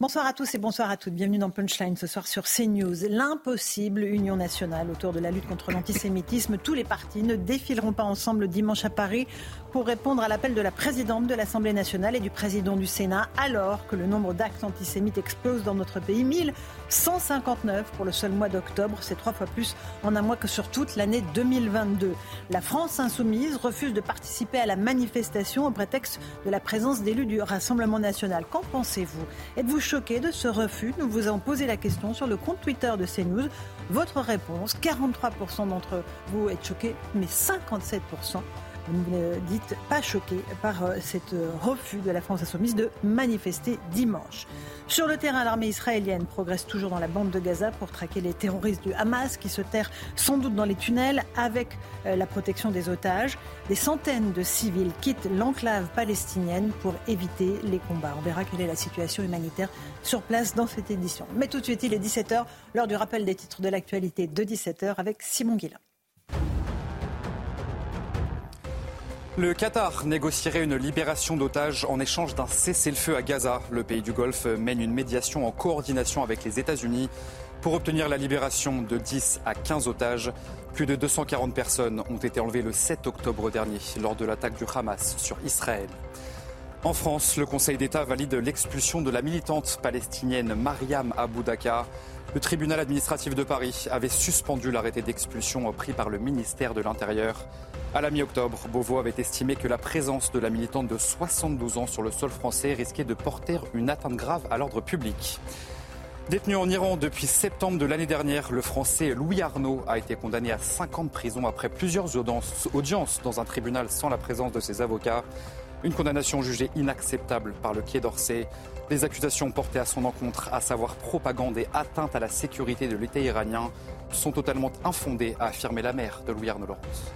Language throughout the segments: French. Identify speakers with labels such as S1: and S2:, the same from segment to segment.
S1: Bonsoir à tous et bonsoir à toutes. Bienvenue dans Punchline ce soir sur CNews. L'impossible union nationale autour de la lutte contre l'antisémitisme. Tous les partis ne défileront pas ensemble dimanche à Paris pour répondre à l'appel de la présidente de l'Assemblée nationale et du président du Sénat, alors que le nombre d'actes antisémites explose dans notre pays. 1159 pour le seul mois d'octobre, c'est trois fois plus en un mois que sur toute l'année 2022. La France insoumise refuse de participer à la manifestation au prétexte de la présence d'élus du Rassemblement national. Qu'en pensez-vous? Êtes-vous choqué de ce refus? Nous vous avons posé la question sur le compte Twitter de CNews. Votre réponse, 43% d'entre vous êtes choqués, mais 57% vous ne dites pas choqué par euh, cet euh, refus de la France insoumise de manifester dimanche. Sur le terrain, l'armée israélienne progresse toujours dans la bande de Gaza pour traquer les terroristes du Hamas qui se terrent sans doute dans les tunnels avec euh, la protection des otages. Des centaines de civils quittent l'enclave palestinienne pour éviter les combats. On verra quelle est la situation humanitaire sur place dans cette édition. Mais tout de suite, il est 17h, l'heure du rappel des titres de l'actualité de 17h avec Simon Guillain.
S2: Le Qatar négocierait une libération d'otages en échange d'un cessez-le-feu à Gaza. Le pays du Golfe mène une médiation en coordination avec les États-Unis pour obtenir la libération de 10 à 15 otages. Plus de 240 personnes ont été enlevées le 7 octobre dernier lors de l'attaque du Hamas sur Israël. En France, le Conseil d'État valide l'expulsion de la militante palestinienne Mariam Aboudaka. Le tribunal administratif de Paris avait suspendu l'arrêté d'expulsion pris par le ministère de l'Intérieur. À la mi-octobre, Beauvau avait estimé que la présence de la militante de 72 ans sur le sol français risquait de porter une atteinte grave à l'ordre public. Détenu en Iran depuis septembre de l'année dernière, le français Louis Arnaud a été condamné à 5 ans de prison après plusieurs audiences dans un tribunal sans la présence de ses avocats. Une condamnation jugée inacceptable par le Quai d'Orsay. Les accusations portées à son encontre, à savoir propagande et atteinte à la sécurité de l'État iranien, sont totalement infondées, a affirmé la mère de Louis Arnaud Laurence.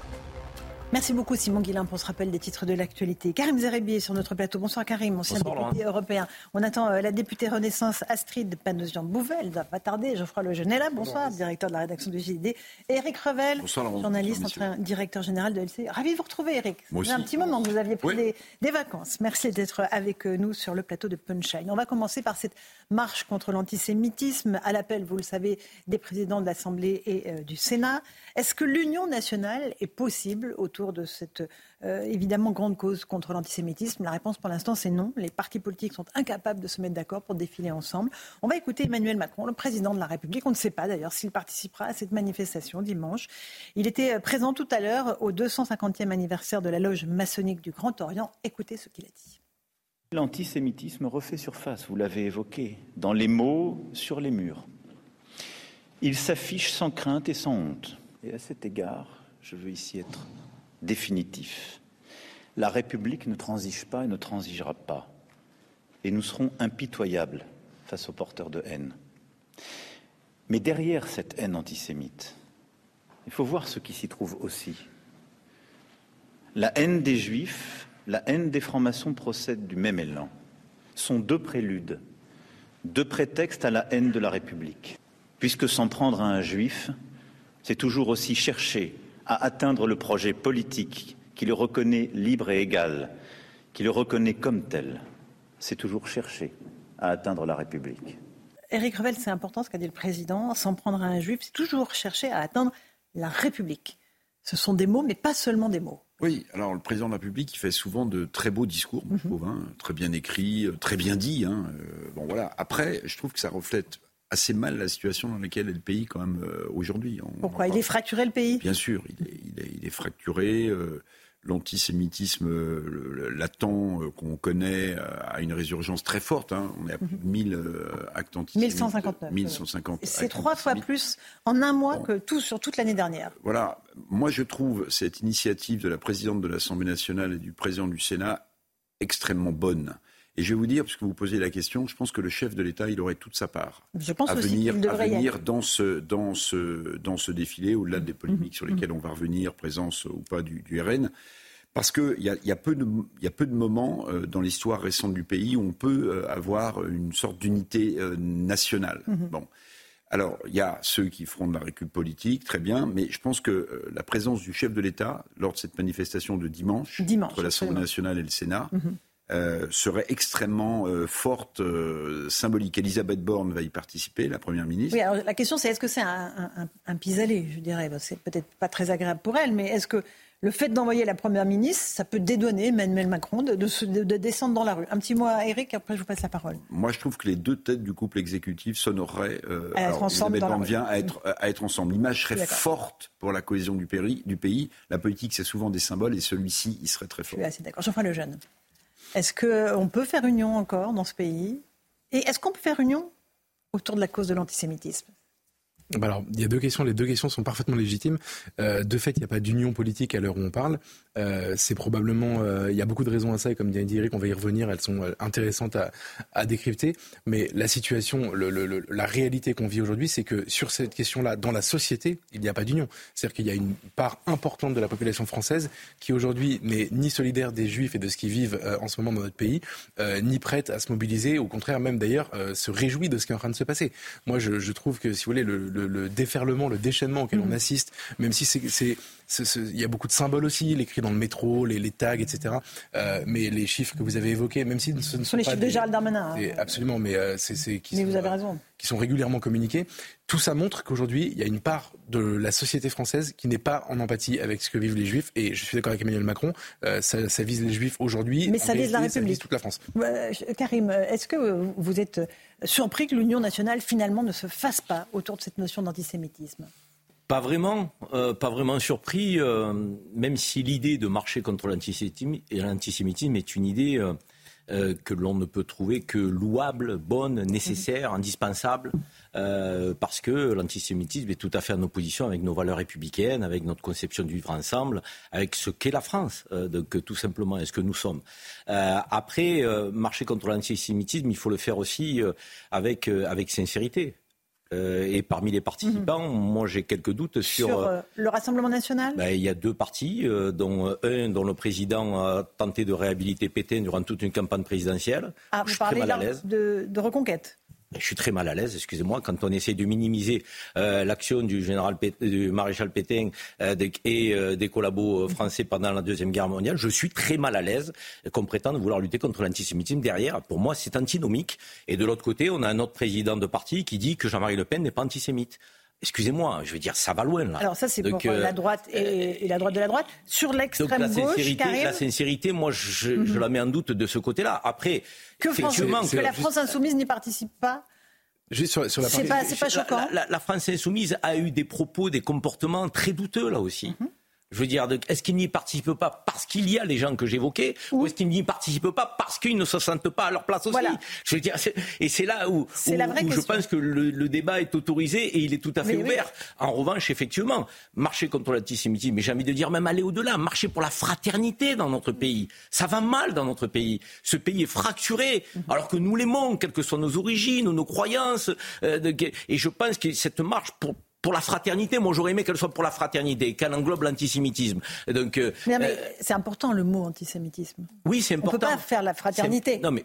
S1: Merci beaucoup Simon Guillain pour ce rappel des titres de l'actualité. Karim Zerebi est sur notre plateau. Bonsoir Karim, ancien député européen. On attend euh, la députée Renaissance Astrid ne va pas tarder. Geoffroy Lejeune est là. Bonsoir, directeur de la rédaction du JD. Eric Revel, journaliste, directeur général de LC. Ravi de vous retrouver Eric. Un petit moment que vous aviez pris des, vacances. Merci d'être avec nous sur le plateau de Punchline. On va commencer par cette marche contre l'antisémitisme à l'appel, vous le savez, des présidents de l'Assemblée et euh, du Sénat. Est-ce que l'union nationale est possible autour de cette euh, évidemment grande cause contre l'antisémitisme La réponse pour l'instant c'est non. Les partis politiques sont incapables de se mettre d'accord pour défiler ensemble. On va écouter Emmanuel Macron, le président de la République. On ne sait pas d'ailleurs s'il participera à cette manifestation dimanche. Il était euh, présent tout à l'heure au 250e anniversaire de la loge maçonnique du Grand Orient. Écoutez ce qu'il a dit.
S3: L'antisémitisme refait surface, vous l'avez évoqué, dans les mots sur les murs. Il s'affiche sans crainte et sans honte. Et à cet égard, je veux ici être définitif. La République ne transige pas et ne transigera pas. Et nous serons impitoyables face aux porteurs de haine. Mais derrière cette haine antisémite, il faut voir ce qui s'y trouve aussi. La haine des Juifs, la haine des francs-maçons procèdent du même élan. Sont deux préludes, deux prétextes à la haine de la République. Puisque s'en prendre à un Juif, c'est toujours aussi chercher à atteindre le projet politique qui le reconnaît libre et égal, qui le reconnaît comme tel. C'est toujours chercher à atteindre la République.
S1: Éric Revel, c'est important ce qu'a dit le président, s'en prendre à un juif, c'est toujours chercher à atteindre la République. Ce sont des mots, mais pas seulement des mots.
S4: Oui, alors le président de la République, il fait souvent de très beaux discours, je mhm. trouve, hein, très bien écrits, euh, très bien dit. Hein, euh, bon voilà. Après, je trouve que ça reflète assez mal la situation dans laquelle est le pays quand même euh, aujourd'hui.
S1: Pourquoi? Il est fracturé le pays?
S4: Bien sûr, il est, fracturé. Euh, l'antisémitisme euh, latent qu'on connaît a une résurgence très forte. Hein. On est à plus de 1000 actes antisémites.
S1: 1159.
S4: 1150.
S1: C'est trois fois plus en un mois que tout sur toute l'année dernière.
S4: Voilà. Moi, je trouve cette initiative de la présidente de l'Assemblée nationale et du président du Sénat extrêmement bonne. Et je vais vous dire, puisque vous posez la question, je pense que le chef de l'État, il aurait toute sa part
S1: je pense
S4: à venir, à dans, ce, dans, ce, dans ce défilé, au-delà des polémiques
S1: Mhm.
S4: sur lesquelles on va revenir, présence ou pas du, du RN. Parce qu'il y y, y a peu de moments euh, dans l'histoire récente du pays où on peut euh, avoir une sorte d'unité euh, nationale.
S1: Mhm.
S4: Bon. Alors, il y a ceux qui feront de la récup politique, très bien, mais je pense que euh, la présence du chef de l'État lors de cette manifestation de dimanche,
S1: Dimanche,
S4: entre l'Assemblée nationale et le Sénat,
S1: Mhm.
S4: Euh, serait extrêmement euh, forte, euh, symbolique. Elisabeth Borne va y participer, la Première ministre.
S1: Oui, alors la question c'est est-ce que c'est un, un, pis-aller, je dirais? C'est peut-être pas très agréable pour elle, mais est-ce que le fait d'envoyer la première ministre, ça peut dédouaner Emmanuel Macron de, de se- de- de descendre dans la rue? Un petit mot à Eric, après je vous passe la parole.
S4: Moi, je trouve que les deux têtes du couple exécutif s'honoreraient euh,
S1: À ensemble rue.
S4: vient à être, à être ensemble. L'image serait
S1: Je
S4: forte pour la cohésion du pays, du pays. La politique, c'est souvent des symboles, et celui-ci, il serait très
S1: Je
S4: fort.
S1: suis assez d'accord. Geoffroy Lejeune. Est-ce qu'on peut faire union encore dans ce pays? Et est-ce qu'on peut faire union autour de la cause de l'antisémitisme?
S5: Alors, il y a deux questions. Les deux questions sont parfaitement légitimes. Euh, de fait, il n'y a pas d'union politique à l'heure où on parle. Euh, c'est probablement, euh, il y a beaucoup de raisons à ça, et comme dit Eric, on va y revenir. Elles sont intéressantes à, décrypter. Mais la situation, la réalité qu'on vit aujourd'hui, c'est que sur cette question-là, dans la société, il n'y a pas d'union. C'est-à-dire qu'il y a une part importante de la population française qui aujourd'hui n'est ni solidaire des Juifs et de ce qu'ils vivent en ce moment dans notre pays, ni prête à se mobiliser. Au contraire, même d'ailleurs, se réjouit de ce qui est en train de se passer. Moi, je, je trouve que, si vous voulez, le, le- le déferlement, le déchaînement auquel on assiste, même si c'est, il y a beaucoup de symboles aussi, l'écrit dans le métro, les, les tags, etc. Euh, mais les chiffres que vous avez évoqués, même si ce ne sont,
S1: Ce sont les
S5: pas
S1: chiffres
S5: des-
S1: de Gérald Darmanin. hein.
S5: absolument, mais euh, c'est, qui
S1: Mais
S5: sont,
S1: vous avez
S5: euh,
S1: raison.
S5: qui sont régulièrement communiqués. Tout ça montre qu'aujourd'hui, il y a une part de la société française qui n'est pas en empathie avec ce que vivent les Juifs. Et je suis d'accord avec Emmanuel Macron, euh, ça, ça vise les Juifs aujourd'hui.
S1: Mais ça vise la
S5: réalité, Ça
S1: République.
S5: vise toute la France.
S1: Karim, est-ce que vous êtes surpris que l'Union nationale finalement ne se fasse pas autour de cette notion d'antisémitisme.
S6: Pas vraiment, euh, pas vraiment surpris, euh, même si l'idée de marcher contre l'antisémitisme l'antisémitisme est une idée euh, que l'on ne peut trouver que louable, bonne, nécessaire, indispensable, euh, parce que l'antisémitisme est tout à fait en opposition avec nos valeurs républicaines, avec notre conception du vivre ensemble, avec ce qu'est la France, euh, donc tout simplement, et ce que nous sommes. Euh, après, euh, marcher contre l'antisémitisme, il faut le faire aussi euh, avec, euh, avec sincérité. Euh, et parmi les participants, moi j'ai quelques doutes sur.
S1: sur
S6: euh,
S1: le Rassemblement national
S6: ben, il y a deux partis, euh, dont un dont le président a tenté de réhabiliter Pétain durant toute une campagne présidentielle.
S1: Ah,
S6: je
S1: vous
S6: suis très
S1: parlez
S6: mal à
S1: de, de reconquête
S6: Je suis très mal à l'aise, excusez-moi, quand on essaie de minimiser euh, l'action du général du maréchal Pétain euh, et euh, des collabos français pendant la deuxième guerre mondiale. Je suis très mal à l'aise qu'on prétende vouloir lutter contre l'antisémitisme. Derrière, pour moi, c'est antinomique. Et de l'autre côté, on a un autre président de parti qui dit que Jean-Marie Le Pen n'est pas antisémite. Excusez-moi, je veux dire, ça va loin là.
S1: Alors ça, c'est pour euh,
S6: euh,
S1: la droite et, et la droite de la droite. Sur l'extrême gauche,
S6: sincérité,
S1: Karim,
S6: la sincérité, moi, je, je la mets en doute de ce côté-là. Après,
S1: que, France- que la France insoumise n'y participe pas
S5: Juste sur, sur la
S1: C'est pas, c'est pas
S6: la-
S1: choquant.
S6: La, la- la France insoumise a eu des propos, des comportements très douteux là aussi.
S1: Mhm.
S6: Je veux dire, est-ce qu'ils n'y participent pas parce qu'il y a les gens que j'évoquais, ou est-ce qu'ils n'y participent pas parce qu'ils ne se sentent pas à leur place aussi
S1: Voilà.
S6: Je veux dire, et c'est là où, où-
S1: la vraie
S6: où je pense que le, le débat est autorisé et il est tout à fait
S1: Mais oui.
S6: ouvert. En revanche, effectivement, marcher contre l'antisémitisme, mais j'ai envie de dire même aller au-delà, marcher pour la fraternité dans notre pays. Ça va mal dans notre pays. Ce pays est fracturé,
S1: Mhm.
S6: alors que nous l'aimons, quelles que soient nos origines ou nos croyances. euh, de- et je pense que cette marche pour pour la fraternité, moi j'aurais aimé qu'elle soit pour la fraternité, qu'elle englobe l'antisémitisme. Donc, euh,
S1: Mais, non, mais
S6: euh,
S1: c'est important le mot antisémitisme.
S6: oui, c'est
S1: On
S6: important.
S1: peut pas faire la fraternité.
S6: C'est- Non, mais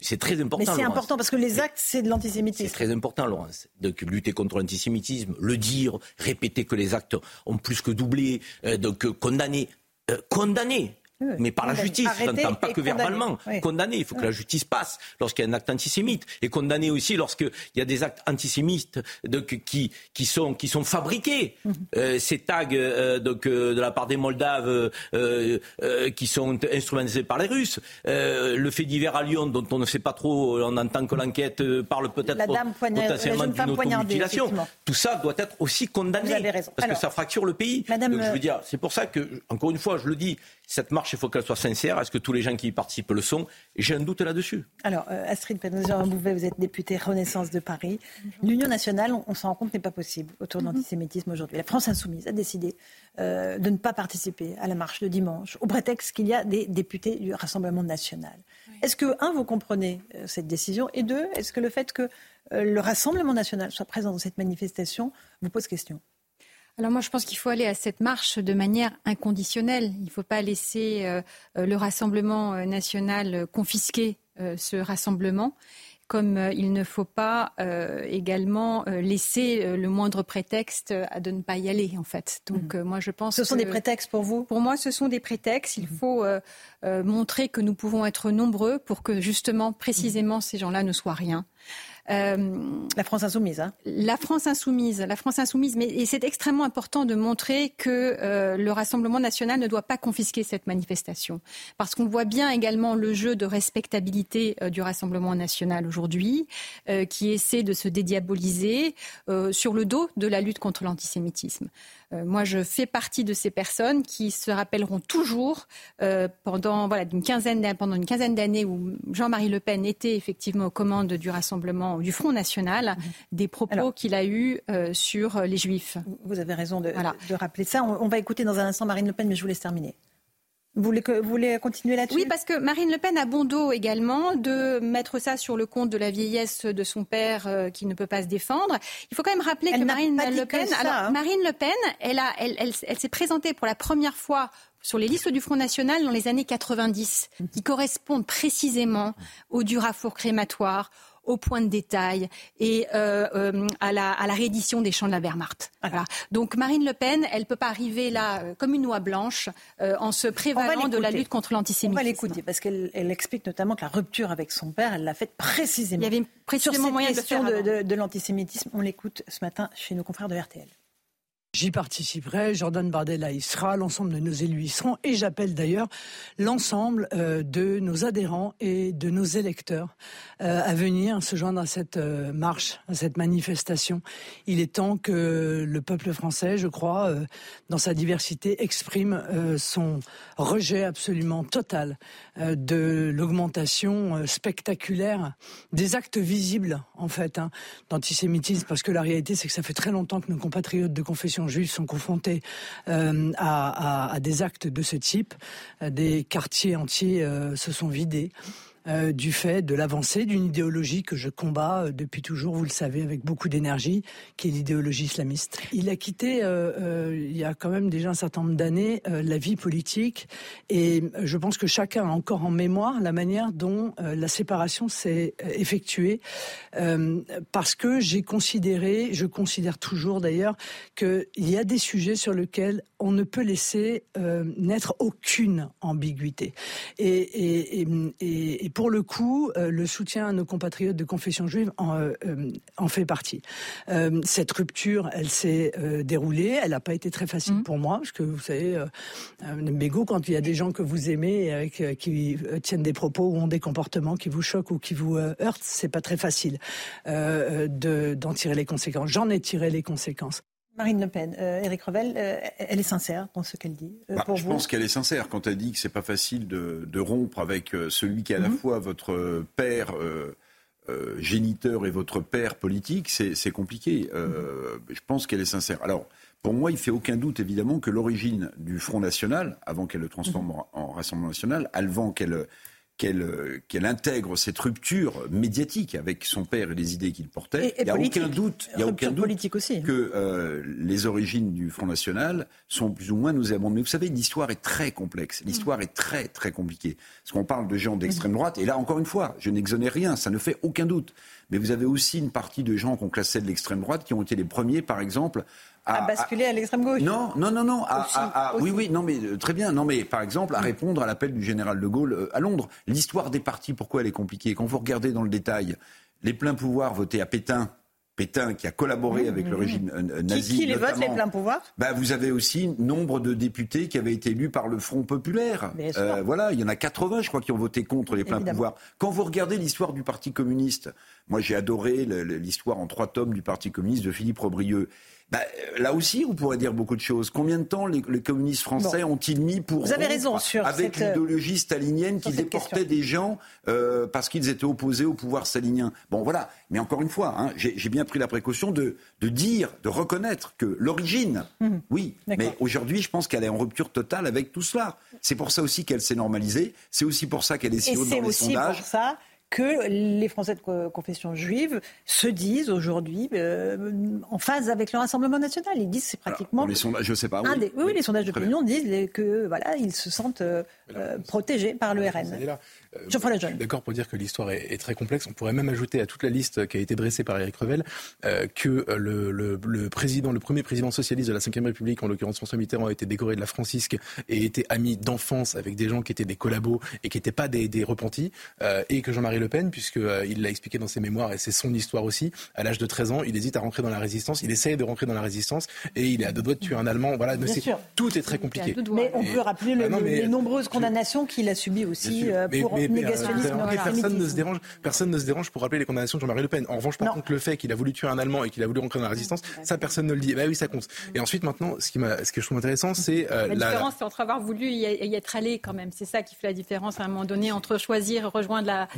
S6: c'est très important.
S1: Mais c'est important parce que les actes, c'est de
S6: C'est
S1: l'antisémitisme.
S6: très important, Laurence. Donc, lutter contre l'antisémitisme, le dire, répéter que les actes ont plus que doublé, euh, donc condamner. condamner.
S1: Oui,
S6: Mais par la justice, je
S1: Arrêter
S6: n'entends pas que verbalement.
S1: Oui.
S6: Condamner, il faut que la justice passe lorsqu'il y a un acte antisémite. Et condamner aussi lorsqu'il y a des actes antisémites qui, qui, sont, qui sont fabriqués.
S1: Mhm.
S6: Euh, ces tags euh, donc, euh, de la part des Moldaves euh, qui sont instrumentalisés par les Russes. Le fait divers à Lyon dont on ne sait pas trop, on entend que l'enquête parle peut-être potentiellement d'une automutilation. Tout ça doit être aussi condamné. Parce
S1: Alors,
S6: que ça fracture le pays.
S1: Madame,
S6: Donc, je veux dire, c'est pour ça que, encore une fois, je le dis, cette marche démarche, il faut qu'elle soit sincère. Est-ce que tous les gens qui y participent le sont? J'ai un doute là-dessus.
S1: Alors, euh, Astrid Pennejean-Bouvet, vous êtes députée Renaissance de Paris. L'Union nationale, on, s'en rend compte, n'est pas possible autour de mhm. l'antisémitisme aujourd'hui. La France insoumise a décidé euh, de ne pas participer à la marche de dimanche, au prétexte qu'il y a des députés du Rassemblement national. Est-ce que, un, vous comprenez euh, cette décision? Et deux, est-ce que le fait que le Rassemblement national soit présent dans cette manifestation vous pose question?
S7: Alors moi, je pense qu'il faut aller à cette marche de manière inconditionnelle. Il ne faut pas laisser euh, euh, le Rassemblement euh, national confisquer ce rassemblement comme il ne faut pas également laisser le moindre prétexte à de ne pas y aller, en fait. Donc, mhm. moi, je pense.
S1: Ce sont des prétextes pour vous?
S7: Pour moi, ce sont des prétextes. Il mhm. faut montrer que nous pouvons être nombreux pour que, justement, précisément, ces gens-là ne soient rien.
S1: Euh, la France insoumise. Hein.
S7: La France insoumise, la France insoumise. Mais et c'est extrêmement important de montrer que euh, le Rassemblement national ne doit pas confisquer cette manifestation, parce qu'on voit bien également le jeu de respectabilité euh, du Rassemblement national aujourd'hui, qui essaie de se dédiaboliser sur le dos de la lutte contre l'antisémitisme. moi, je fais partie de ces personnes qui se rappelleront toujours pendant voilà d'une quinzaine pendant une quinzaine d'années où Jean-Marie Le Pen était effectivement aux commandes du Rassemblement du Front National mhm. des propos qu'il a eus euh, sur les Juifs.
S1: Vous avez raison de, rappeler ça. On, va écouter dans un instant Marine Le Pen, mais je vous laisse terminer. Vous voulez, vous voulez continuer là-dessus?
S7: Oui, parce que Marine Le Pen a bon dos également de mettre ça sur le compte de la vieillesse de son père euh, qui ne peut pas se défendre. Il faut quand même rappeler que Marine Le Pen, alors hein. Marine Le Pen, elle, a, elle, elle, elle s'est présentée pour la première fois sur les listes du Front National dans les années 90, qui correspondent précisément au durafour crématoire, au point de détail et euh, euh, à, la, à, la, réédition des champs de la Wehrmacht. Voilà. Donc Marine Le Pen, elle ne peut pas arriver là euh, comme une noix blanche en se prévalant de la lutte contre l'antisémitisme.
S1: On va l'écouter parce qu'elle elle explique notamment que la rupture avec son père, elle l'a faite précisément.
S7: Il y avait précisément
S1: sur
S7: moyen
S1: de, de, de l'antisémitisme. On l'écoute ce matin chez nos confrères de RTL.
S8: J'y participerai, Jordan Bardella y sera, l'ensemble de nos élus y seront, et j'appelle d'ailleurs l'ensemble euh, de nos adhérents et de nos électeurs euh, à venir se joindre à cette euh, marche, à cette manifestation. Il est temps que le peuple français, je crois, dans sa diversité, exprime son rejet absolument total de l'augmentation spectaculaire des actes visibles, en fait, hein, d'antisémitisme, parce que la réalité, c'est que ça fait très longtemps que nos compatriotes de confession juifs sont confrontés euh, à, des actes de ce type. Euh, des quartiers entiers euh, se sont vidés. Euh, du fait de l'avancée d'une idéologie que je combats euh, depuis toujours, vous le savez, avec beaucoup d'énergie, qui est l'idéologie islamiste. Il a quitté, euh, il y a quand même déjà un certain nombre d'années, la vie politique, et je pense que chacun a encore en mémoire la manière dont la séparation s'est effectuée, parce que j'ai considéré, je considère toujours d'ailleurs, qu'il y a des sujets sur lesquels on ne peut laisser naître aucune ambiguïté. Et, et, et pour le coup, euh, le soutien à nos compatriotes de confession juive en, euh, euh, fait partie. cette rupture, elle s'est déroulée. Elle n'a pas été très facile mmh. pour moi, parce que vous savez, Bégo, quand il y a des gens que vous aimez avec, qui tiennent des propos ou ont des comportements qui vous choquent ou qui vous heurtent, c'est pas très facile d'en tirer les conséquences. J'en ai tiré les conséquences.
S1: Marine Le Pen, euh, Éric Revel, euh, elle est sincère dans ce qu'elle dit.
S4: Euh, bah, je pense qu'elle est sincère quand elle dit que c'est pas facile de, rompre avec celui qui est à la mhm. fois votre père géniteur et votre père politique. C'est compliqué. Je pense qu'elle est sincère. Alors. Pour moi, il fait aucun doute évidemment que l'origine du Front National, avant qu'elle le transforme mhm. en Rassemblement National, avant qu'elle qu'elle qu'elle intègre cette rupture médiatique avec son père et les idées qu'il portait.
S1: il n'y a aucun
S4: doute, il y a aucun doute aussi. que euh, les origines du Front National sont plus ou moins nous avons. Mais vous savez, l'histoire est très complexe. L'histoire est très très compliquée. Parce qu'on parle de gens d'extrême droite. Et là, encore une fois, je n'exonère rien. Ça ne fait aucun doute. Mais vous avez aussi une partie de gens qu'on classait de l'extrême droite qui ont été les premiers, par exemple,
S1: à, basculer à, l'extrême gauche.
S4: Non, non, non, non. oui, oui, non, mais euh, très bien. Non, mais par exemple, à répondre à l'appel du général de Gaulle euh, à Londres. L'histoire des partis, pourquoi elle est compliquée? Quand vous regardez dans le détail, les pleins pouvoirs votés à Pétain, Pétain qui a collaboré avec le régime euh, nazi.
S1: Qui, qui les vote, les pleins pouvoirs?
S4: bah, Vous avez aussi nombre de députés qui avaient été élus par le Front populaire. voilà, il y en a 80, je crois, qui ont voté contre les pleins pouvoirs. Quand vous regardez l'histoire du Parti communiste, moi j'ai adoré l'histoire en trois tomes du Parti communiste de Philippe Robrieux. Bah, là aussi, on pourrait dire beaucoup de choses. Combien de temps les, communistes français ont-ils mis pour
S1: Vous avez raison sur
S4: avec
S1: euh,
S4: l'idéologie stalinienne qui déportait des gens euh, parce qu'ils étaient opposés au pouvoir stalinien? Bon, voilà. Mais encore une fois, hein, j'ai bien pris la précaution de, de, dire, de reconnaître que l'origine, mhm. oui, mais aujourd'hui, je pense qu'elle est en rupture totale avec tout cela. C'est pour ça aussi qu'elle s'est normalisée. C'est aussi pour ça qu'elle est si haute dans les sondages.
S1: Pour ça que les Français de confession juive se disent aujourd'hui euh, en phase avec le Rassemblement national. Ils disent c'est pratiquement.
S4: les sondages, je sais pas.
S1: Oui, oui, les sondages d'opinion disent que voilà, ils se sentent euh, protégés par le RN.
S5: Euh, je suis d'accord pour dire que l'histoire est, très complexe. On pourrait même ajouter à toute la liste qui a été dressée par Éric Revel euh, que euh, le, président, le premier président socialiste de la Ve République, en l'occurrence François Mitterrand, a été décoré de la Francisque et était ami d'enfance avec des gens qui étaient des collabos et qui n'étaient pas des, repentis. et que Jean-Marie Le Pen, puisqu'il l'a expliqué dans ses mémoires et c'est son histoire aussi, à l'âge de 13 ans, il hésite à rentrer dans la résistance. Il essaye de rentrer dans la résistance et il est à deux doigts de tuer un Allemand. Voilà, tout est très compliqué.
S1: Mais on peut rappeler bah les nombreuses condamnations qu'il a subies aussi pour négationnisme
S5: personne, ne se dérange, personne ne se dérange pour rappeler les condamnations de Jean-Marie Le Pen. En revanche, par contre, le fait qu'il a voulu tuer un Allemand et qu'il a voulu rentrer dans la résistance, ça, personne ne le dit. Bah oui, ça compte. Et ensuite, maintenant, ce, qui ce que je trouve intéressant, c'est
S7: euh, la différence, c'est entre avoir voulu y être allé quand même. C'est ça qui fait la différence à un moment donné entre choisir rejoindre la,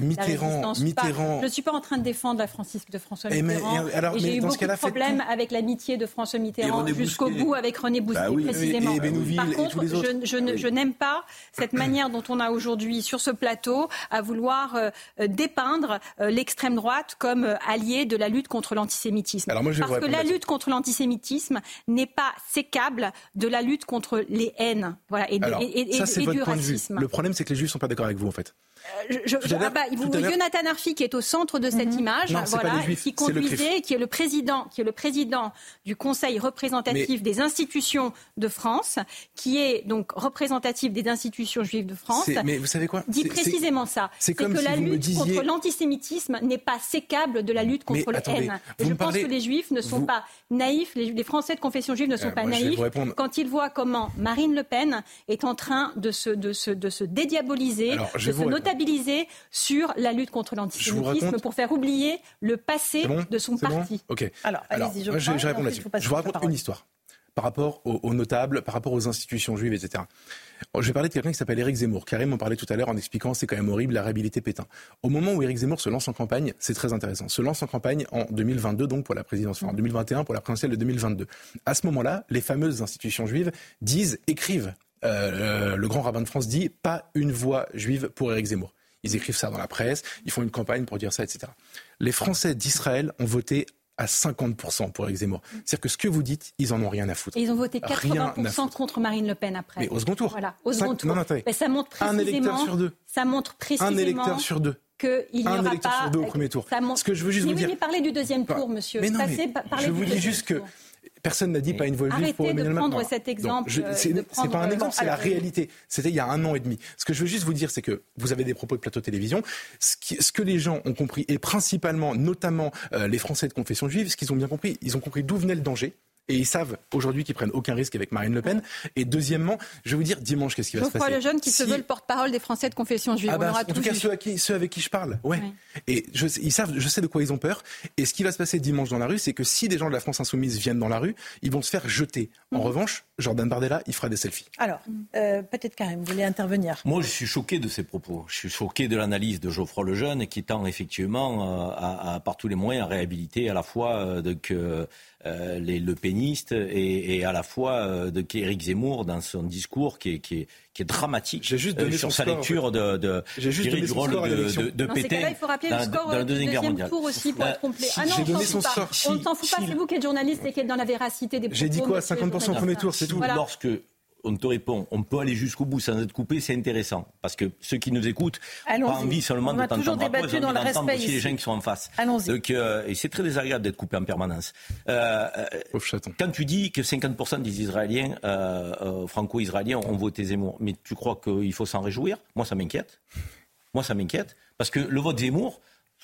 S5: Mitterrand,
S7: je ne suis pas en train de défendre la Francisque de François eh, Mitterrand. et j'ai eu beaucoup de problèmes avec l'amitié de François Mitterrand jusqu'au bout avec René Bousquet, bah précisément. Par contre, je, n'aime pas cette manière dont on a aujourd'hui sur ce plateau à vouloir euh, dépeindre euh, l'extrême droite comme euh, allié de la lutte contre l'antisémitisme. Parce que la lutte contre l'antisémitisme n'est pas sécable de la lutte contre les haines voilà, et, du racisme.
S5: Le problème, c'est que les juifs ne sont pas d'accord avec vous, en fait.
S7: Euh, je, ah bah, Jonathan Arfi qui est au centre de cette mhm. image, voilà, qui conduisait, qui est le président, qui est le président du Conseil représentatif des institutions de France, qui est donc représentatif des institutions juives de France.
S5: Mais vous savez quoi?
S7: Dit précisément ça. C'est que la lutte contre l'antisémitisme n'est pas sécable de la lutte contre la haine. Et je pense que les Juifs ne sont pas naïfs. Les, Français de confession juive ne sont euh, pas naïfs quand ils voient comment Marine Le Pen est en train de se, de se, de se dédiaboliser, de se sur la lutte contre l'antisémitisme pour faire oublier le passé de son parti.
S5: Ok. Alors, allez-y, je, je, réponds là-dessus. Je vous raconte une histoire par rapport aux, notables, par rapport aux institutions juives, etc. Je vais parler de quelqu'un qui s'appelle Éric Zemmour. Karim en parlait tout à l'heure en expliquant c'est quand même horrible la réhabilité Pétain. Au moment où Éric Zemmour se lance en campagne, c'est très intéressant. Se lance en campagne en 2022 donc pour la présidence, enfin en 2021 pour la présidentielle de 2022. À ce moment-là, les fameuses institutions juives disent, écrivent. Euh, le grand rabbin de France dit pas une voix juive pour Éric Zemmour. Ils écrivent ça dans la presse, ils font une campagne pour dire ça, etc. Les Français d'Israël ont voté à 50% pour Éric Zemmour. C'est-à-dire que ce que vous dites, ils en ont rien à foutre.
S7: ils ont voté 80% contre Marine Le Pen après.
S5: Mais au second tour.
S7: Voilà, au second tour. Mais ça montre précisément.
S5: Un électeur sur deux.
S7: Ça montre précisément.
S5: Un électeur sur deux.
S7: Qu'il n'y aura
S5: électeur sur deux au premier tour.
S7: Ça montre...
S5: Ce que je veux juste vous dire.
S7: Mais parler du deuxième tour, monsieur.
S5: Mais non, mais je vous dis juste que Personne n'a dit pas une voix juive
S7: pour Emmanuel Macron. Prendre cet exemple.
S5: Euh, c'est pas un exemple, c'est la réalité. C'était il y a un an et demi. Ce que je veux juste vous dire, c'est que vous avez des propos de plateau télévision. Ce, ce, que les gens ont compris, et principalement, notamment euh, les Français de confession juive, ce qu'ils ont bien compris, ils ont compris d'où venait le danger et ils savent aujourd'hui qu'ils prennent aucun risque avec Marine Le Pen. Et deuxièmement, je vais vous dire dimanche qu'est-ce qui va se passer.
S7: le jeune qui se veut le porte-parole des Français de confession juive.
S5: Ah bah, en tout cas, ceux, avec qui je parle. Ouais. Et je, ils savent, je sais de quoi ils ont peur. Et ce qui va se passer dimanche dans la rue, c'est que si des gens de la France insoumise viennent dans la rue, ils vont se faire jeter. En mhm. revanche, Jordan Bardella, il fera des selfies.
S1: Alors, euh, peut-être Karim, vous voulez intervenir
S6: Moi, je suis choqué de ces propos. Je suis choqué de l'analyse de Geoffroy Lejeune qui tend effectivement euh, à, par tous les moyens à réhabiliter à la fois euh, de que euh, les le pénistes et, et, à la fois euh, de qu'Éric Zemmour dans son discours qui est, qui est, qui est dramatique
S5: juste euh,
S6: sur sa lecture de, de,
S5: juste
S6: du rôle de, de, Pétain
S7: il faut rappeler le score dans, le deuxième, deuxième tour aussi pour être complet. Ah non, on ne s'en fout pas. C'est vous qui êtes journaliste et qui êtes dans la véracité des propos.
S5: J'ai dit quoi 50% au premier tour, c'est tout.
S6: Lorsque on te répond, on peut aller jusqu'au bout sans être coupé, c'est intéressant. Parce que ceux qui nous écoutent n'ont pas envie seulement de t'entendre après, ils ont envie d'entendre aussi les gens qui sont en face. Donc, euh, et c'est très désagréable d'être coupé en permanence. Euh, euh quand tu dis que 50% des Israéliens, euh, euh, franco-israéliens, ont voté Zemmour, mais tu crois qu'il faut s'en réjouir? Moi, ça m'inquiète. Moi, ça m'inquiète. Parce que le vote Zemmour,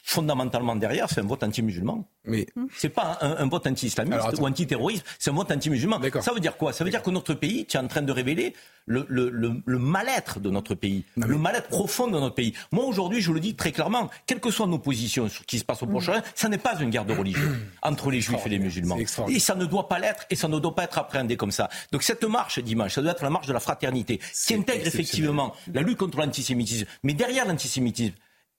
S6: fondamentalement derrière, c'est un vote anti-musulman. Mais c'est pas un, vote anti-islamiste ou anti-terroriste, c'est un vote anti-musulman. Ça veut dire quoi? Ça veut dire que notre pays, tu es en train de révéler le, le, le, mal-être de notre pays, le mal-être profond de notre pays. Moi, aujourd'hui, je le dis très clairement, quelles que soient nos positions sur ce qui se passe au Proche-Orient, ça n'est pas une guerre de religion entre les juifs et les musulmans. Et ça ne doit pas l'être, et ça ne doit pas être appréhendé comme ça. Donc cette marche dimanche, ça doit être la marche de la fraternité, qui intègre effectivement la lutte contre l'antisémitisme. Mais derrière l'antisémitisme,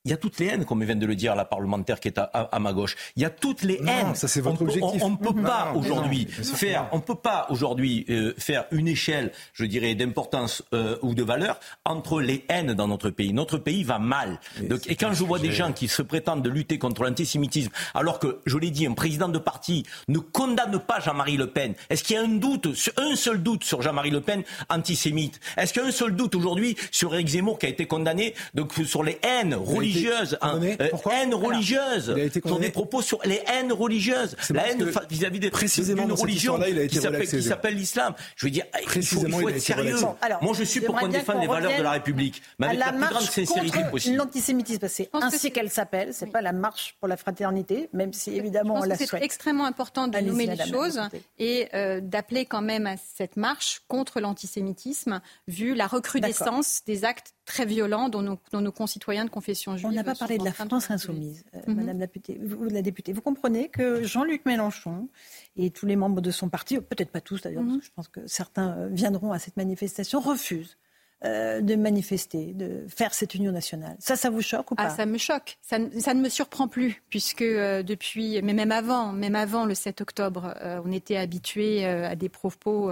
S6: il y a toutes les haines, comme vient de le dire la parlementaire qui est à, ma gauche. Il y a toutes les haines.
S5: Ça, c'est votre
S6: on,
S5: objectif.
S6: On ne peut pas aujourd'hui faire, on peut pas aujourd'hui euh, faire une échelle, je dirais, d'importance euh, ou de valeur entre les haines dans notre pays. Notre pays va mal. Donc, et quand je vois des gens qui se prétendent de lutter contre l'antisémitisme, alors que, je l'ai dit, un président de parti ne condamne pas Jean-Marie Le Pen, est-ce qu'il y a un doute, un seul doute sur Jean-Marie Le Pen antisémite? Est-ce qu'il y a un seul doute aujourd'hui sur Eric Zemmour qui a été condamné donc sur les haines religieuses religieuse, hein, euh, haine religieuse, sur des propos sur les haines religieuses, la haine vis-à-vis des
S5: précisément
S6: d'une religion qui s'appelle l'islam. Je veux dire, il faut, être sérieux. Moi, je suis pour qu'on défende les valeurs de la République, mais avec la, plus grande sincérité possible.
S1: L'antisémitisme, c'est ainsi qu'elle s'appelle. C'est pas la marche pour la fraternité, même si évidemment on la souhaite.
S7: C'est extrêmement important de nommer les choses et euh, d'appeler quand même à cette marche contre l'antisémitisme, vu la recrudescence des actes très violents dont nos, concitoyens de confession juive.
S1: On n'a pas parlé de la France insoumise, euh, mhm. Madame la députée, vous, la députée. Vous comprenez que Jean-Luc Mélenchon et tous les membres de son parti, peut-être pas tous d'ailleurs, mhm. je pense que certains euh, viendront à cette manifestation, refusent euh, de manifester, de faire cette union nationale. Ça, ça vous choque ou ah, pas?
S7: ah, Ça me choque. Ça, ne me surprend plus, puisque depuis, mais même avant, même avant le 7 octobre, on était habitué à des propos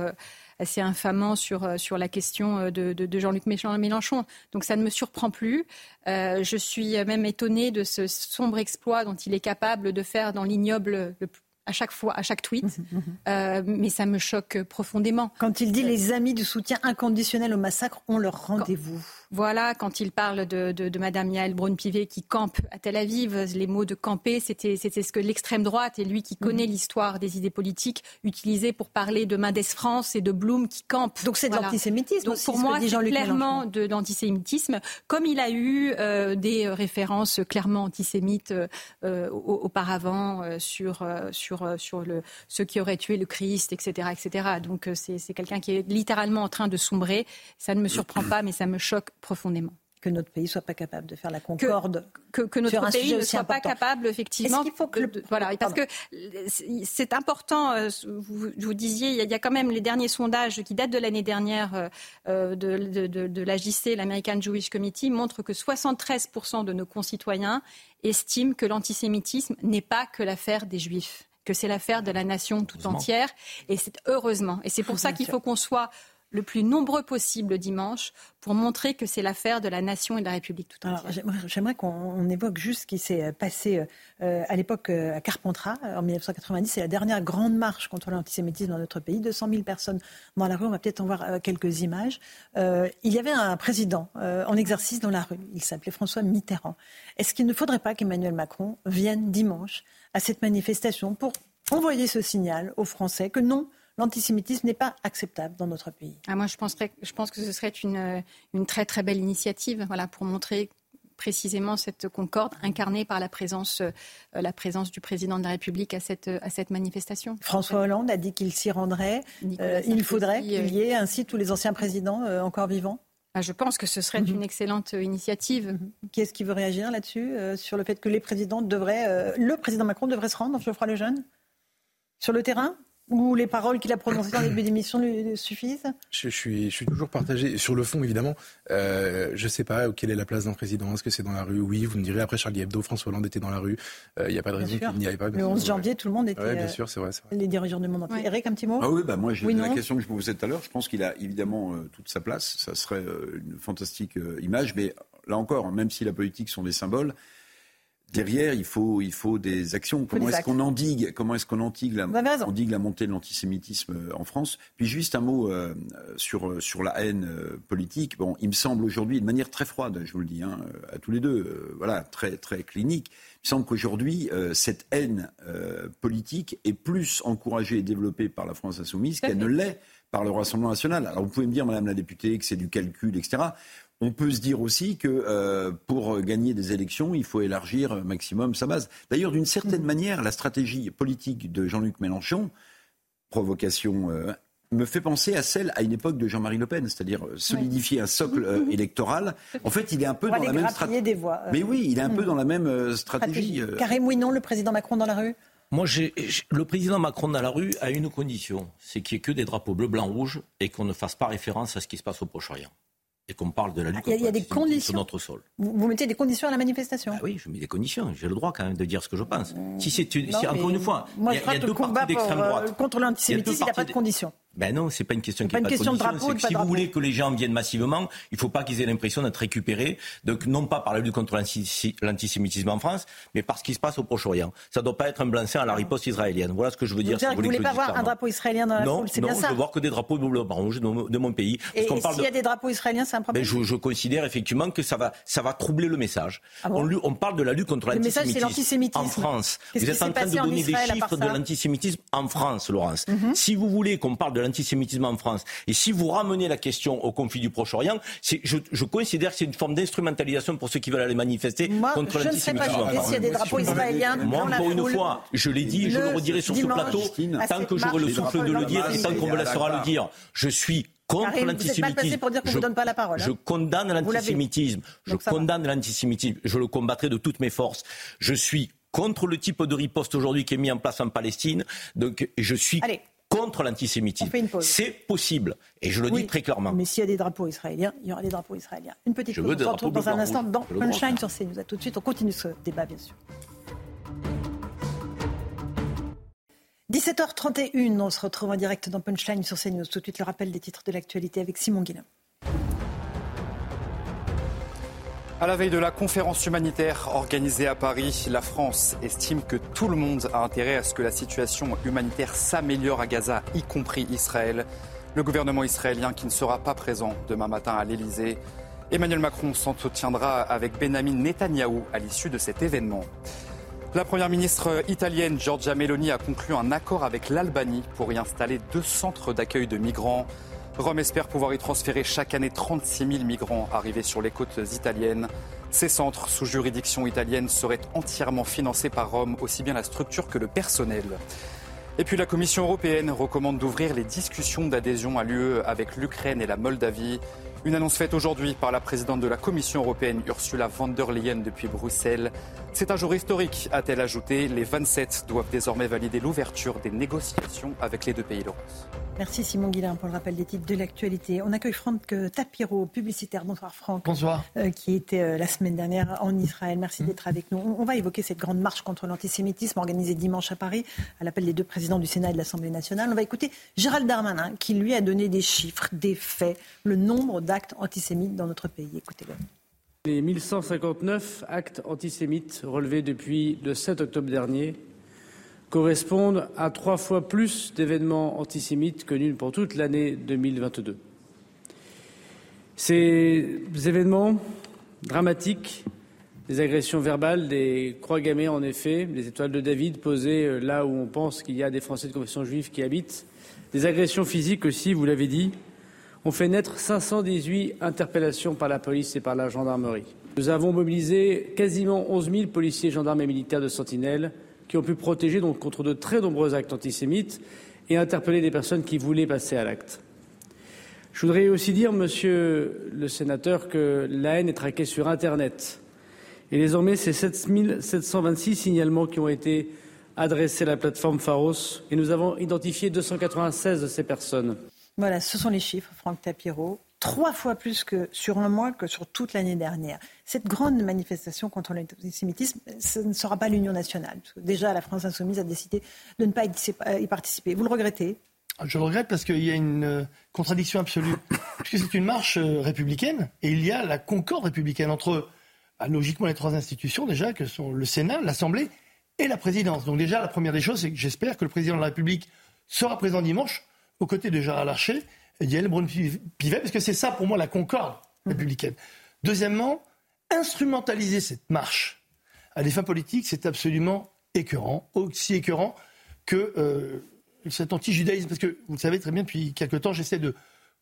S7: assez infamant sur, euh, sur la question euh, de, de, Jean-Luc Mélenchon. Donc ça ne me surprend plus. Euh, je suis même étonnée de ce sombre exploit dont il est capable de faire dans l'ignoble à chaque fois, à chaque tweet, mhm, mhm. euh, mais ça me choque profondément.
S1: Quand il dit les amis du soutien inconditionnel au massacre ont leur rendez-vous.
S7: Voilà, quand il parle de, de, de Madame Yael Braun-Pivet qui campe à Tel Aviv, les mots de camper, c'était ce que l'extrême droite et lui qui connaît mhm. l'histoire des idées politiques utilisait pour parler de Mendes France et de Blum qui campe.
S1: Donc c'est de l'antisémitisme.
S7: Donc pour moi, c'est clairement de l'antisémitisme, comme il a eu euh, des références clairement antisémites euh, auparavant sur sur sur, le, ceux qui auraient tué le Christ, etc. etc. Donc euh, c'est quelqu'un qui est littéralement en train de sombrer. Ça ne me surprend pas, mais ça me choque profondément
S1: que notre pays soit pas capable de faire la concorde.
S7: Que, que, notre pays ne soit pas capable, effectivement.
S1: Il faut que
S7: voilà, parce que c'est important. Euh, vous, vous disiez, il y, a, quand même les derniers sondages qui datent de l'année dernière euh, de, de, de, de l'AJC, l'American Jewish Committee, montrent que 73% de nos concitoyens estiment que l'antisémitisme n'est pas que l'affaire des Juifs que c'est l'affaire de la nation tout entière. Et c'est heureusement. Et c'est pour ça qu'il faut qu'on soit le plus nombreux possible dimanche pour montrer que c'est l'affaire de la nation et de la République tout entière.
S1: J'aimerais qu'on évoque juste ce qui s'est passé euh, à l'époque euh, à Carpentras en 1990. C'est la dernière grande marche contre l'antisémitisme dans notre pays. 200 000 personnes dans la rue. On va peut-être en voir euh, quelques images. il y avait un président en exercice dans la rue. Il s'appelait François Mitterrand. Est-ce qu'il ne faudrait pas qu'Emmanuel Macron vienne dimanche à cette manifestation pour envoyer ce signal aux Français que non, l'antisémitisme n'est pas acceptable dans notre pays.
S7: Ah, moi, je, penserais, je pense que ce serait une, une très très belle initiative voilà, pour montrer précisément cette concorde incarnée par la présence, euh, la présence du président de la République à cette, à cette manifestation.
S1: François Hollande a dit qu'il s'y rendrait. Euh, il faudrait qu'il y ait ainsi tous les anciens présidents euh, encore vivants
S7: ah, je pense que ce serait mhm. une excellente euh, initiative. Mhm.
S1: Qui est-ce qui veut réagir là-dessus, euh, sur le fait que les présidents devraient, euh, le président Macron devrait se rendre, Geoffroy Lejeune, sur le terrain? Ou les paroles qu'il a prononcées en début d'émission lui suffisent?
S5: Je, suis, je suis toujours partagé. Sur le fond, évidemment, euh, je ne sais pas quelle est la place d'un président. Est-ce que c'est dans la rue? Oui, vous me direz. Après, Charlie Hebdo, François Hollande était dans la rue. Il euh, n'y a pas de raison qu'il n'y avait pas.
S1: Le 11 janvier, tout le monde était.
S5: Oui, bien sûr, c'est vrai, vrai,
S1: Les dirigeants du monde entier. Eric, un petit mot?
S4: Ah Oui, bah moi, j'ai la question que je me posais tout à l'heure. Je pense qu'il a évidemment euh, toute sa place. Ça serait une fantastique image. Mais là encore, même si la politique sont des symboles, Derrière, il faut, il faut des actions. Comment est-ce qu'on endigue, comment est-ce qu'on endigue la, la montée de l'antisémitisme euh, en France? Puis juste un mot euh, sur, euh, sur la haine politique. Bon, il me semble aujourd'hui, de manière très froide, je vous le dis, hein, à tous les deux, voilà, très, très clinique, il me semble qu'aujourd'hui, cette haine politique est plus encouragée et développée par la France insoumise qu'elle ne l'est par le Rassemblement national. Alors vous pouvez me dire, Madame la députée, que c'est du calcul, etc. on peut se dire aussi que euh, pour gagner des élections, il faut élargir maximum sa base. D'ailleurs, d'une certaine
S1: Mm.
S4: manière, la stratégie politique de Jean-Luc Mélenchon, provocation, euh, me fait penser à celle à une époque de Jean-Marie Le Pen, c'est-à-dire euh, solidifier un socle euh, électoral. En fait, il est un peu dans la même stratégie.
S1: des voix. euh,
S4: Mais oui, il est un peu
S1: Mm.
S4: dans la même stratégie. euh.
S1: Karim Ouinon, le président Macron dans la rue?
S6: Moi, j'ai- j'ai- le président Macron dans la rue a une condition, c'est qu'il n'y ait que des drapeaux bleu, blanc, rouge et qu'on ne fasse pas référence à ce qui se passe au Proche-Orient. Et qu'on parle de la lutte contre l'antisémitisme
S1: conditions.
S6: sur notre sol.
S1: vous, vous mettez des conditions à la manifestation
S6: Ah oui, je mets des conditions. J'ai le droit quand même de dire ce que je pense. Si c'est une-
S1: Non,
S6: si, encore une fois, il y y a deux partis d'extrême
S1: euh,
S6: droite.
S1: contre l'antisémitisme, il n'y a pas de conditions.
S6: Ben non, c'est pas une question
S1: C'est
S6: qui
S1: pas une
S6: pas
S1: question de
S6: condition,
S1: drapeau, de
S6: que si vous voulez que les gens viennent massivement, il ne faut pas qu'ils aient l'impression d'être récupérés, donc non pas par la lutte contre l'anti- l'antisémitisme en France, mais par ce qui se passe au Proche-Orient. Ça ne doit pas être un blanc-seing à la riposte israélienne. Voilà ce que je veux
S1: Vous
S6: dire. si
S1: ne
S6: vous voulez
S1: pas
S6: je
S1: voir un drapeau israélien dans la
S6: non,
S1: foule, c'est
S6: non,
S1: bien
S6: je
S1: ça
S6: veux voir que des drapeaux bleu, blanc, rouge de, mon- pays.
S1: Et, et s'il y a
S6: de-
S1: des drapeaux israéliens, c'est un problème
S6: ben, je, je considère effectivement que ça va, ça va troubler le message.
S1: Ah bon
S6: on, on parle de la lutte contre l'antisémitisme en France. Vous êtes en train de donner des chiffres de l'antisémitisme en France, Laurence. Si vous voulez qu'on parle de l'antisémitisme en France, et si vous ramenez la question au conflit du Proche-Orient, c'est- je, je considère que c'est une forme d'instrumentalisation pour ceux qui veulent aller manifester
S1: Moi,
S6: contre
S1: je ne serais pas
S6: l'antisémitisme en
S1: choquée
S6: France.
S1: s'il y a des drapeaux israéliens
S6: Moi, encore une fois, je l'ai dit et je le redirai sur ce plateau, tant que j'aurai le souffle de le dire et tant qu'on me
S4: l'antisémitisme.
S6: laissera le dire. Je suis contre l'antisémitisme.
S1: pour dire qu'on
S6: Je-
S1: vous donne pas la parole, hein.
S6: Je condamne l'antisémitisme. Je condamne l'antisémitisme. Je le combattrai de toutes mes forces. Je suis contre le type de riposte aujourd'hui qui est mis en place en Palestine. Donc, je suis
S1: Allez.
S6: Contre l'antisémitisme. C'est possible. Et je le
S1: Oui,
S6: dis très clairement.
S1: Mais s'il y a des drapeaux israéliens, il y aura des drapeaux israéliens. Une petite
S6: Je
S1: pause. On se retrouve dans un instant dans. Punchline sur CNews. À tout de suite. On continue ce débat, bien sûr. 17h31, on se retrouve en direct dans Punchline sur CNews. Tout de suite, le rappel des titres de l'actualité avec Simon Guillain.
S2: À la veille de la conférence humanitaire organisée à Paris, la France estime que tout le monde a intérêt à ce que la situation humanitaire s'améliore à Gaza, y compris Israël. Le gouvernement israélien qui ne sera pas présent demain matin à l'Elysée. Emmanuel Macron s'entretiendra avec Benjamin Netanyahou à l'issue de cet événement. La première ministre italienne Giorgia Meloni a conclu un accord avec l'Albanie pour y installer deux centres d'accueil de migrants. Rome espère pouvoir y transférer chaque année 36 000 migrants arrivés sur les côtes italiennes. Ces centres sous juridiction italienne seraient entièrement financés par Rome, aussi bien la structure que le personnel. Et puis la Commission européenne recommande d'ouvrir les discussions d'adhésion à l'UE avec l'Ukraine et la Moldavie. Une annonce faite aujourd'hui par la présidente de la Commission européenne, Ursula von der Leyen, depuis Bruxelles. C'est un jour historique, a-t-elle ajouté. Les 27 doivent désormais valider l'ouverture des négociations avec les deux pays Laurence.
S1: Merci Simon Guillain pour le rappel des titres de l'actualité. On accueille Franck Tapiro, publicitaire. Bonsoir Franck.
S9: Bonsoir.
S1: Euh, qui était euh, la semaine dernière en Israël. Merci
S9: Mmh.
S1: d'être avec nous. On, on va évoquer cette grande marche contre l'antisémitisme organisée dimanche à Paris à l'appel des deux présidents du Sénat et de l'Assemblée nationale. On va écouter Gérald Darmanin qui lui a donné des chiffres, des faits, le nombre d'actes antisémites dans notre pays.
S9: Les 1159 actes antisémites relevés depuis le 7 octobre dernier correspondent à trois fois plus d'événements antisémites connus pour toute l'année 2022. Ces événements dramatiques, des agressions verbales, des croix gammées en effet, des étoiles de David posées euh, là où on pense qu'il y a des Français de confession juive qui habitent, des agressions physiques aussi, vous l'avez dit, ont fait naître 518 interpellations par la police et par la gendarmerie. Nous avons mobilisé quasiment 11 000 policiers, gendarmes et militaires de Sentinelle qui ont pu protéger donc contre de très nombreux actes antisémites et interpeller des personnes qui voulaient passer à l'acte. Je voudrais aussi dire, monsieur le sénateur, que la haine est traquée sur Internet. Et désormais, c'est 7 726 signalements qui ont été adressés à la plateforme Pharos et nous avons identifié 296 de ces personnes.
S1: Voilà, ce sont les chiffres, Franck Tapiro. Trois fois plus que sur un mois que sur toute l'année dernière. Cette grande manifestation contre l'antisémitisme, ce ne sera pas l'Union nationale. Déjà, la France insoumise a décidé de ne pas y participer. Vous le regrettez?
S10: Je le regrette parce qu'il y a une euh, contradiction absolue. Puisque c'est une marche euh, républicaine et il y a la concorde républicaine entre, bah, logiquement, les trois institutions déjà, que sont le Sénat, l'Assemblée et la présidence. Donc déjà, la première des choses, c'est que j'espère que le président de la République sera présent dimanche aux côtés de Gérard Larcher et d'Yael Braun-Pivet, parce que c'est ça pour moi la concorde républicaine. Deuxièmement, instrumentaliser cette marche à des fins politiques, c'est absolument écœurant, aussi écœurant que euh, cet anti-judaïsme. Parce que vous le savez très bien, depuis quelque temps, j'essaie de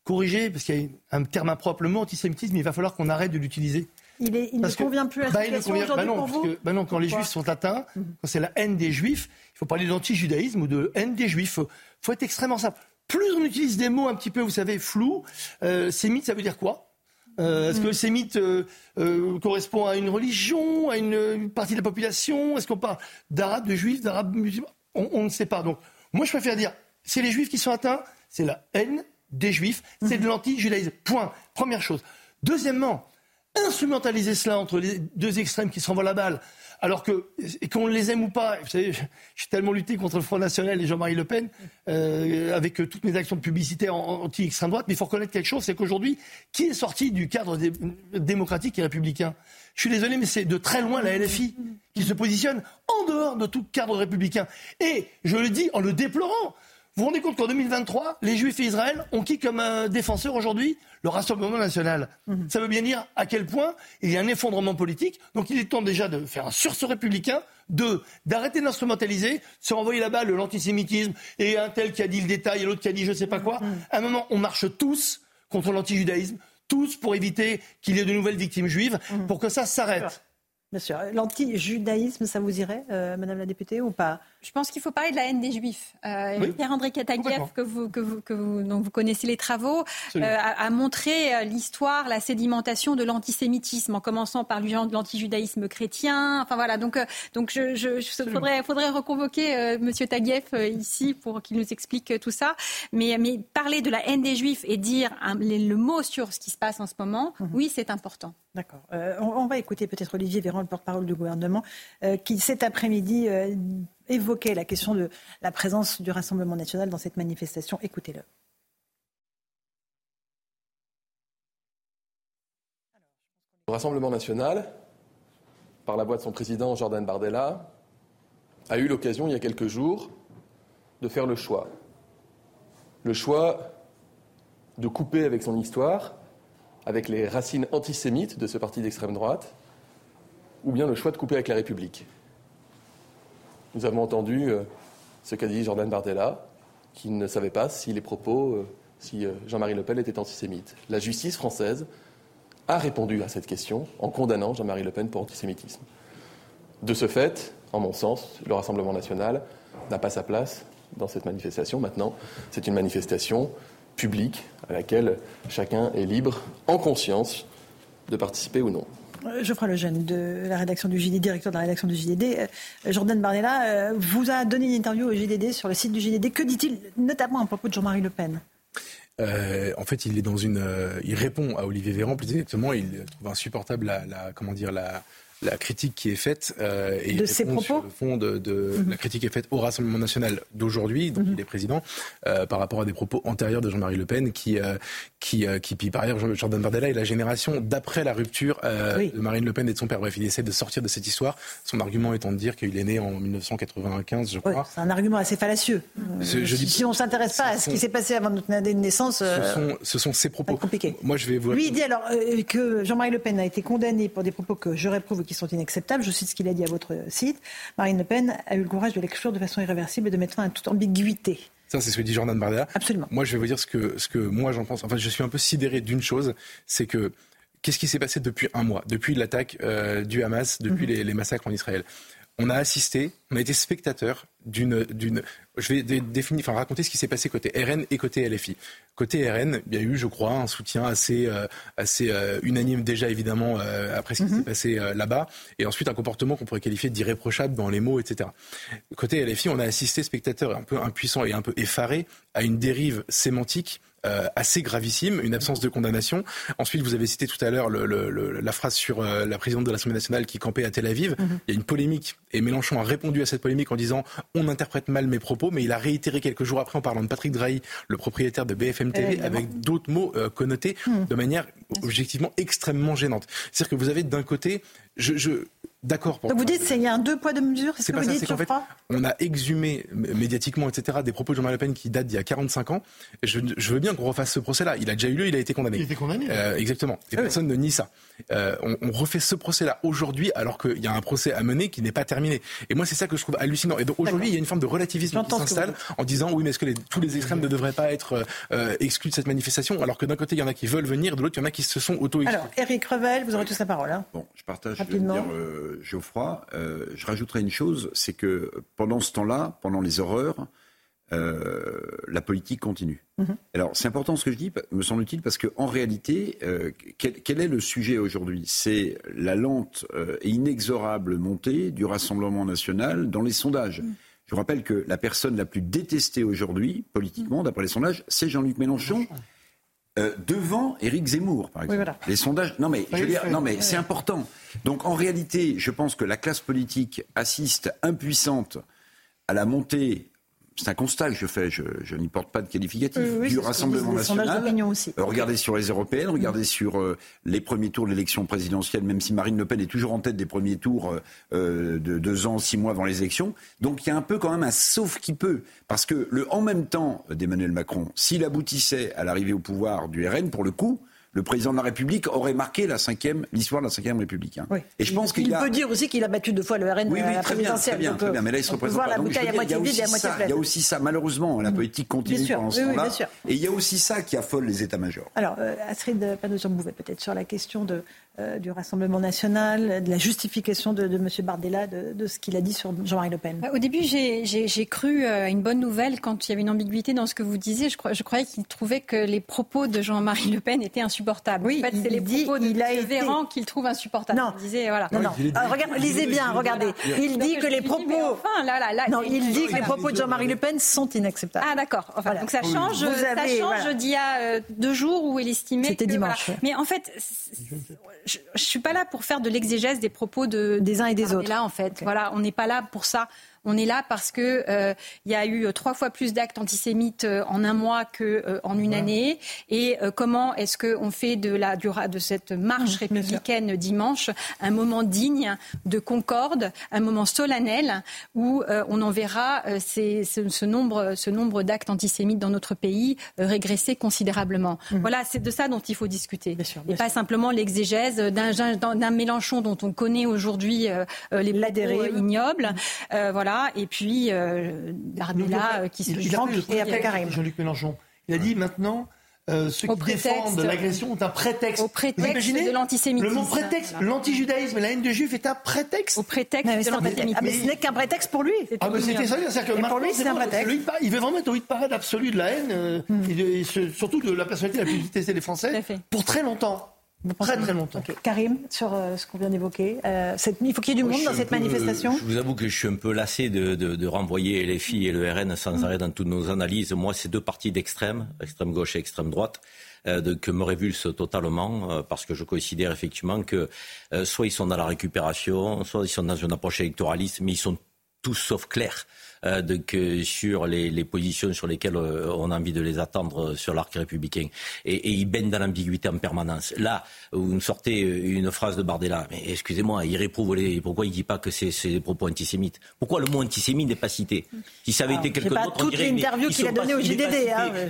S10: corriger, parce qu'il y a un terme impropre, le mot antisémitisme, il va falloir qu'on arrête de l'utiliser.
S1: Il, est, il ne convient plus à
S10: bah, convient,
S1: aujourd'hui
S10: bah non,
S1: pour vous
S10: que, bah non, quand les juifs sont atteints, quand c'est la haine des juifs, il faut parler d'anti-judaïsme ou de haine des juifs. Il faut, faut, être extrêmement simple. Plus on utilise des mots un petit peu, vous savez, flous, euh, sémite, ça veut dire quoi euh, Est-ce que sémite euh, euh, correspond à une religion, à une, une partie de la population Est-ce qu'on parle d'arabes, de juifs, d'arabes musulmans on, on ne sait pas. Donc, moi, je préfère dire, c'est les juifs qui sont atteints, c'est la haine des juifs, c'est de l'anti-judaïsme. Point. Première chose. Deuxièmement, instrumentaliser cela entre les deux extrêmes qui se renvoient la balle, alors que, qu'on les aime ou pas, vous savez, j'ai tellement lutté contre le Front National et Jean-Marie Le Pen, euh, avec toutes mes actions de publicité anti-extrême droite, mais il faut reconnaître quelque chose, c'est qu'aujourd'hui, qui est sorti du cadre dé démocratique et républicain? Je suis désolé, mais c'est de très loin la LFI qui se positionne en dehors de tout cadre républicain. Et je le dis en le déplorant. Vous vous rendez compte qu'en 2023, les Juifs et Israël ont qui comme un défenseur aujourd'hui? Le Rassemblement national. Mmh. Ça veut bien dire à quel point il y a un effondrement politique. Donc il est temps déjà de faire un sursaut républicain, de d'arrêter d'instrumentaliser, de se renvoyer là-bas le l'antisémitisme et un tel qui a dit le détail et l'autre qui a dit je sais pas quoi. Mmh. À un moment, on marche tous contre l'antijudaïsme, tous pour éviter qu'il y ait de nouvelles victimes juives, mmh. pour que ça s'arrête.
S1: Bien sûr. L'anti-judaïsme, ça vous irait, euh, Madame la députée, ou pas?
S7: Je pense qu'il faut parler de la haine des Juifs. Euh, oui. Pierre-André Kataguiev, que vous, que vous, que vous, donc vous connaissez les travaux, euh, a, a, montré euh, l'histoire, la sédimentation de l'antisémitisme, en commençant par l'anti-judaïsme chrétien. Enfin voilà, donc, euh, donc je, je, je faudrait, faudrait reconvoquer Monsieur Taguieff ici pour qu'il nous explique tout ça. Mais, mais parler de la haine des Juifs et dire le mot sur ce qui se passe en ce moment, mmh. oui, c'est important.
S1: D'accord. On, on, va écouter peut-être Olivier Véran, le porte-parole du gouvernement, qui cet après-midi évoquait la question de la présence du Rassemblement national dans cette manifestation. Écoutez-le.
S11: Le Rassemblement national, par la voix de son président Jordan Bardella, a eu l'occasion il y a quelques jours de faire le choix. Le choix de couper avec son histoire avec les racines antisémites de ce parti d'extrême droite, ou bien le choix de couper avec la République. Nous avons entendu euh, ce qu'a dit Jordan Bardella, qui ne savait pas si les propos, euh, si euh, Jean-Marie Le Pen était antisémite. La justice française a répondu à cette question en condamnant Jean-Marie Le Pen pour antisémitisme. De ce fait, en mon sens, le Rassemblement national n'a pas sa place dans cette manifestation. Maintenant, c'est une manifestation publique à laquelle chacun est libre, en conscience, de participer ou non.
S1: Geoffroy Lejeune, de la rédaction du JDD, directeur de la rédaction du JDD. Jordan Bardella vous a donné une interview au JDD sur le site du JDD. Que dit-il notamment à propos de Jean-Marie Le Pen?
S5: Euh, en fait, il est dans une, euh, il répond à Olivier Véran plus exactement. Il trouve insupportable la comment dire la la critique qui est faite euh, et
S1: de ses propos
S5: sur le fond de, de -hmm. la critique est faite au Rassemblement national d'aujourd'hui, dont mm -hmm. il est président, euh, par rapport à des propos antérieurs de Jean-Marie Le Pen, qui, euh, qui, qui, puis par ailleurs, Jordan Bardella est la génération d'après la rupture oui. de Marine Le Pen et de son père. Bref, il essaie de sortir de cette histoire. Son argument étant de dire qu'il est né en 1995, je crois. Oui,
S1: c'est un argument assez fallacieux. Je, je dis, si on ne s'intéresse pas à ce qui s'est passé avant notre année de naissance,
S5: ce sont, ce sont ses propos.
S1: Compliqué.
S5: Moi, je vais vous.
S1: Lui, il dit alors que Jean-Marie Le Pen a été condamné pour des propos que je réprouve qui sont inacceptables. Je cite ce qu'il a dit à votre site. Marine Le Pen a eu le courage de l'exclure de façon irréversible et de mettre fin à toute ambiguïté.
S5: Ça, c'est ce que dit Jordan Bardella.
S1: Absolument.
S5: Moi, je vais vous dire ce que, ce que moi j'en pense. Enfin, je suis un peu sidéré d'une chose, c'est que qu'est-ce qui s'est passé depuis un mois, depuis l'attaque euh, du Hamas, depuis mm -hmm. les, les massacres en Israël? On a assisté, on a été spectateur d'une, je vais définir, enfin raconter ce qui s'est passé côté RN et côté LFI. Côté RN, il y a eu, je crois, un soutien assez, euh, assez euh, unanime déjà évidemment euh, après ce qui mm -hmm. s'est passé euh, là-bas, et ensuite un comportement qu'on pourrait qualifier d'irréprochable dans les mots, etc. Côté LFI, on a assisté spectateur un peu impuissant et un peu effaré à une dérive sémantique euh, assez gravissime, une absence de condamnation. Ensuite, vous avez cité tout à l'heure le, le, le, la phrase sur euh, la présidente de l'Assemblée nationale qui campait à Tel Aviv. Mm -hmm. Il y a une polémique et Mélenchon a répondu à cette polémique en disant on interprète mal mes propos, mais il a réitéré quelques jours après en parlant de Patrick Drahi, le propriétaire de BFM TV, avec d'autres mots euh, connotés mm -hmm. de manière objectivement extrêmement gênantes. C'est-à-dire que vous avez d'un côté, je, je d'accord.
S1: Donc vous dites qu'il y a un deux poids deux mesures, c'est ce que vous dites,
S5: en fait, On a exhumé médiatiquement, etc., des propos de Jean-Marie Le Pen qui datent d'il y a 45 ans. Je, je veux bien qu'on refasse ce procès-là. Il a déjà eu lieu, il a été condamné.
S10: Il a été condamné.
S5: Euh, exactement. Et ah personne ne nie ça. Euh, on, on, refait ce procès-là aujourd'hui, alors qu'il y a un procès à mener qui n'est pas terminé. Et moi, c'est ça que je trouve hallucinant. Et donc aujourd'hui, il y a une forme de relativisme qui s'installe en disant oui, mais est-ce que les, tous les extrêmes ne devraient pas être euh, exclus de cette manifestation, alors que d'un côté, il y en a qui veulent venir, de l'autre, il y en a qui se sont auto-exclus?
S1: Alors, Eric Revel, vous aurez tous la parole. Hein.
S4: Bon, je partage, Rapidement. Dire, euh, Geoffroy. Euh, je rajouterai une chose, c'est que pendant ce temps-là, pendant les horreurs, euh, la politique continue. Mhm. Alors c'est important ce que je dis, me semble-t-il, parce qu'en réalité, euh, quel, est le sujet aujourd'hui? C'est la lente et inexorable montée du Rassemblement national dans les sondages. Mhm. Je vous rappelle que la personne la plus détestée aujourd'hui, politiquement, d'après les sondages, c'est Jean-Luc Mélenchon. Euh, devant Éric Zemmour, par exemple. Les sondages. Non, mais, non, mais c'est important. Donc, en réalité, je pense que la classe politique assiste impuissante à la montée c'est un constat que je fais, je, n'y porte pas de qualificatif, du Rassemblement national.
S1: Aussi.
S4: Euh, regardez sur les européennes, regardez sur euh, les premiers tours de l'élection présidentielle, même si Marine Le Pen est toujours en tête des premiers tours euh, de deux ans, six mois avant les élections. Donc il y a un peu quand même un sauf qui peut. Parce que le en même temps d'Emmanuel Macron, s'il aboutissait à l'arrivée au pouvoir du RN, pour le coup, le président de la République aurait marqué la cinquième, l'histoire de la cinquième République. Hein.
S1: Et je pense qu'il peut dire aussi qu'il a battu deux fois le RN
S4: oui, oui,
S1: à la
S4: très
S1: présidentielle.
S4: Bien, très bien, mais là il se représente
S1: à moitié vide et à moitié pleine.
S4: Il y a aussi ça, malheureusement, la mm. politique continue pendant ce temps-là. Et il y a aussi ça qui affole les états-majors.
S1: Alors, euh, Astrid Panozon-Bouvet, peut-être sur la question de euh, du Rassemblement national, de la justification de, de M. Bardella de, ce qu'il a dit sur Jean-Marie Le Pen
S7: Au début, j'ai cru à euh, une bonne nouvelle quand il y avait une ambiguïté dans ce que vous disiez. Je, je croyais qu'il trouvait que les propos de Jean-Marie Le Pen étaient insupportables.
S1: Oui,
S7: en fait, c'est les
S1: dit,
S7: propos de
S1: il a
S7: été... Véran qu'il trouve insupportables.
S1: Non,
S7: il disait, voilà.
S1: non, non. Ah, regarde, lisez bien, regardez. Il dit que les propos.
S7: Enfin, là, là, là,
S1: non, il dit que les propos de Jean-Marie Le Pen sont inacceptables.
S7: Ah, d'accord. Enfin, Donc ça change, ça change d'il y a euh, deux jours où il estimait.
S1: C'était dimanche.
S7: Mais en fait, je, je suis pas là pour faire de l'exégèse des propos de,
S1: des uns et des autres.
S7: Là, en fait, voilà, on n'est pas là pour ça. On est là parce que euh, il y a eu trois fois plus d'actes antisémites euh, en un mois qu'en euh, en une année. Et comment est-ce qu'on fait de la de cette marche mmh, républicaine dimanche un moment digne de concorde, un moment solennel où on enverra ces, ce, nombre ce nombre d'actes antisémites dans notre pays régresser considérablement. Mmh. Voilà, c'est de ça dont il faut discuter, et pas simplement l'exégèse d'un Mélenchon dont on connaît aujourd'hui les propos ignobles. voilà et puis euh, euh qui se
S10: et après Karim. Jean-Luc Mélenchon. Il a dit maintenant. Euh, ceux qui défendent l'agression ont un prétexte.
S7: Au prétexte de l'antisémitisme.
S10: Le mot prétexte, l'antijudaïsme et la haine de juifs est un prétexte.
S7: Au prétexte de l'antisémitisme.
S1: Ah, mais ce n'est qu'un prétexte pour lui.
S10: Ah, mais c'était ça, c'est-à-dire que pour lui, c'est un prétexte. il veut vraiment être au hit parade absolu de la haine, euh, et, surtout de la personnalité la plus détestée des Français, pour très longtemps. Très très longtemps.
S1: Karim, sur euh, ce qu'on vient d'évoquer, euh, il faut qu'il y ait du monde dans cette manifestation.
S6: Je vous avoue que je suis un peu lassé de, de, de renvoyer les filles et le RN sans mm. arrêt dans toutes nos analyses. Moi, c'est deux partis d'extrême, extrême gauche et extrême droite. Euh, de, que me révulse totalement euh, parce que je considère effectivement que euh, soit ils sont dans la récupération, soit ils sont dans une approche électoraliste, mais ils sont tous sauf clairs. Euh, de, que sur les, les, positions sur lesquelles euh, on a envie de les attendre euh, sur l'arc républicain. Et, et ils baignent dans l'ambiguïté en permanence. Là, vous me sortez une phrase de Bardella, mais excusez-moi, il réprouve les... Pourquoi il ne dit pas que c'est des propos antisémites? Pourquoi le mot antisémite n'est pas cité? Si ça avait été quelqu'un d'autre,
S1: on dirait... l'interview qu'il a donnée au JDD.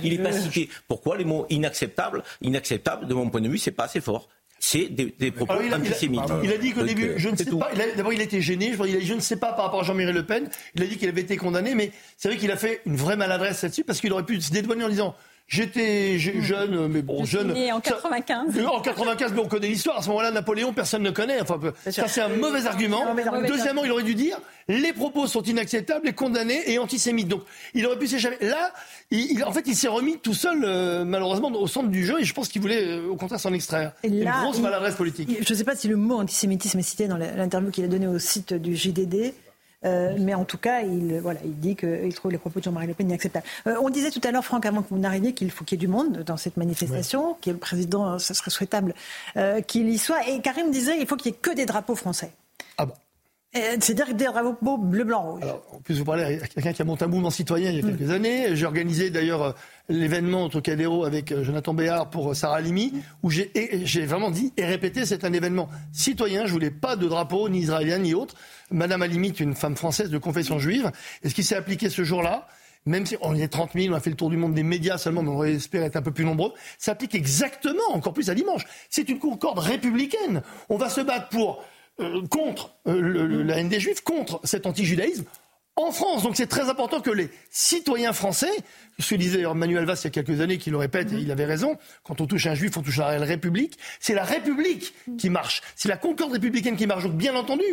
S6: Il n'est pas, hein, pas cité. Pourquoi les mots inacceptables Inacceptable, de mon point de vue, c'est pas assez fort? C'est des, propos antisémites.
S10: Il a, dit qu'au début, je ne sais pas. D'abord, il été gêné. Je, il a dit, je ne sais pas par rapport à Jean-Marie Le Pen. Il a dit qu'il avait été condamné, mais c'est vrai qu'il a fait une vraie maladresse là-dessus parce qu'il aurait pu se dédouaner en disant J'étais jeune, mais bon, jeune.
S7: Né en 95.
S10: en 95, mais on connaît l'histoire. À ce moment-là, Napoléon, personne ne connaît. Enfin, ça, c'est un mauvais argument. Deuxièmement, il aurait dû dire les propos sont inacceptables et condamnés et antisémites. Donc, il aurait pu s'échapper. Là, il, en fait, il s'est remis tout seul, euh, malheureusement, au centre du jeu et je pense qu'il voulait, euh, au contraire, s'en extraire. une grosse maladresse politique.
S1: je ne sais pas si le mot antisémitisme est cité dans l'interview qu'il a donnée au site du JDD. Euh, mais en tout cas, il, voilà, il dit qu'il trouve les propos de Jean-Marie Le Pen inacceptables. Euh, on disait tout à l'heure, Franck, avant que vous n'arriviez, qu'il faut qu'il y ait du monde dans cette manifestation, qu'il y ait le président, ce serait souhaitable euh, qu'il y soit. Et Karim disait qu'il faut qu'il n'y ait que des drapeaux français.
S10: Ah bon
S1: C'est-à-dire des drapeaux bleu, blanc, rouge.
S10: Alors, en plus, vous parlez à quelqu'un qui a monté un mouvement citoyen il y a quelques années. J'ai organisé d'ailleurs euh, l'événement au Trocadéro avec euh, Jonathan Béard pour euh, Sarah Limi, où j'ai vraiment dit et répété, c'est un événement citoyen. Je voulais pas de drapeau, ni israélien, ni autre. Madame Halimi est une femme française de confession juive. Et ce qui s'est appliqué ce jour-là, même si on est 30 000, on a fait le tour du monde des médias seulement, mais on espère être un peu plus nombreux, s'applique exactement, encore plus à dimanche. C'est une concorde républicaine. On va se battre pour euh, contre euh, la haine des juifs, contre cet anti-judaïsme en France. Donc c'est très important que les citoyens français, ce que disait Manuel Valls il y a quelques années, qui le répète, et il avait raison, quand on touche un juif, on touche à la République, c'est la République qui marche, c'est la concorde républicaine qui marche. Donc bien entendu,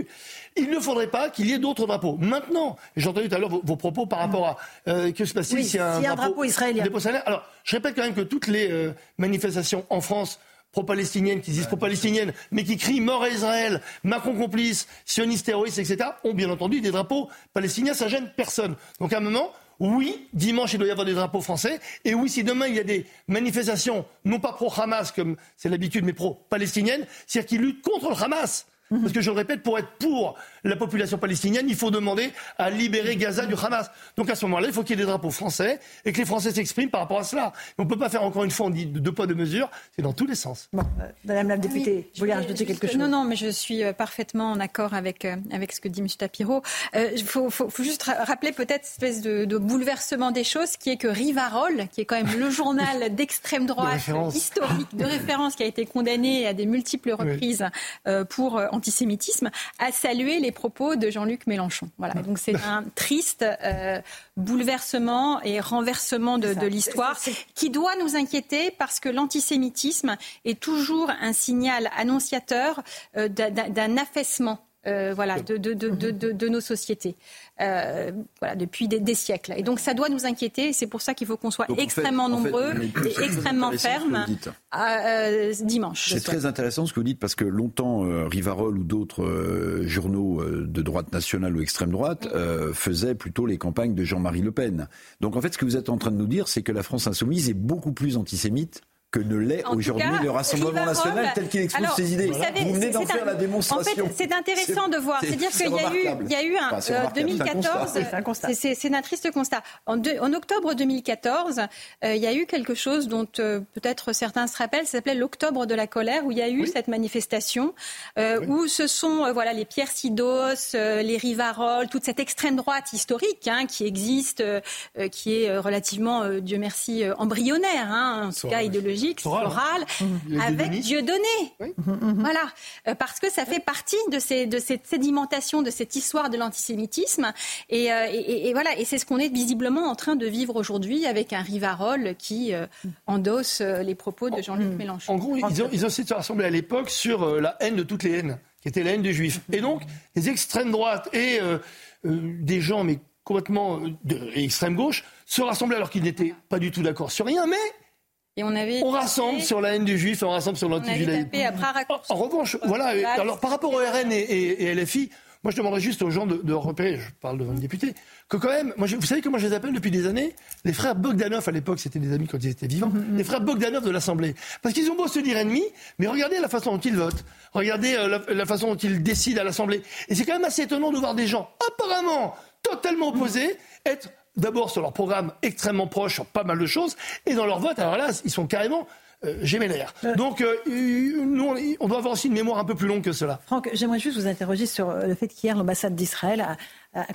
S10: il ne faudrait pas qu'il y ait d'autres drapeaux. Maintenant, j'ai entendu tout à l'heure vos, propos par rapport à euh, que se passe-t-il
S1: si un, drapeau, drapeau israélien.
S10: Alors, je répète quand même que toutes les manifestations en France pro-palestiniennes, qui disent pro-palestiniennes, mais qui crient mort à Israël, Macron complice, sioniste terroriste, etc., ont bien entendu des drapeaux palestiniens, ça gêne personne. Donc à un moment, oui, dimanche, il doit y avoir des drapeaux français. Et oui, si demain, il y a des manifestations, non pas pro-Hamas, comme c'est l'habitude, mais pro-palestiniennes, c'est-à-dire qui luttent contre le Hamas, parce que je le répète, pour être pour la population palestinienne, il faut demander à libérer Gaza du Hamas. Donc à ce moment-là, il faut qu'il y ait des drapeaux français et que les Français s'expriment par rapport à cela. on ne peut pas faire encore une fois, on dit de deux poids, deux mesures, c'est dans tous les sens.
S1: Bon, euh, Madame la députée, vous voulez rajouter quelque chose
S7: Non, non, mais je suis euh, parfaitement en accord avec, euh, avec ce que dit M. Tapiro. Il faut, faut, juste rappeler peut-être cette espèce de, de, bouleversement des choses qui est que Rivarol, qui est quand même le journal d'extrême droite historique de référence qui a été condamné à des multiples reprises pour antisémitisme, a salué les propos de Jean-Luc Mélenchon. Voilà. Donc c'est un triste euh, bouleversement et renversement de, de l'histoire qui doit nous inquiéter parce que l'antisémitisme est toujours un signal annonciateur euh, d'un affaissement euh, voilà, de, de, de, de, nos sociétés. Euh, voilà, depuis des, siècles. Et donc ça doit nous inquiéter. C'est pour ça qu'il faut qu'on soit extrêmement nombreux et extrêmement fermes euh, dimanche.
S4: C'est très intéressant ce que vous dites parce que longtemps, Rivarol ou d'autres journaux de droite nationale ou extrême droite faisaient plutôt les campagnes de Jean-Marie Le Pen. Donc en fait, ce que vous êtes en train de nous dire, c'est que la France insoumise est beaucoup plus antisémite que ne l'est aujourd'hui le Rassemblement national tel qu'il expose ses idées. Vous, venez d'en faire la démonstration.
S7: En fait, c'est intéressant de voir. C'est-à-dire qu'il y, a eu, il y a eu un 2014. C'est un, triste constat. En, en octobre 2014, euh, il y a eu quelque chose dont euh, peut-être certains se rappellent. Ça s'appelait l'octobre de la colère, où il y a eu cette manifestation, euh, où ce sont voilà les Pierre Sidos, les Rivarol, toute cette extrême droite historique hein, qui existe, qui est relativement, Dieu merci, embryonnaire, hein, en tout cas idéologique Soral, mmh. avec Dieu donné. Mmh, mmh, voilà, euh, parce que ça fait partie de, ces, de cette sédimentation, de cette histoire de l'antisémitisme. Et, euh, et, voilà, et c'est ce qu'on est visiblement en train de vivre aujourd'hui avec un Rivarol qui euh, endosse les propos de Jean-Luc Mélenchon.
S10: En gros, ils ont, ils ont essayé de se rassembler à l'époque sur la haine de toutes les haines, qui était la haine des Juifs. Et donc, les extrêmes droites et des gens, mais complètement de, extrême gauche, se rassemblaient alors qu'ils n'étaient pas du tout d'accord sur rien, mais
S7: et on, avait
S10: on rassemble sur la haine du juif, on rassemble sur l'anti-judaïsme. En, revanche, voilà, alors par rapport au RN et, LFI, moi je demanderais juste aux gens de, repérer, je parle devant le député, que quand même, moi, vous savez comment je les appelle depuis des années Les frères Bogdanov, à l'époque c'était des amis quand ils étaient vivants, mm-hmm. les frères Bogdanov de l'Assemblée. Parce qu'ils ont beau se dire ennemis, mais regardez la façon dont ils votent, regardez euh, la, la façon dont ils décident à l'Assemblée. Et c'est quand même assez étonnant de voir des gens apparemment totalement opposés être d'abord sur leur programme extrêmement proche sur pas mal de choses, et dans leur vote, alors là, ils sont carrément euh, gémellaires. Donc, euh, nous, on doit avoir aussi une mémoire un peu plus longue que cela.
S1: Franck, j'aimerais juste vous interroger sur euh, le fait qu'hier, l'ambassade d'Israël a,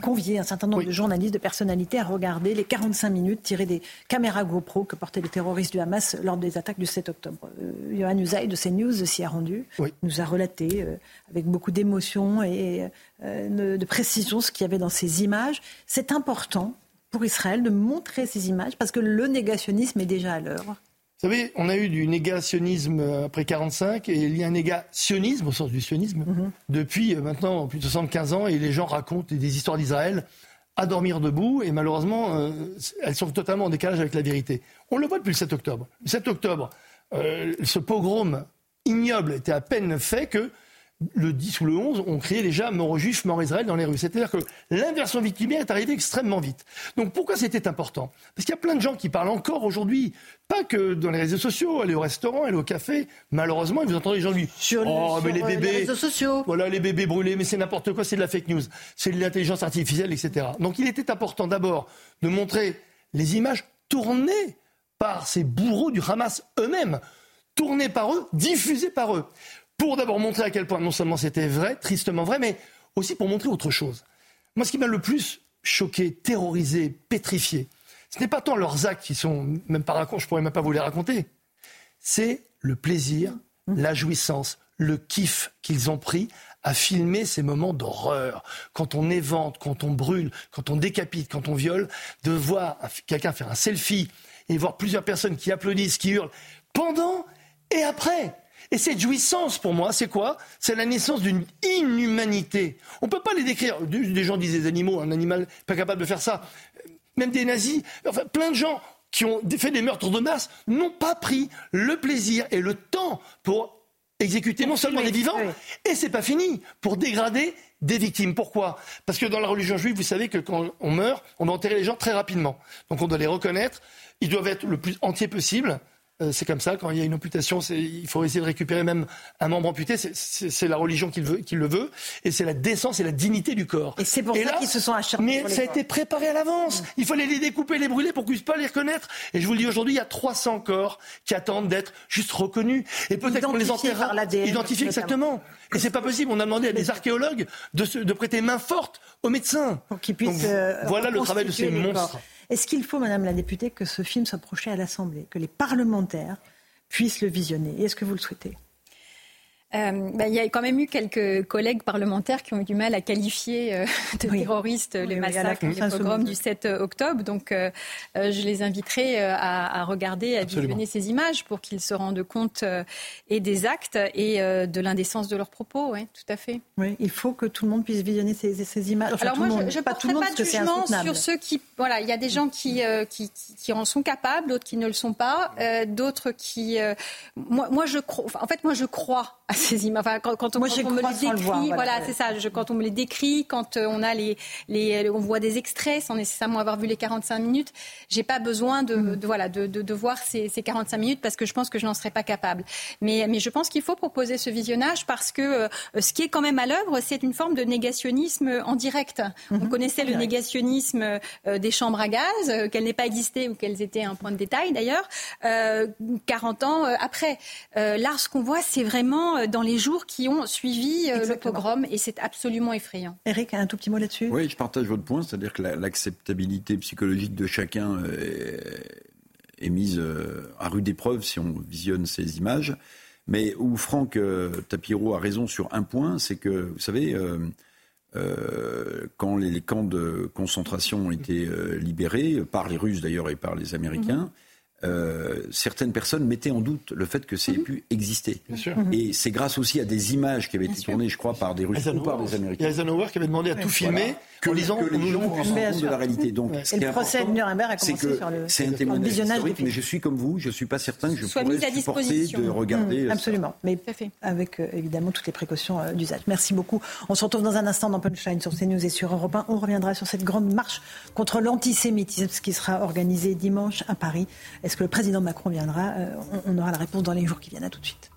S1: convié un certain nombre de journalistes, de personnalités à regarder les 45 minutes tirées des caméras GoPro que portaient les terroristes du Hamas lors des attaques du 7 octobre. Johan Usaï de CNews s'y a rendu, nous a relaté avec beaucoup d'émotion et de précision ce qu'il y avait dans ces images. C'est important pour Israël de montrer ces images Parce que le négationnisme est déjà à l'heure.
S10: Vous savez, on a eu du négationnisme après 45 et il y a un négationnisme au sens du sionisme mhm. depuis euh, maintenant plus de 75 ans et les gens racontent des histoires d'Israël à dormir debout et malheureusement euh, elles sont totalement en décalage avec la vérité. On le voit depuis le 7 octobre. Le 7 octobre, euh, ce pogrom ignoble était à peine fait que le 10 ou le 11, on criait déjà mort aux juifs, mort Israël dans les rues. C'est-à-dire que l'inversion victimaire est arrivée extrêmement vite. Donc pourquoi c'était important? Parce qu'il y a plein de gens qui parlent encore aujourd'hui, pas que dans les réseaux sociaux, aller au restaurant, aller au café. Malheureusement, vous entendez les gens lui
S1: sur,
S10: Oh, mais les
S1: euh,
S10: bébés.
S1: réseaux sociaux.
S10: Voilà, les bébés brûlés, mais c'est n'importe quoi, c'est de la fake news. C'est de l'intelligence artificielle, etc. Donc il était important d'abord de montrer les images tournées par ces bourreaux du Hamas eux-mêmes, tournées par eux, diffusées par eux pour d'abord montrer à quel point non seulement c'était vrai, tristement vrai, mais aussi pour montrer autre chose. Moi, ce qui m'a le plus choqué, terrorisé, pétrifié, ce n'est pas tant leurs actes qui sont, même pas racontés, je pourrais même pas vous les raconter, c'est le plaisir, la jouissance, le kiff qu'ils ont pris à filmer ces moments d'horreur. Quand on évente, quand on brûle, quand on décapite, quand on viole, de voir quelqu'un faire un selfie et voir plusieurs personnes qui applaudissent, qui hurlent, pendant et après. Et cette jouissance, pour moi, c'est quoi? C'est la naissance d'une inhumanité. On ne peut pas les décrire. Des gens disent des animaux, un animal pas capable de faire ça. Même des nazis, enfin plein de gens qui ont fait des meurtres de masse n'ont pas pris le plaisir et le temps pour exécuter non seulement des vivants, et c'est pas fini, pour dégrader des victimes. Pourquoi? Parce que dans la religion juive, vous savez que quand on meurt, on doit enterrer les gens très rapidement. Donc on doit les reconnaître, ils doivent être le plus entiers possible. Euh, c'est comme ça, quand il y a une amputation, il faut essayer de récupérer même un membre amputé. C'est la religion qui le veut, qui le veut et c'est la décence et la dignité du corps.
S1: Et c'est pour ça qu'ils se sont acharnés.
S10: Mais ça a été préparé à l'avance. Il fallait les découper, les brûler pour qu'ils puissent pas les reconnaître. Et je vous le dis aujourd'hui, il y a 300 corps qui attendent d'être juste reconnus. Et peut-être qu'on les enterrera. Identifiés exactement. Et c'est pas possible. On a demandé à des archéologues de, de prêter main forte aux médecins.
S1: Pour qu'ils puissent. Euh,
S10: voilà le travail de ces monstres.
S1: Est-ce qu'il faut, Madame la députée, que ce film soit projeté à l'Assemblée, que les parlementaires puissent le visionner? Est-ce que vous le souhaitez?
S7: Euh, bah, il y a quand même eu quelques collègues parlementaires qui ont eu du mal à qualifier euh, de terroristes les massacres, les pogroms du 7 euh, octobre. Donc, je les inviterai à, regarder, à visionner ces images pour qu'ils se rendent compte et des actes et de l'indécence de leurs propos. Oui, tout à fait.
S1: Oui, il faut que tout le monde puisse visionner ces, images.
S7: Alors moi, je ne pas, tout le monde, pas de jugement sur ceux qui... Voilà, il y a des gens qui, qui, qui, en sont capables, d'autres qui ne le sont pas, d'autres qui... moi, moi, je crois... en fait, moi, je crois à ces images. Enfin, quand, on, me les décrit, voilà, c'est ça. quand on me les décrit, quand euh, on a les, les, on voit des extraits sans nécessairement avoir vu les 45 minutes, j'ai pas besoin de, mm. de voilà, de, de, de, voir ces, ces 45 minutes parce que je pense que je n'en serais pas capable. Mais, mais je pense qu'il faut proposer ce visionnage parce que euh, ce qui est quand même à l'œuvre, c'est une forme de négationnisme en direct. On mm-hmm. connaissait le négationnisme euh, des chambres à gaz, qu'elles n'aient pas existé ou qu'elles étaient un point de détail d'ailleurs, 40 ans après. là, ce qu'on voit, c'est vraiment dans les jours qui ont suivi euh, le pogrom et c'est absolument effrayant.
S1: Eric, un tout petit mot là-dessus?
S4: Oui, je partage votre point, c'est-à-dire que l'acceptabilité psychologique de chacun est, mise euh, à rude épreuve si on visionne ces images. Mais où Franck euh, Tapiro a raison sur un point, c'est que, vous savez, quand les, camps de concentration ont été libérés, par les Russes d'ailleurs et par les Américains, mhm. Euh, certaines personnes mettaient en doute le fait que ça ait mhm. pu exister.
S10: Mhm.
S4: Et c'est grâce aussi à des images qui avaient été tournées, je crois, par des Russes ou par des Américains. Il y
S10: a Eisenhower qui avait demandé à tout filmer
S4: que, les gens compte de la réalité. Donc,
S1: ce et le procès de Nuremberg a commencé sur le,
S4: c'est un témoignage historique, mais je suis comme vous, je ne suis pas certain que je
S7: Soit
S4: pourrais
S7: supporter
S4: de regarder.
S1: Mmh, absolument, mais avec euh, évidemment toutes les précautions euh, d'usage. Merci beaucoup. On se retrouve dans un instant dans Punchline sur CNews et sur Europe 1. On reviendra sur cette grande marche contre l'antisémitisme qui sera organisée dimanche à Paris. Est-ce que le président Macron viendra. Euh, on aura la réponse dans les jours qui viennent. À tout de suite.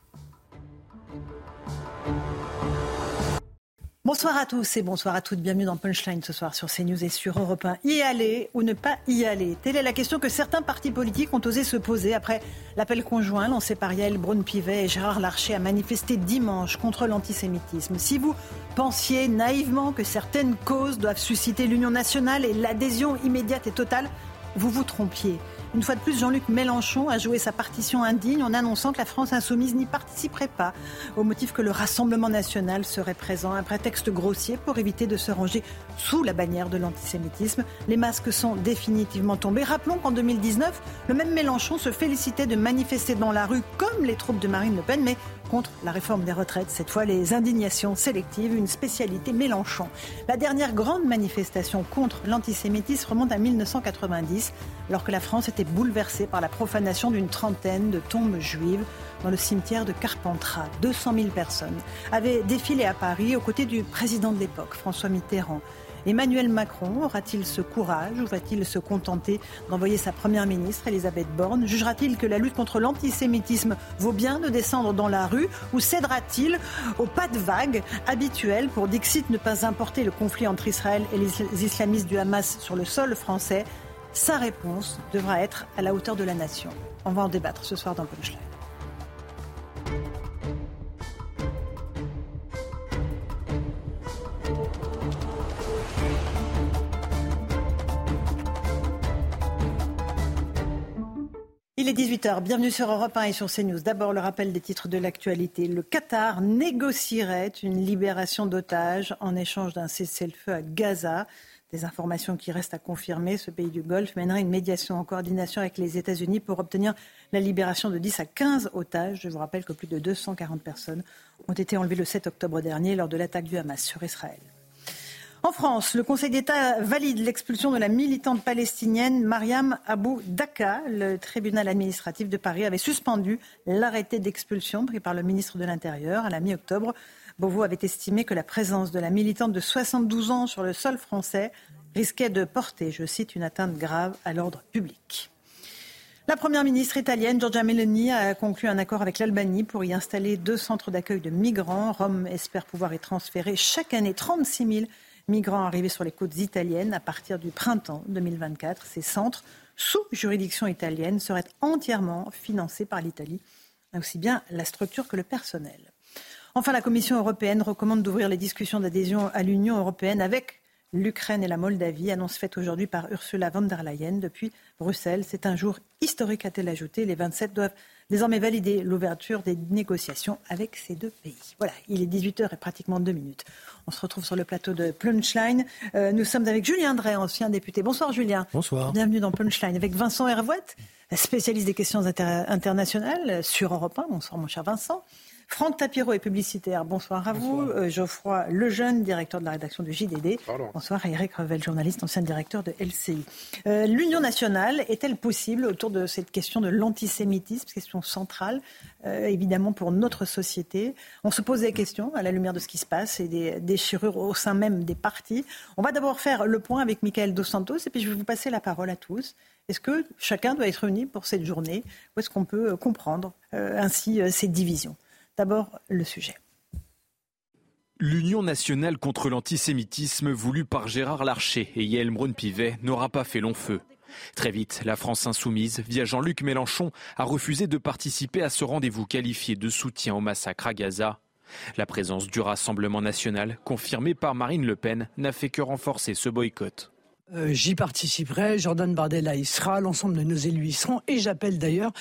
S1: Bonsoir à tous et bonsoir à toutes. Bienvenue dans Punchline ce soir sur CNews et sur Europe 1. Y aller ou ne pas y aller? Telle est la question que certains partis politiques ont osé se poser après l'appel conjoint lancé par Yael Braun-Pivet et Gérard Larcher à manifester dimanche contre l'antisémitisme. Si vous pensiez naïvement que certaines causes doivent susciter l'union nationale et l'adhésion immédiate et totale, vous vous trompiez. Une fois de plus, Jean-Luc Mélenchon a joué sa partition indigne en annonçant que la France insoumise n'y participerait pas, au motif que le Rassemblement national serait présent, un prétexte grossier pour éviter de se ranger sous la bannière de l'antisémitisme. Les masques sont définitivement tombés. Rappelons qu'en 2019, le même Mélenchon se félicitait de manifester dans la rue comme les troupes de Marine Le Pen, mais contre la réforme des retraites. Cette fois, les indignations sélectives, une spécialité Mélenchon. La dernière grande manifestation contre l'antisémitisme remonte à 1990, alors que la France était bouleversée par la profanation d'une trentaine de tombes juives dans le cimetière de Carpentras. 200 000 personnes avaient défilé à Paris aux côtés du président de l'époque, François Mitterrand. Emmanuel Macron aura-t-il ce courage ou va-t-il se contenter d'envoyer sa première ministre, Elisabeth Borne? Jugera-t-il que la lutte contre l'antisémitisme vaut bien de descendre dans la rue ou cédera-t-il au pas de vague habituel pour Dixit ne pas importer le conflit entre Israël et les islamistes du Hamas sur le sol français? Sa réponse devra être à la hauteur de la nation. On va en débattre ce soir dans Punchline. Est 18h, bienvenue sur Europe 1 et sur CNews. D'abord le rappel des titres de l'actualité. Le Qatar négocierait une libération d'otages en échange d'un cessez-le-feu à Gaza. Des informations qui restent à confirmer. Ce pays du Golfe mènerait une médiation en coordination avec les États-Unis pour obtenir la libération de 10 à 15 otages. Je vous rappelle que plus de 240 personnes ont été enlevées le 7 octobre dernier lors de l'attaque du Hamas sur Israël. En France, le Conseil d'État valide l'expulsion de la militante palestinienne Mariam Abou Daka. Le tribunal administratif de Paris avait suspendu l'arrêté d'expulsion pris par le ministre de l'Intérieur à la mi-octobre. Beauvau avait estimé que la présence de la militante de 72 ans sur le sol français risquait de porter, je cite, une atteinte grave à l'ordre public. La première ministre italienne, Giorgia Meloni, a conclu un accord avec l'Albanie pour y installer deux centres d'accueil de migrants. Rome espère pouvoir y transférer chaque année 36 000 migrants arrivés sur les côtes italiennes à partir du printemps 2024. Ces centres, sous juridiction italienne, seraient entièrement financés par l'Italie, aussi bien la structure que le personnel. Enfin, la Commission européenne recommande d'ouvrir les discussions d'adhésion à l'Union européenne avec l'Ukraine et la Moldavie, annonce faite aujourd'hui par Ursula von der Leyen depuis Bruxelles. C'est un jour historique, a-t-elle ajouté. Les 27 doivent désormais valider l'ouverture des négociations avec ces deux pays. Voilà, il est 18h et pratiquement deux minutes. On se retrouve sur le plateau de Punchline. Euh, nous sommes avec Julien Drey, ancien député. Bonsoir Julien.
S12: Bonsoir.
S1: Bienvenue dans Punchline. Avec Vincent Hervouette, spécialiste des questions internationales sur Europe 1. Bonsoir mon cher Vincent. Franck Tapiro est publicitaire. Bonsoir à vous. Euh, Geoffroy Lejeune, directeur de la rédaction du JDD. Bonsoir. Eric Revel, journaliste, ancien directeur de LCI. Euh, L'union nationale est-elle possible autour de cette question de l'antisémitisme, question centrale, euh, évidemment, pour notre société? On se pose des questions à la lumière de ce qui se passe et des déchirures au sein même des partis. On va d'abord faire le point avec Michael Dos Santos et puis je vais vous passer la parole à tous. Est-ce que chacun doit être uni pour cette journée? Ou est-ce qu'on peut comprendre ainsi ces divisions? D'abord, le sujet.
S13: L'Union nationale contre l'antisémitisme voulue par Gérard Larcher et Yael Braun-Pivet n'aura pas fait long feu. Très vite, la France insoumise, via Jean-Luc Mélenchon, a refusé de participer à ce rendez-vous qualifié de soutien au massacre à Gaza. La présence du Rassemblement national, confirmée par Marine Le Pen, n'a fait que renforcer ce boycott.
S8: Euh, j'y participerai, Jordan Bardella y sera, l'ensemble de nos élus y seront, et j'appelle d'ailleurs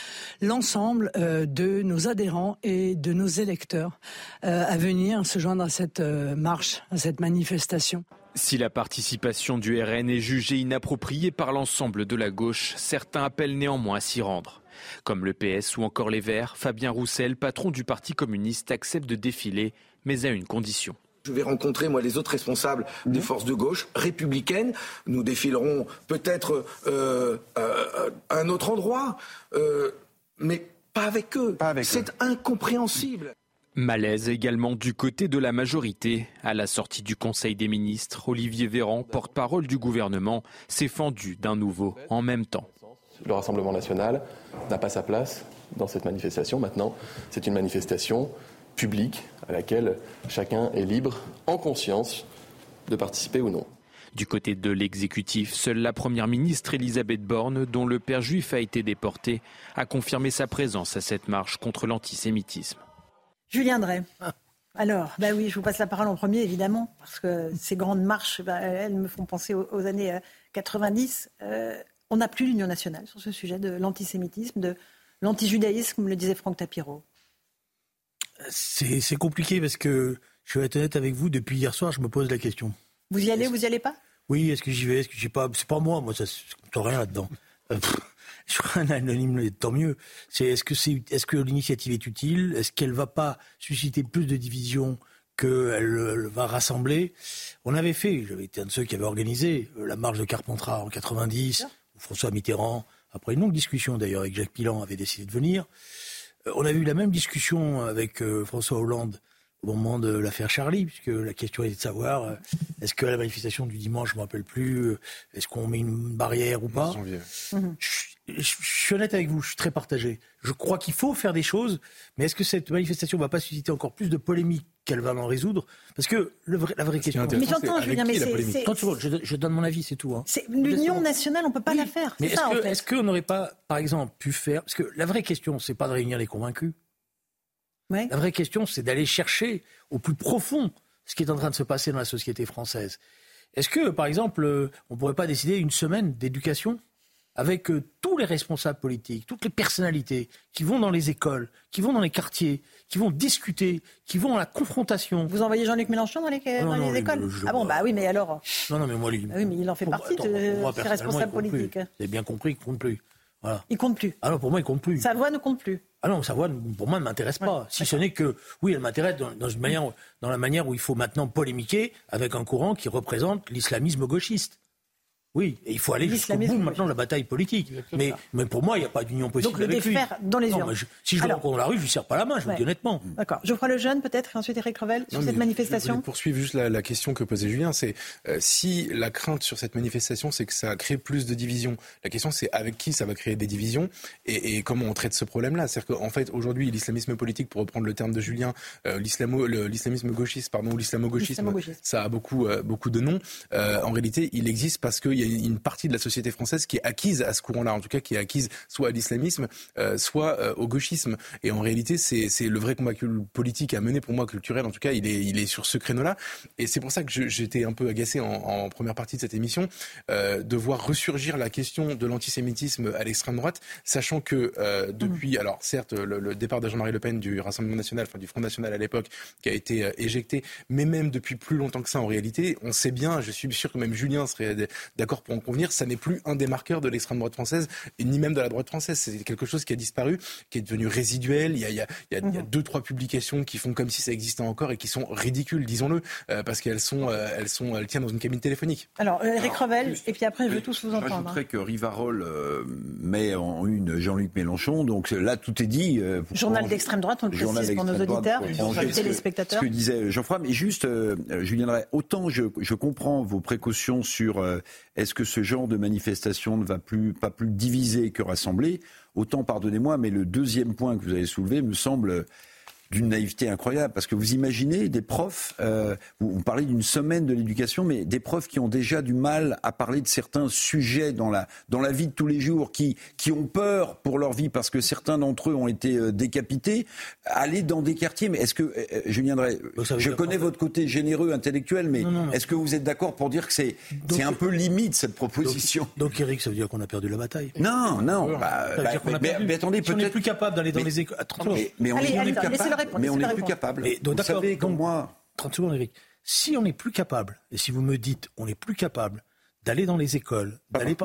S8: l'ensemble euh, de nos adhérents et de nos électeurs euh, à venir se joindre à cette marche, à cette manifestation.
S13: Si la participation du RN est jugée inappropriée par l'ensemble de la gauche, certains appellent néanmoins à s'y rendre. Comme le PS ou encore les Verts, Fabien Roussel, patron du Parti communiste, accepte de défiler, mais à une condition.
S14: Je vais rencontrer, moi, les autres responsables des forces de gauche républicaines. Nous défilerons peut-être euh, euh, à un autre endroit, euh, mais pas avec eux. C'est incompréhensible.
S13: Malaise également du côté de la majorité. À la sortie du Conseil des ministres, Olivier Véran, porte-parole du gouvernement, s'est fendu d'un nouveau en même temps.
S11: Le Rassemblement national n'a pas sa place dans cette manifestation. Maintenant, c'est une manifestation publique à laquelle chacun est libre, en conscience, de participer ou non.
S13: Du côté de l'exécutif, seule la première ministre Elisabeth Borne, dont le père juif a été déporté, a confirmé sa présence à cette marche contre l'antisémitisme.
S1: Julien Drey. Alors, bah oui, je vous passe la parole en premier, évidemment, parce que ces grandes marches, bah, elles me font penser aux, années 90. Euh, euh, on n'a plus l'union nationale sur ce sujet de l'antisémitisme, de l'antijudaïsme, comme le disait Franck Tapiro.
S12: C'est compliqué parce que je vais être honnête avec vous, depuis hier soir, je me pose la question.
S1: Vous y allez, vous y allez pas?
S12: Oui, est-ce que j'y vais? Est-ce que j'ai pas C'est pas moi, moi, ça, ne rien là-dedans. Euh, je crois un anonyme, tant mieux. C'est est-ce que est-ce que l'initiative est utile? Est-ce qu'elle va pas susciter plus de divisions qu'elle va rassembler? On avait fait, j'avais été un de ceux qui avait organisé la marche de Carpentras en 90, où François Mitterrand, après une longue discussion d'ailleurs avec Jacques Pilan, avait décidé de venir. On a eu la même discussion avec François Hollande au moment de l'affaire Charlie, puisque la question était de savoir euh, est-ce que la manifestation du dimanche, je ne me rappelle plus, euh, est-ce qu'on met une barrière ou pas? Je, suis honnête avec vous, je suis très partagé. Je crois qu'il faut faire des choses, mais est-ce que cette manifestation ne va pas susciter encore plus de polémiques qu'elle va en résoudre? Parce que le la vraie question.
S1: Mais j'entends, Julien, mais c'est.
S12: Je, je, donne mon avis, c'est tout. Hein.
S1: L'union nationale, on ne peut pas la faire.
S12: Mais est-ce
S1: qu'on
S12: n'aurait pas, par exemple, pu faire. Parce que la vraie question, c'est pas de réunir les convaincus. La vraie question, c'est d'aller chercher au plus profond ce qui est en train de se passer dans la société française. Est-ce que, par exemple, euh, on ne pourrait pas décider une semaine d'éducation? Avec euh, tous les responsables politiques, toutes les personnalités qui vont dans les écoles, qui vont dans les quartiers, qui vont discuter, qui vont à la confrontation.
S1: Vous envoyez Jean-Luc Mélenchon dans les, écoles Ah bon, bah oui, mais alors.
S12: Non, non, mais moi,
S1: il, ah oui, mais il en fait partie de ces responsables politiques. Vous
S12: avez bien compris qu'il ne compte plus. Voilà.
S1: Il compte plus.
S12: Alors pour moi, il compte plus.
S1: Sa voix ne compte plus.
S12: Ah non, sa voix, pour moi, ne m'intéresse pas. si ce n'est que, oui, elle m'intéresse dans, une manière, dans la manière où il faut maintenant polémiquer avec un courant qui représente l'islamisme gauchiste. Oui, et il faut aller jusqu'au bout maintenant de la bataille politique. Mais, mais, pour moi, il n'y a pas d'union possible.
S1: Donc le défaire dans les urnes.
S12: si je le rencontre dans la rue, je ne lui serre pas la main, je vous dis honnêtement.
S1: D'accord. Geoffroy Lejeune, peut-être, et ensuite Eric Revel, sur cette manifestation.
S5: Je poursuivre juste la, question que posait Julien. C'est euh, si la crainte sur cette manifestation, c'est que ça crée plus de divisions. La question, c'est avec qui ça va créer des divisions et, comment on traite ce problème-là? C'est-à-dire qu'en fait, aujourd'hui, l'islamisme politique, pour reprendre le terme de Julien, euh, l'islamisme gauchiste, pardon, ou l'islamo-gauchisme, ça a beaucoup, euh, beaucoup de noms. en réalité, il existe parce qu'il y a une partie de la société française qui est acquise à ce courant-là, en tout cas qui est acquise soit à l'islamisme, euh, soit euh, au gauchisme. Et en réalité, c'est le vrai combat politique à mener pour moi, culturel en tout cas, il est, il est sur ce créneau-là. Et c'est pour ça que j'étais un peu agacé en, première partie de cette émission euh, de voir ressurgir la question de l'antisémitisme à l'extrême droite, sachant que depuis, mmh. alors certes, le, départ de Jean-Marie Le Pen du Rassemblement national, enfin du Front national à l'époque, qui a été éjecté, mais même depuis plus longtemps que ça en réalité, on sait bien, je suis sûr que même Julien serait d'accord pour en convenir, ça n'est plus un des marqueurs de l'extrême droite française, ni même de la droite française. C'est quelque chose qui a disparu, qui est devenu résiduel. Il y a, mhm. deux, trois publications qui font comme si ça existait encore et qui sont ridicules, disons-le, euh, parce qu'elles sont, euh, elles sont, elles tiennent dans une cabine téléphonique.
S1: Alors, Eric Revel, et puis après, je veux tous vous entendre.
S4: J'ajouterais hein. que Rivarol euh, met en une Jean-Luc Mélenchon, donc là, tout est dit.
S1: journal d'extrême droite, on le précise pour nos auditeurs, pour les téléspectateurs.
S4: Ce que disait Jean-François, mais juste, Julien Drey, autant je, je, comprends vos précautions sur est-ce que ce genre de manifestation ne va plus, pas plus diviser que rassembler? Autant, pardonnez-moi, mais le deuxième point que vous avez soulevé me semble d'une naïveté incroyable. Parce que vous imaginez des profs, euh, vous, parlez d'une semaine de l'éducation, mais des profs qui ont déjà du mal à parler de certains sujets dans la, dans la vie de tous les jours, qui, qui ont peur pour leur vie parce que certains d'entre eux ont été euh, décapités, aller dans des quartiers. Mais est-ce que, euh, je viendrai, je connais votre côté généreux, intellectuel, mais est-ce que vous êtes d'accord pour dire que c'est c'est un peu limite cette proposition?
S12: Donc, Eric, ça veut dire qu'on a perdu la bataille?
S4: Non, non. Bah, bah, mais, attendez, peut-être. on
S12: n'est plus capable d'aller dans les écoles.
S4: Mais, mais, on est capable mais on n'est plus capable.
S12: donc, vous savez, comme moi. 30 secondes, Eric. Si on n'est plus capable, et si vous me dites on n'est plus capable d'aller dans les écoles, d'aller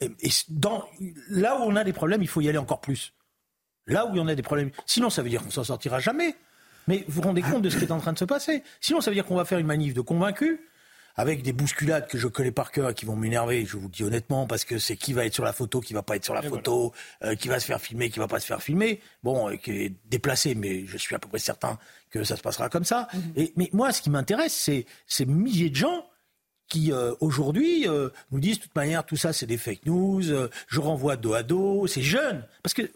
S12: et dans, là où on a des problèmes, il faut y aller encore plus. Là où il y en a des problèmes. Sinon, ça veut dire qu'on s'en sortira jamais. Mais vous vous rendez compte de ce qui est en train de se passer. Sinon, ça veut dire qu'on va faire une manif de convaincus avec des bousculades que je connais par cœur et qui vont m'énerver, je vous le dis honnêtement, parce que c'est qui va être sur la photo, qui va pas être sur la photo, euh, qui va se faire filmer, qui va pas se faire filmer, bon, euh, qui est déplacé, mais je suis à peu près certain que ça se passera comme ça. Mhm. Et, mais moi, ce qui m'intéresse, c'est ces milliers de gens qui euh, aujourd'hui nous disent de toute manière tout ça c'est des fake news, je renvoie dos à dos, c'est jeune. Parce que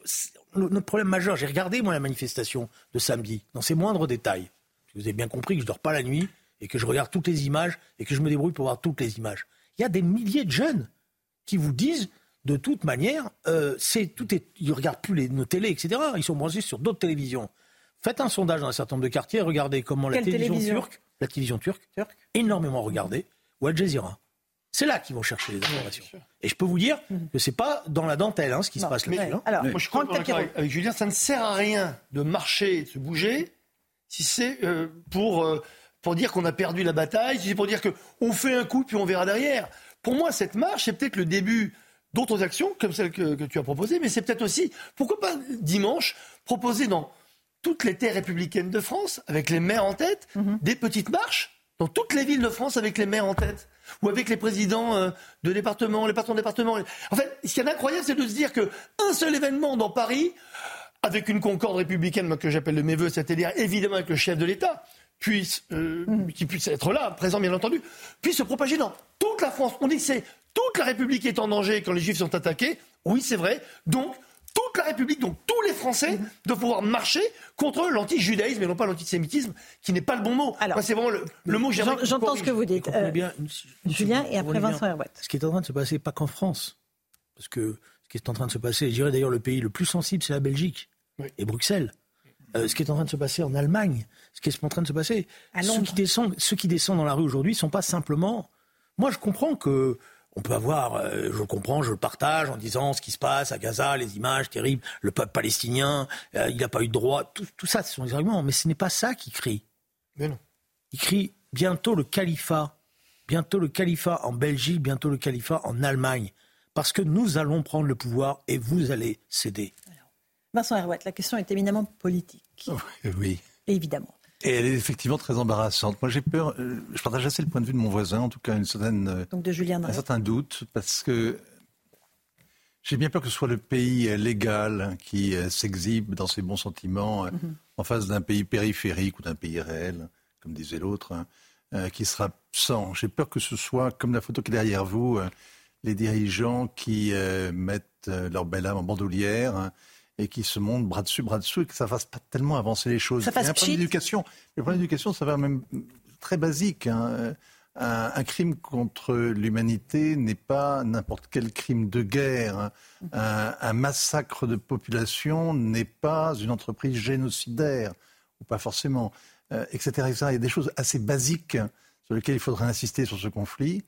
S12: notre problème majeur, j'ai regardé moi la manifestation de samedi, dans ses moindres détails. Vous avez bien compris que je dors pas la nuit, et que je regarde toutes les images et que je me débrouille pour voir toutes les images. Il y a des milliers de jeunes qui vous disent de toute manière, euh, c'est tout est, ils regardent plus les, nos télés, etc. Ils sont branchés sur d'autres télévisions. Faites un sondage dans un certain nombre de quartiers, regardez comment la télévision, turque, la télévision turque, énormément regardée, ou Al Jazeera. C'est là qu'ils vont chercher les informations. Et je peux vous dire mhm. que c'est pas dans la dentelle hein, ce qui se passe là.
S10: Hein. Alors, moi, je crois avec, avec Julien, ça ne sert à rien de marcher, de se bouger, si c'est euh, pour euh, pour dire qu'on a perdu la bataille, c'est pour dire qu'on fait un coup puis on verra derrière. Pour moi, cette marche, c'est peut-être le début d'autres actions comme celles que, que tu as proposées, mais c'est peut-être aussi, pourquoi pas dimanche, proposer dans toutes les terres républicaines de France, avec les maires en tête,
S1: Mhm.
S10: des petites marches dans toutes les villes de France avec les maires en tête ou avec les présidents euh, de départements, les patrons de départements. En fait, ce qui est incroyable, c'est de se dire que un seul événement dans Paris, avec une concorde républicaine moi, que j'appelle de mes voeux, c'est-à-dire évidemment avec le chef de l'État, puisse, euh,
S1: Mhm.
S10: qui puisse être là, présent bien entendu, puisse se propager dans toute la France. On dit que c'est toute la République est en danger quand les Juifs sont attaqués. Oui, c'est vrai. Donc, toute la République, donc tous les Français, doivent pouvoir marcher contre l'anti-judaïsme et non pas l'antisémitisme, qui n'est pas le bon mot. Moi, c'est vraiment le, le mot que
S1: J'entends ce que vous dites. Euh,
S12: bien,
S1: Julien et après Vincent Herouet.
S12: Ce qui est en train de se passer, pas qu'en France, parce que ce qui est en train de se passer, je dirais d'ailleurs le pays le plus sensible, c'est la Belgique et Bruxelles. Euh, ce qui est en train de se passer en Allemagne, ce qui est en train de se passer, ceux qui descendent, ceux qui descendent dans la rue aujourd'hui sont pas simplement. Moi, je comprends que on peut avoir, euh, je comprends, je le partage en disant ce qui se passe à Gaza, les images terribles, le peuple palestinien, euh, il n'a pas eu de droit, tout, tout ça, ce sont des arguments, mais ce n'est pas ça qui crie.
S10: Mais non.
S12: Il crie bientôt le califat, bientôt le califat en Belgique, bientôt le califat en Allemagne, parce que nous allons prendre le pouvoir et vous allez céder.
S1: Vincent Herouet, la question est éminemment politique,
S15: Oui.
S1: évidemment.
S15: Et elle est effectivement très embarrassante. Moi, j'ai peur. euh, je partage assez le point de vue de mon voisin, en tout cas une certaine, euh,
S1: Donc de Julien
S15: un certain doute, parce que j'ai bien peur que ce soit le pays euh, légal qui euh, s'exhibe dans ses bons sentiments
S1: Mhm.
S15: en face d'un pays périphérique ou d'un pays réel, comme disait l'autre, hein, qui sera sans. J'ai peur que ce soit, comme la photo qui est derrière vous, les dirigeants qui euh, mettent leur belle âme en bandoulière. Hein, et qui se montrent bras dessus, bras dessous, et que ça fasse pas tellement avancer les choses.
S1: Ça fasse
S15: Il y a un d'éducation. Le problème d'éducation, ça va même très basique. hein. Un, un crime contre l'humanité n'est pas n'importe quel crime de guerre. hein. Un, un massacre de population n'est pas une entreprise génocidaire, ou pas forcément, euh, etc., etc. Il y a des choses assez basiques sur lesquelles il faudrait insister sur ce conflit.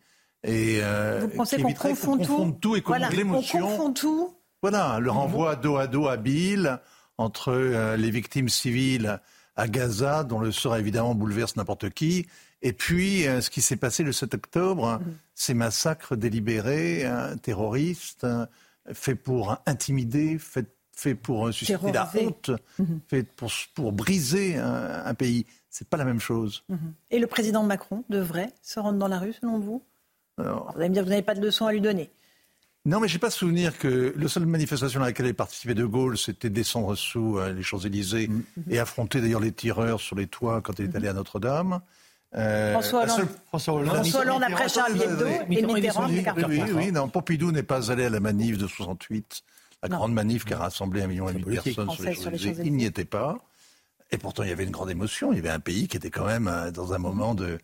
S15: Et, euh,
S1: Vous pensez qu'on
S15: éviterait
S1: confond tout
S15: tout et qu'on
S1: Voilà,
S15: l'émotion.
S1: On confond tout
S15: Voilà, le renvoi dos à dos habile entre euh, les victimes civiles à Gaza, dont le sort évidemment bouleverse n'importe qui, et puis euh, ce qui s'est passé le 7 octobre, ces massacres délibérés, euh, terroristes, faits pour intimider, faits fait pour susciter la honte, faits pour, pour briser un, un pays. C'est pas la même chose.
S1: Mhm. Et le président Macron devrait se rendre dans la rue, selon vous?
S15: Alors,
S1: Vous allez me dire que vous n'avez pas de leçon à lui donner.
S15: Non, mais j'ai pas souvenir que la seule manifestation à laquelle avait participé De Gaulle, c'était descendre sous euh, les Champs-Élysées et affronter d'ailleurs les tireurs sur les toits quand il est allé à Notre-Dame. Euh,
S1: François
S15: la
S1: Hollande,
S15: seule-
S10: François Hollande.
S1: François Hollande après Charlie Hebdo et Mitterrand
S15: oui, oui, oui, non, Pompidou n'est pas allé à la manif de 68, la
S1: Non.
S15: grande manif qui a rassemblé un million et demi de personnes sur les
S1: Française sur les
S15: Champs-Élysées.
S1: Champs-Élysées.
S15: Il n'y était pas. Et pourtant, il y avait une grande émotion. Il y avait un pays qui était quand même euh, dans un moment de,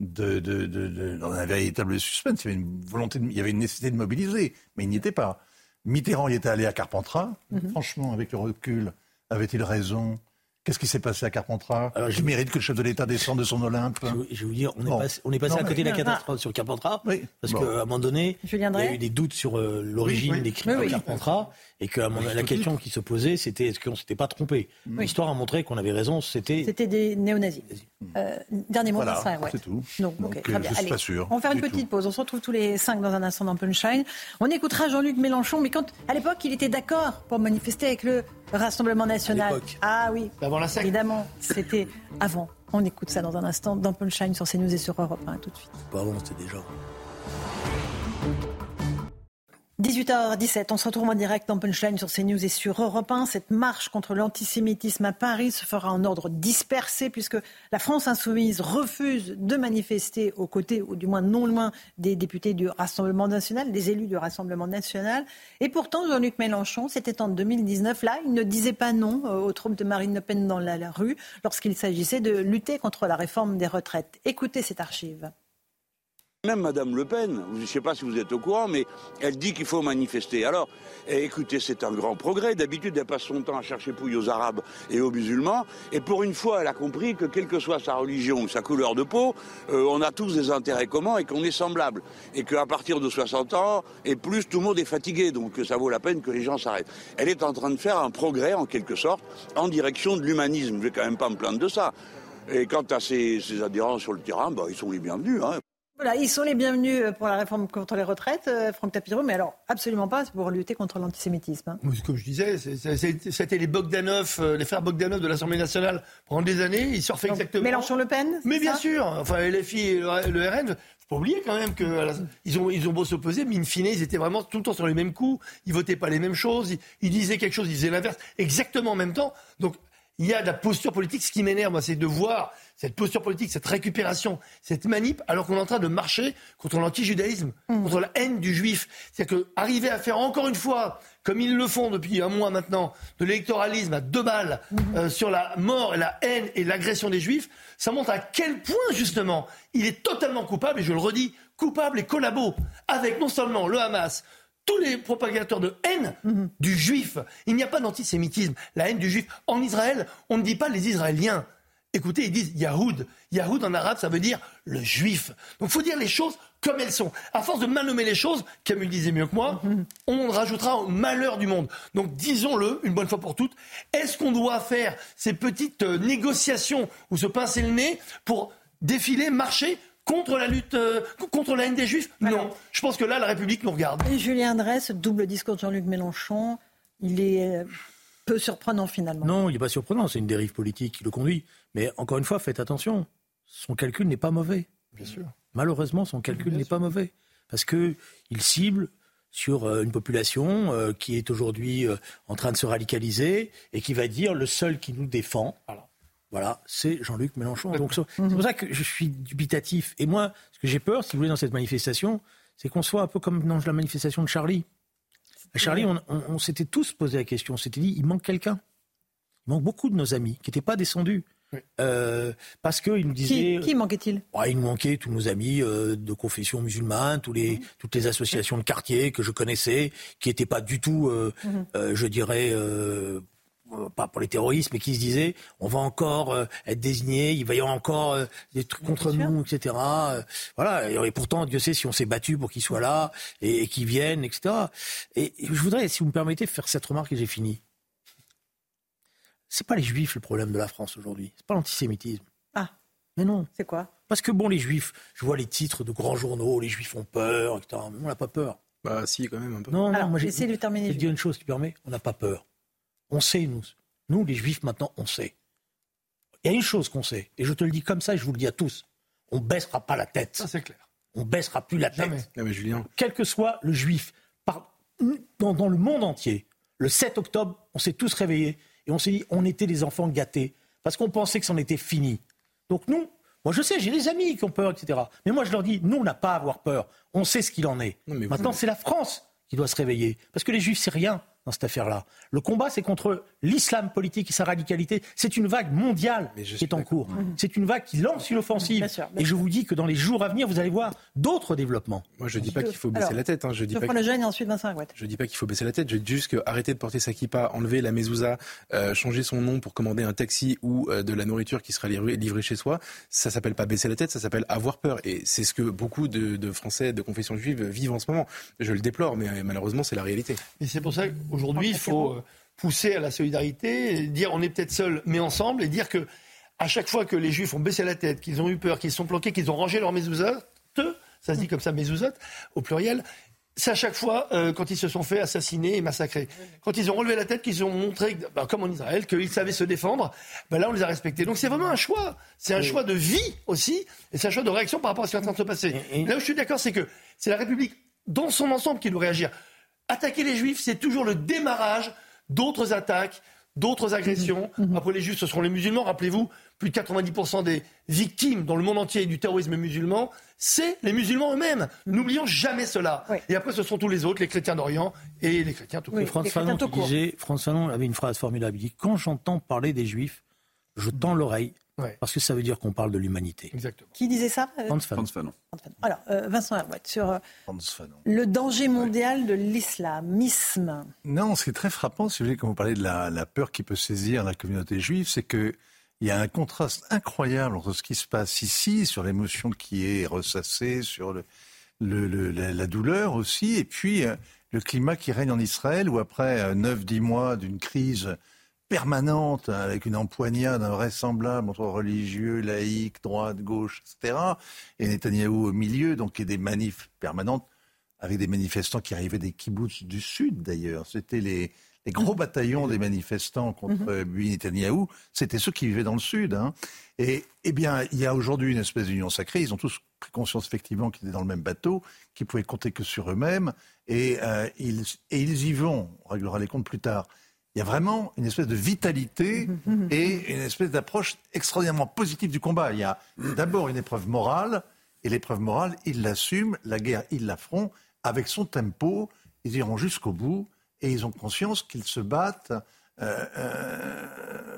S15: de, de, de- de- dans un véritable suspense. Il y avait une volonté, de- il y avait une nécessité de mobiliser, mais il n'y était pas. Mitterrand y était allé à Carpentras.
S1: Mhm.
S15: Franchement, avec le recul, avait-il raison? Qu'est-ce qui s'est passé à Carpentras?
S12: Alors,
S15: Je mérite que le chef de l'État descende de son Olympe?
S12: Je, vais- vous dire, on est
S15: Bon.
S12: passé, on est passé
S15: Non,
S12: à côté de la catastrophe sur Carpentras,
S15: Oui.
S12: parce
S15: Bon.
S12: qu'à un moment donné, il y a eu des doutes sur euh, l'origine
S15: Oui, oui.
S12: des crimes
S1: oui.
S12: Carpentras, et que à mon- la question qui se posait, c'était est-ce qu'on s'était pas trompé L'histoire a montré qu'on avait raison, c'était...
S1: C'était des néo-nazis. Euh, dernier mot,
S15: Voilà,
S1: Herouet.
S15: c'est tout.
S1: Donc, ok,
S15: Donc,
S1: très
S15: euh,
S1: bien.
S15: je suis
S1: Allez,
S15: pas sûr
S1: On va faire une petite
S15: tout.
S1: pause. On se retrouve tous les cinq dans un instant dans Punchline. On écoutera Jean-Luc Mélenchon, mais quand, à l'époque, il était d'accord pour manifester avec le Rassemblement national.
S12: l'époque.
S1: Ah oui.
S10: Avant la secte.
S1: Évidemment, c'était avant. On écoute ça dans un instant dans Punchline sur CNews et sur Europe 1. Tout de suite.
S12: Pas avant, c'était déjà...
S1: 18h17, on se retrouve en direct dans Punchline sur CNews et sur Europe 1. Cette marche contre l'antisémitisme à Paris se fera en ordre dispersé puisque la France insoumise refuse de manifester aux côtés, ou du moins non loin, des députés du Rassemblement national, des élus du Rassemblement national. Et pourtant, Jean-Luc Mélenchon, c'était en 2019, là, il ne disait pas non euh, aux troupes de Marine Le Pen dans la rue lorsqu'il s'agissait de lutter contre la réforme des retraites. Écoutez cette archive.
S16: Même Madame Le Pen, je ne sais pas si vous êtes au courant, mais elle dit qu'il faut manifester. Alors, eh, écoutez, c'est un grand progrès. D'habitude, elle passe son temps à chercher pouille aux Arabes et aux musulmans. Et pour une fois, elle a compris que quelle que soit sa religion ou sa couleur de peau, euh, on a tous des intérêts communs et qu'on est semblables. Et qu'à partir de 60 ans et plus, tout le monde est fatigué. Donc, ça vaut la peine que les gens s'arrêtent. Elle est en train de faire un progrès, en quelque sorte, en direction de l'humanisme. Je ne vais quand même pas me plaindre de ça. Et quant à ses, adhérents sur le terrain, bah, ils sont les bienvenus. Hein.
S1: Voilà, ils sont les bienvenus euh, pour la réforme contre les retraites, euh, Franck Tapiro, mais alors absolument pas pour lutter contre l'antisémitisme. hein.
S10: Comme je disais, c'était les Bogdanov, euh, les frères Bogdanov de l'Assemblée nationale pendant des années. Ils surfaient exactement.
S1: Mélenchon-Le Pen
S10: Mais bien sûr. Enfin, LFI et le, le RN. Faut pas oublier quand même que à la- ils ont ils ont beau s'opposer, mais in fine, ils étaient vraiment tout le temps sur les mêmes coups. Ils votaient pas les mêmes choses. Ils, ils disaient quelque chose, ils disaient l'inverse, exactement en même temps. Donc il y a de la posture politique. Ce qui m'énerve, c'est de voir cette posture politique, cette récupération, cette manip, alors qu'on est en train de marcher contre l'antijudaïsme, contre la haine du juif. C'est-à-dire que arriver à faire encore une fois, comme ils le font depuis un mois maintenant, de l'électoralisme à deux balles euh, sur la mort et la haine et l'agression des juifs, ça montre à quel point justement il est totalement coupable, et je le redis, coupable et collabo avec non seulement le Hamas, tous les propagateurs de haine du juif. Il n'y a pas d'antisémitisme. La haine du juif. En Israël, on ne dit pas les Israéliens. Écoutez, ils disent Yahoud. Yahoud en arabe, ça veut dire le juif. Donc il faut dire les choses comme elles sont. À force de mal nommer les choses, Camus le disait mieux que moi, on rajoutera au malheur du monde. Donc disons-le une bonne fois pour toutes. Est-ce qu'on doit faire ces petites euh, négociations ou se pincer le nez pour défiler, marcher contre la lutte, euh, contre la haine des juifs? Non. Je pense que là, la République nous regarde.
S1: Et Julien Dresse, double discours de Jean-Luc Mélenchon, il est euh, peu surprenant finalement.
S12: Non, il n'est pas surprenant, c'est une dérive politique qui le conduit. Mais encore une fois, faites attention, son calcul n'est pas mauvais.
S10: Bien sûr.
S12: Malheureusement, son calcul n'est pas mauvais. Parce qu'il cible sur euh, une population euh, qui est aujourd'hui euh, en train de se radicaliser et qui va dire le seul qui nous défend, voilà, c'est Jean-Luc Mélenchon. Donc c'est c'est pour ça que je suis dubitatif. Et moi, ce que j'ai peur, si vous voulez, dans cette manifestation, c'est qu'on soit un peu comme dans la manifestation de Charlie. À Charlie, on, on- on s'était tous posé la question, on s'était dit, il manque quelqu'un. Il manque beaucoup de nos amis qui n'étaient pas descendus. Euh, parce qu'ils nous disaient...
S1: Qui, qui manquait-il?
S12: Ouais, il nous manquait tous nos amis euh, de confession musulmane, tous les, toutes les associations de quartier que je connaissais, qui n'étaient pas du tout, euh,
S1: Mhm.
S12: euh, je dirais, pas pour les terroristes, mais qui se disaient, on va encore euh, être désigné, il va y avoir encore euh, des trucs contre nous, etc. Euh, voilà. Et, et pourtant, Dieu sait si on s'est battu pour qu'ils soient là et, et qu'ils viennent, etc. Et, et je voudrais, si vous me permettez, faire cette remarque et j'ai fini. C'est pas les juifs le problème de la France aujourd'hui. C'est pas l'antisémitisme.
S1: Ah.
S12: Mais non.
S1: C'est quoi?
S12: Parce que bon, les juifs, je vois les titres de grands journaux, les juifs ont peur, etc. Mais on n'a pas peur.
S5: Bah si, quand même un peu.
S12: Non,
S1: Alors,
S12: non, moi j'ai
S1: essayez de terminer,
S12: Je vais te dire une chose qui permet, on n'a pas peur. On sait, nous. Nous, les juifs, maintenant, on sait. Il y a une chose qu'on sait, et je te le dis comme ça, et je vous le dis à tous. On baissera pas la tête.
S10: Ça, c'est clair.
S12: On baissera plus la tête.
S5: Mais Julien.
S12: Quel que soit le juif, par- dans, dans le monde entier, le 7 octobre, on s'est tous réveillés et on s'est dit, on était des enfants gâtés, parce qu'on pensait que c'en était fini. Donc nous, moi je sais, j'ai des amis qui ont peur, etc. Mais moi je leur dis, nous on n'a pas à avoir peur, on sait ce qu'il en est.
S5: mais
S12: Maintenant
S5: vous-
S12: c'est la France qui doit se réveiller, parce que les juifs c'est rien dans cette affaire-là. Le combat c'est contre l'islam politique et sa radicalité. C'est une vague mondiale qui est en cours. C'est une vague qui lance une offensive. et je vous dis que dans les jours à venir, vous allez voir d'autres développements.
S5: Moi, je dis pas qu'il faut baisser la tête. Hein. Je dis pas
S1: Geoffroy
S5: que-
S1: Lejeune et ensuite Vincent Arouette.
S5: Je dis pas qu'il faut baisser la tête, je dis juste que arrêter de porter sa kippa, enlever la mezouza, euh, changer son nom pour commander un taxi ou euh, de la nourriture qui sera livrée, chez soi, ça s'appelle pas baisser la tête, ça s'appelle avoir peur. Et c'est ce que beaucoup de, de Français de confession juive vivent en ce moment. Je le déplore, mais euh, malheureusement c'est la réalité.
S10: Et c'est pour ça qu'aujourd'hui, il faut euh, pousser à la solidarité, dire on est peut-être seul, mais ensemble, et dire que à chaque fois que les Juifs ont baissé la tête, qu'ils ont eu peur, qu'ils se sont planqués, qu'ils ont rangé leur mezuzot, ça se dit comme ça, mezuzot, au pluriel, c'est à chaque fois euh, quand ils se sont fait assassiner et massacrer. Quand ils ont relevé la tête, qu'ils ont montré, ben, comme en Israël, qu'ils savaient se défendre, ben là on les a respectés. Donc c'est vraiment un choix. C'est un choix de vie aussi, et c'est un choix de réaction par rapport à ce qui est en train de se passer. Là où je suis d'accord, c'est que c'est la République dans son ensemble qui doit réagir. Attaquer les Juifs, c'est toujours le démarrage d'autres attaques, d'autres agressions. Après les Juifs, ce seront les musulmans. Rappelez-vous, plus de 90% des victimes dans le monde entier du terrorisme musulman, c'est les musulmans eux-mêmes. N'oublions jamais cela. Et après, ce sont tous les autres, les chrétiens d'Orient et les chrétiens tout court.
S12: Fanon qui disait, Franz Fanon avait une phrase formidable. Il dit Quand j'entends parler des juifs, je tends l'oreille, parce que ça veut dire qu'on parle de l'humanité.
S10: Exactement.
S1: Qui disait ça euh,
S12: Franz Fanon.
S1: Alors, euh, Vincent Arouette, sur euh, le danger mondial de l'islamisme.
S15: Non, ce qui est très frappant, si vous voulez, quand vous parlez de la, la peur qui peut saisir la communauté juive, c'est que il y a un contraste incroyable entre ce qui se passe ici, sur l'émotion qui est ressassée, sur le, le- le- la, la douleur aussi, et puis euh, le climat qui règne en Israël, où après 9-10 mois d'une crise permanente avec une empoignade invraisemblable entre religieux, laïcs, droite, gauche, etc. Et Netanyahou au milieu, donc il y a des manifs permanentes avec des manifestants qui arrivaient des kibbutz du sud d'ailleurs. C'était les, les gros
S1: Mhm.
S15: bataillons des manifestants contre euh, Bibi Netanyahou, c'était ceux qui vivaient dans le sud. hein. Et eh bien, il y a aujourd'hui une espèce d'union sacrée. Ils ont tous pris conscience effectivement qu'ils étaient dans le même bateau, qu'ils pouvaient compter que sur eux-mêmes, et, euh, ils, et ils y vont. On réglera les comptes plus tard. Il y a vraiment une espèce de vitalité et une espèce d'approche extraordinairement positive du combat. Il y a d'abord une épreuve morale, et l'épreuve morale, ils l'assument, la guerre, ils l'affrontent, avec son tempo, ils iront jusqu'au bout, et ils ont conscience qu'ils se battent euh, euh,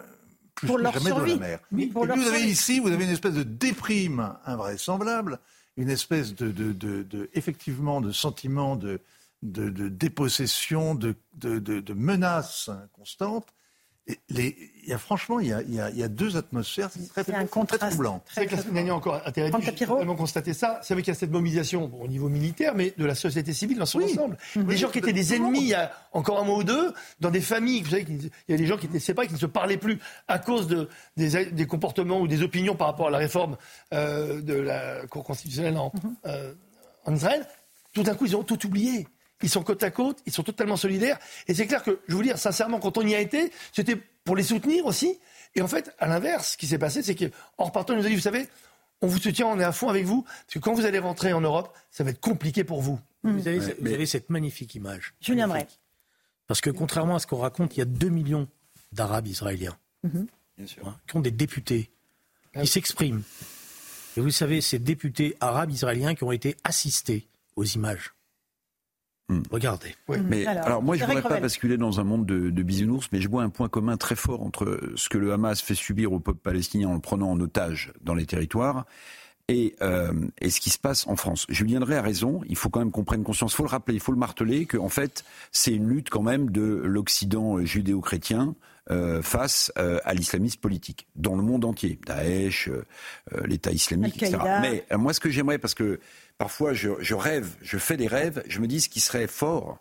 S15: plus
S1: Pour
S15: que
S1: leur
S15: jamais
S1: survie.
S15: de la mer.
S1: Oui, pour
S15: et
S1: leur
S15: puis vous avez
S1: survie.
S15: ici, vous avez une espèce de déprime invraisemblable, une espèce de, de, de- de- effectivement, de sentiment de, de, de dépossession, de, de, de, de menace constante. Et les- il y a franchement, il y a, il y a- il y a deux atmosphères très, très
S1: contraste
S15: troublant.
S10: C'est vrai que la semaine dernière encore à Tel Aviv, j'ai totalement constaté ça. C'est vrai qu'il y a cette mobilisation bon, au niveau militaire, mais de la société civile dans son ensemble. Des gens qui étaient des ennemis il y a encore un mois ou deux, dans des familles, vous savez, qu'il- il y a des gens qui étaient séparés, qui ne se parlaient plus à cause de, des, des comportements ou des opinions par rapport à la réforme euh, de la Cour constitutionnelle en, euh, en Israël. Tout d'un coup, ils ont tout oublié. Ils sont côte à côte, ils sont totalement solidaires. Et c'est clair que, je vous dire, sincèrement, quand on y a été, c'était pour les soutenir aussi. Et en fait, à l'inverse, ce qui s'est passé, c'est qu'en repartant, ils nous a dit, vous savez, on vous soutient, on est à fond avec vous, parce que quand vous allez rentrer en Europe, ça va être compliqué pour vous.
S12: Vous, avez, vous avez cette magnifique image.
S1: Julien
S12: Magnifique. Parce que contrairement à ce qu'on raconte, il y a 2 millions d'Arabes israéliens hein, qui ont des députés, qui s'expriment. Et vous savez, ces députés arabes israéliens qui ont été assistés aux images. Regardez.
S4: Mais alors, moi, je ne voudrais pas basculer dans un monde de, de bisounours, mais je vois un point commun très fort entre ce que le Hamas fait subir au peuple palestinien en le prenant en otage dans les territoires et, euh, et ce qui se passe en France. Julien Drey a raison, il faut quand même qu'on prenne conscience, il faut le rappeler, il faut le marteler, qu'en fait, c'est une lutte quand même de l'Occident judéo-chrétien euh, face euh, à l'islamisme politique, dans le monde entier, Daesh, euh, euh, l'État islamique, etc. Mais euh, moi, ce que j'aimerais, parce que parfois je, je rêve, je fais des rêves, je me dis ce qui serait fort,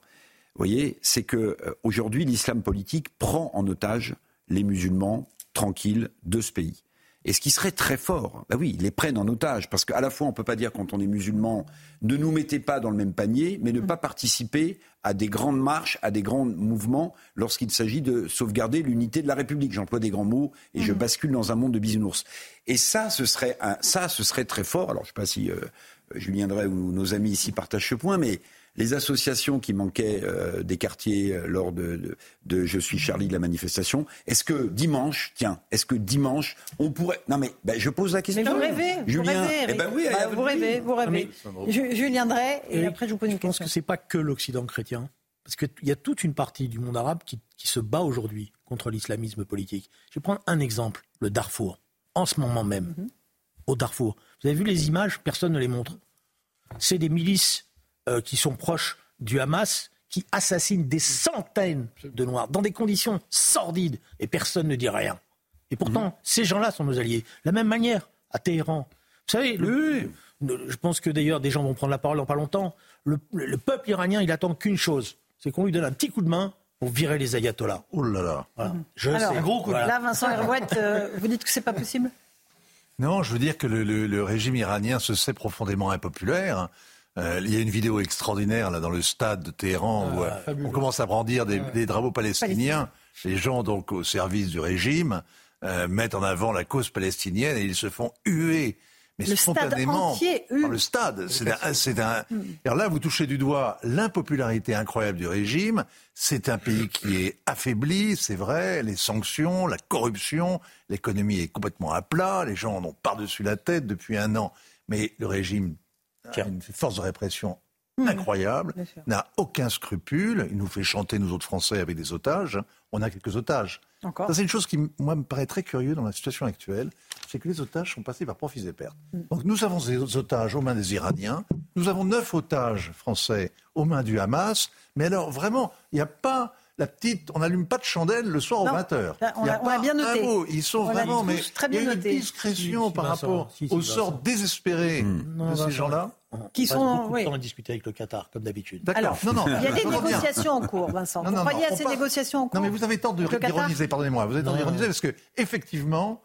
S4: vous voyez, c'est que euh, aujourd'hui l'islam politique prend en otage les musulmans tranquilles de ce pays. Et ce qui serait très fort, bah oui, ils les prennent en otage, parce qu'à la fois on peut pas dire quand on est musulman, ne nous mettez pas dans le même panier, mais ne pas participer à des grandes marches, à des grands mouvements, lorsqu'il s'agit de sauvegarder l'unité de la République. J'emploie des grands mots et je bascule dans un monde de bisounours. Et ça, ce serait, un, ça, ce serait très fort. Alors je sais pas si euh, Julien Drey ou nos amis ici partagent ce point, mais les associations qui manquaient euh, des quartiers euh, lors de, de, de Je suis Charlie de la manifestation, est-ce que dimanche, tiens, est-ce que dimanche, on pourrait... Non mais ben, je pose la question.
S1: Mais vous rêvez,
S4: Julien,
S1: vous rêvez,
S4: eh ben oui,
S1: Bah,
S4: à
S1: vous rêvez, vous rêvez. Ju- Julien Drey, et après je vous pose une
S12: je pense
S1: question.
S12: que c'est pas que l'Occident chrétien. Parce qu'il y a toute une partie du monde arabe qui, qui se bat aujourd'hui contre l'islamisme politique. Je vais prendre un exemple, le Darfour. En ce moment même, au Darfour. Vous avez vu les images? Personne ne les montre. C'est des milices euh, qui sont proches du Hamas qui assassinent des centaines de Noirs dans des conditions sordides et personne ne dit rien. Et pourtant, ces gens-là sont nos alliés. De la même manière, à Téhéran. Vous savez, le- le- je pense que d'ailleurs des gens vont prendre la parole dans pas longtemps. Le, le peuple iranien, il attend qu'une chose, c'est qu'on lui donne un petit coup de main pour virer les ayatollahs.
S15: Oh là là.
S12: Voilà. Je
S1: Alors,
S12: sais. Voilà.
S1: là, Vincent Herouette, euh, vous dites que c'est pas possible?
S15: Non, je veux dire que le, le- le régime iranien se sait profondément impopulaire. Euh, il y a une vidéo extraordinaire là dans le stade de Téhéran où euh, on commence à brandir des, des drapeaux palestiniens. Les gens donc au service du régime euh, mettent en avant la cause palestinienne et ils se font huer. Mais
S1: Le stade
S15: spontanément
S1: entier hue.
S15: par le stade. C'est un, c'est un- Alors là, vous touchez du doigt l'impopularité incroyable du régime. C'est un pays qui est affaibli, c'est vrai. Les sanctions, la corruption, l'économie est complètement à plat. Les gens en ont par-dessus la tête depuis un an. Mais le régime a une force de répression incroyable, n'a aucun scrupule. Il nous fait chanter, nous autres Français, avec des otages. On a quelques otages.
S1: Encore
S15: Ça, c'est une chose qui, moi, me paraît très curieux dans la situation actuelle, c'est que les otages sont passés par profits et pertes. Donc nous avons des otages aux mains des Iraniens, nous avons neuf otages français aux mains du Hamas, mais alors vraiment, il n'y a pas la petite, on n'allume pas de chandelle le soir
S1: Non,
S15: aux 20h.
S1: là, on
S15: Il y
S1: a- on a
S15: pas
S1: bien noté.
S15: un mot. Ils sont
S1: On
S15: vraiment, mais
S1: très
S15: il y a
S1: bien
S15: une
S1: noté.
S15: discrétion
S12: Si, si,
S15: par
S12: Vincent,
S15: rapport
S12: si, si,
S15: au sort désespéré
S12: Non,
S15: de ces gens-là.
S12: on
S1: Qui
S12: passe
S1: sont-
S12: beaucoup
S1: oui.
S12: de temps à discuter avec le Qatar, comme d'habitude.
S1: Alors,
S15: non, non.
S1: il y a des négociations en cours, Vincent.
S15: Non,
S1: Vous croyez
S15: non,
S1: à ces négociations en cours
S15: Non, mais vous avez tort d'ironiser, pardonnez-moi. Vous avez tort d'ironiser parce que, effectivement,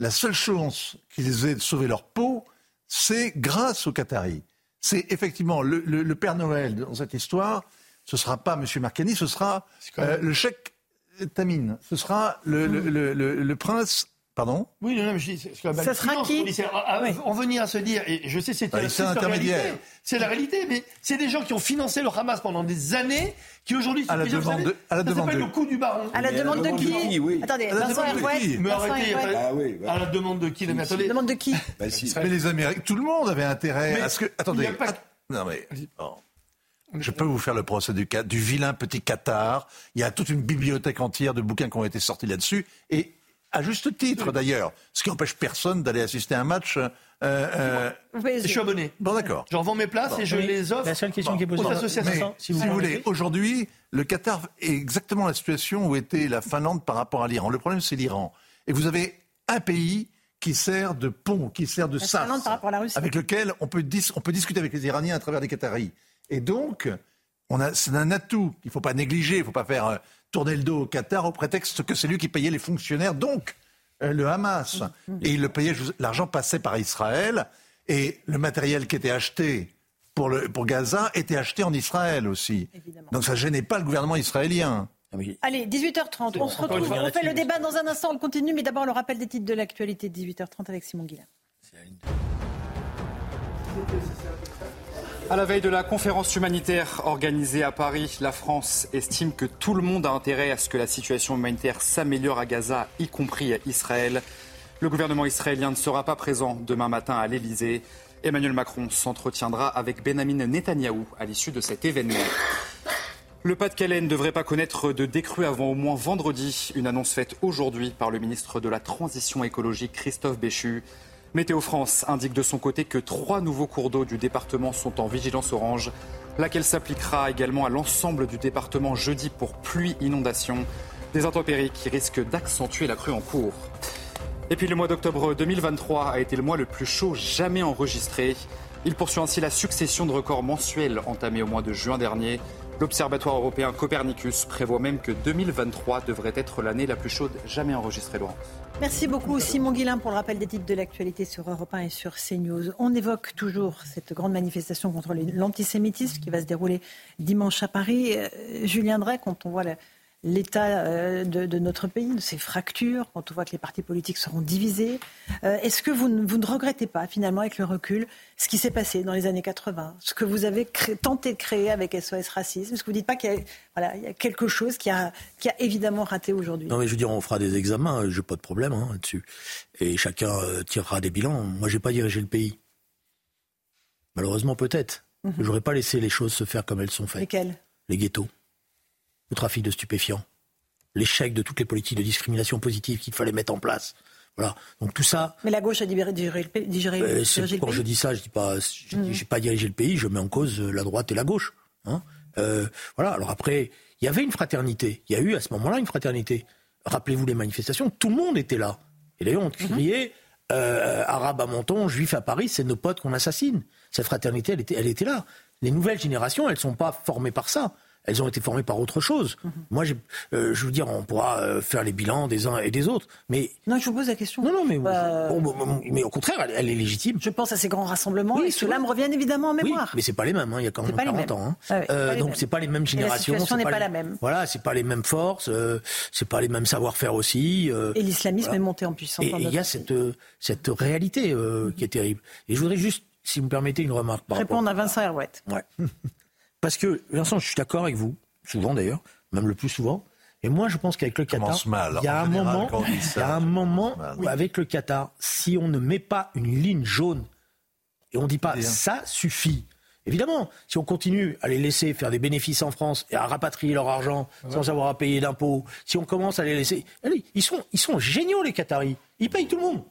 S15: la seule chance qu'ils aient de sauver leur peau, c'est grâce aux Qataris. C'est effectivement le, le- le Père Noël dans cette histoire. Ce sera pas M. Marcani, ce sera euh, le cheikh Tamine. Ce sera le prince. Pardon
S10: Oui, non, non, mais je dis, c'est quand même
S1: Ça sera qui
S10: à- à- En venir à se dire, et je sais c'est
S15: Bah,
S10: la
S15: intermédiaire.
S10: réalité, C'est la réalité, mais c'est des gens qui ont financé le Hamas pendant des années, qui aujourd'hui
S15: À la
S10: sont
S15: demande
S10: savez,
S15: de- à la
S10: ça
S15: demande de-
S10: le coup du baron.
S1: À la
S6: à la
S1: demande de qui
S6: oui.
S1: Attendez,
S15: À la
S1: Vincent
S15: demande de
S1: Herouet.
S15: qui
S10: Mais
S1: Vincent
S10: arrêtez.
S6: Ah oui, bah.
S10: à la demande de qui mais attendez.
S1: Demande de qui
S6: Bah, si.
S15: Mais les Américains, tout le monde avait intérêt
S10: Mais
S15: à ce que. Attendez.
S10: pas-
S15: att- Non mais. bon. Je peux vous faire le procès du, du vilain petit Qatar. Il y a toute une bibliothèque entière de bouquins qui ont été sortis là-dessus. Et à juste titre d'ailleurs. Ce qui empêche personne d'aller assister à un match. euh, euh,
S10: Je suis abonné.
S15: Bon d'accord.
S10: Je revends mes places et je
S12: Oui.
S10: les offre
S12: La seule question
S10: Bon,
S12: qui est posée
S10: aux associations.
S15: Mais,
S12: Vincent,
S15: si
S12: si
S15: vous,
S12: vous
S15: voulez, aujourd'hui, le Qatar est exactement la situation où était la Finlande par rapport à l'Iran. Le problème, c'est l'Iran. Et vous avez un pays qui sert de pont, qui sert de
S1: La
S15: sas,
S1: Finlande par rapport à la Russie.
S15: avec lequel on peut, dis- on peut discuter avec les Iraniens à travers des Qataris. Et donc, c'est un atout qu'il ne faut pas négliger. Il ne faut pas faire euh, tourner le dos au Qatar au prétexte que c'est lui qui payait les fonctionnaires, donc euh, le Hamas. Et il le payait, l'argent passait par Israël et le matériel qui était acheté pour, le, pour Gaza était acheté en Israël aussi.
S1: Évidemment.
S15: Donc ça ne gênait pas le gouvernement israélien.
S12: Ah,
S1: Allez, 18h30, on se retrouve, on fait le débat dans un instant, on continue, mais d'abord le rappel des titres de l'actualité de 18h30 avec Simon Guillain.
S2: À la veille de la conférence humanitaire organisée à Paris, la France estime que tout le monde a intérêt à ce que la situation humanitaire s'améliore à Gaza, y compris à Israël. Le gouvernement israélien ne sera pas présent demain matin à l'Elysée. Emmanuel Macron s'entretiendra avec Benjamin Netanyahou à l'issue de cet événement. Le Pas-de-Calais ne devrait pas connaître de décrue avant au moins vendredi. Une annonce faite aujourd'hui par le ministre de la Transition écologique Christophe Béchu. Météo France indique de son côté que trois nouveaux cours d'eau du département sont en vigilance orange, laquelle s'appliquera également à l'ensemble du département jeudi pour pluie inondation. Des intempéries qui risquent d'accentuer la crue en cours. Et puis le mois d'octobre 2023 a été le mois le plus chaud jamais enregistré. Il poursuit ainsi la succession de records mensuels entamés au mois de juin dernier. L'Observatoire européen Copernicus prévoit même que 2023 devrait être l'année la plus chaude jamais enregistrée.
S1: Merci beaucoup Simon Guillain pour le rappel des titres de l'actualité sur Europe 1 et sur CNews. On évoque toujours cette grande manifestation contre l'antisémitisme qui va se dérouler dimanche à Paris. Euh, Julien Drey, quand on voit la- l'état euh, de, de notre pays, de ses fractures, quand on voit que les partis politiques seront divisés, euh, est-ce que vous, ne- vous ne regrettez pas finalement avec le recul ce qui s'est passé dans les années 80, ce que vous avez tenté de créer avec SOS Racisme? Est-ce que vous ne dites pas qu'il y, a- voilà, il y a quelque chose qui a, qui a évidemment raté aujourd'hui?
S12: Non mais je veux dire, on fera des examens, j'ai pas de problème hein, là-dessus. Et chacun euh, tirera des bilans. Moi, j'ai pas dirigé le pays. Malheureusement, peut-être.
S1: Mhm.
S12: J'aurais pas laissé les choses se faire comme elles sont faites.
S1: Lesquels
S12: Les ghettos, le trafic de stupéfiants, l'échec de toutes les politiques de discrimination positive qu'il fallait mettre en place. Voilà. Donc tout ça,
S1: Mais la gauche a digéré, digéré le pays. digéré-
S12: euh,
S1: dirigé le
S12: quand
S1: pays.
S12: je dis ça, je dis pas, je j'ai pas dirigé le pays, je mets en cause euh, la droite et la gauche. Hein. Euh, voilà. Alors après, il y avait une fraternité. Il y a eu à ce moment-là une fraternité. Rappelez-vous les manifestations, tout le monde était là. Et d'ailleurs, on criait euh, arabe à Menton, juif à Paris, c'est nos potes qu'on assassine. Cette fraternité, elle était, elle était là. Les nouvelles générations, elles sont pas formées par ça. Elles ont été formées par autre chose. Moi, j'ai- euh, je veux dire, on pourra euh, faire les bilans des uns et des autres, mais
S1: Non, je vous pose la question.
S12: non, non, mais,
S1: Euh,
S12: bon, bon, bon, mais au contraire, elle, elle est légitime.
S1: Je pense à ces grands rassemblements
S12: Oui,
S1: et ceux-là me reviennent évidemment en
S12: Oui,
S1: mémoire.
S12: mais c'est pas les mêmes. hein, Il y a quand même
S1: pas les
S12: 40
S1: mêmes.
S12: ans. hein.
S1: Ah
S12: Euh,
S1: pas les
S12: donc
S1: mêmes.
S12: c'est pas les mêmes
S1: Et la
S12: générations.
S1: situation n'est pas
S12: les-
S1: la même.
S12: Voilà, c'est pas les mêmes forces. euh, c'est pas les mêmes savoir-faire aussi. euh,
S1: Et l'islamisme
S12: voilà.
S1: est monté en puissance.
S12: Et il y a cette cette réalité qui est terrible. Et je voudrais juste, si vous me permettez, une remarque. par
S1: Répondre à Vincent Herouette.
S12: Ouais. Parce que, Vincent, je suis d'accord avec vous, souvent d'ailleurs, même le plus souvent. Et moi, je pense qu'avec le Qatar,
S15: Commence mal,
S12: il y a un
S15: général,
S12: moment, il y a un moment où avec le Qatar, si on ne met pas une ligne jaune et on dit pas
S15: Bien.
S12: ça suffit. Évidemment, si on continue à les laisser faire des bénéfices en France et à rapatrier leur argent sans avoir à payer d'impôts, si on commence à les laisser, allez, ils sont, ils sont géniaux les Qataris. Ils payent tout le monde.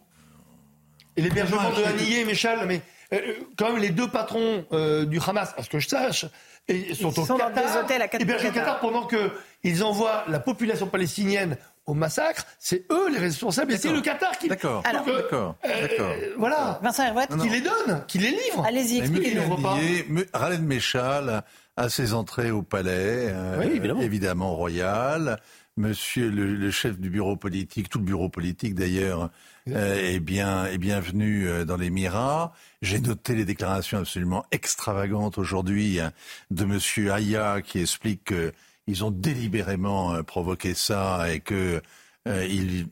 S10: Et l'hébergement de. Haniyeh, Méchal, mais euh, quand même les deux patrons euh, du Hamas, à ce que je sache, et, sont
S1: Ils
S10: au
S1: sont dans
S10: Qatar,
S1: des hôtels à Qatar.
S10: hébergés au Qatar pendant qu'ils envoient la population palestinienne au massacre, c'est eux les responsables et c'est le Qatar qui.
S15: D'accord.
S10: Donc, euh,
S15: D'accord.
S10: euh. Voilà.
S1: Vincent Herouet,
S10: Qui les donne, qui les livre.
S1: Allez-y, expliquez-nous.
S15: Khaled Méchal a ses entrées au palais, euh,
S12: Oui, évidemment.
S15: évidemment royal. Monsieur le, le chef du bureau politique, tout le bureau politique d'ailleurs, euh, est bien est bienvenu euh, dans l'Émirat. J'ai noté les déclarations absolument extravagantes aujourd'hui hein, de Monsieur Aya qui explique qu'ils ont délibérément euh, provoqué ça et que euh, il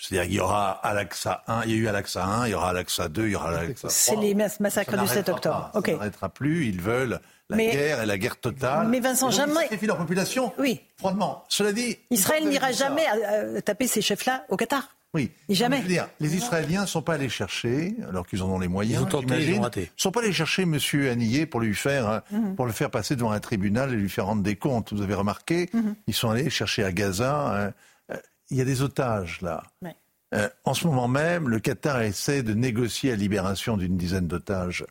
S15: c'est-à-dire qu'il y aura Al-Aqsa 1, il y a eu Al-Aqsa 1, il y aura Al-Aqsa 2, il y aura Al-Aqsa 3.
S1: C'est les mass- massacres du 7
S15: n'arrêtera
S1: octobre.
S15: pas. Ça n'arrêtera plus. Ils veulent la
S1: Mais-
S15: guerre et la guerre totale.
S1: Mais Vincent,
S15: Et donc,
S1: jamais-
S15: Ils sacrifient leur population.
S1: Oui.
S15: Froidement. Cela dit.
S1: Israël n'ira jamais euh, taper ces chefs-là au Qatar.
S15: Oui.
S1: Et jamais.
S15: Je veux dire, les Israéliens ne sont pas allés chercher, alors qu'ils en ont les moyens.
S12: Ils ont tenté, ils ont raté.
S15: ne sont pas allés chercher Monsieur Haniyeh pour lui faire, euh,
S1: Mhm.
S15: pour le faire passer devant un tribunal et lui faire rendre des comptes. Vous avez remarqué,
S1: Mhm.
S15: ils sont allés chercher à Gaza. euh, euh, il y a des otages là.
S1: Ouais.
S15: Euh, en ce moment même, le Qatar essaie de négocier la libération d'une dizaine d'otages.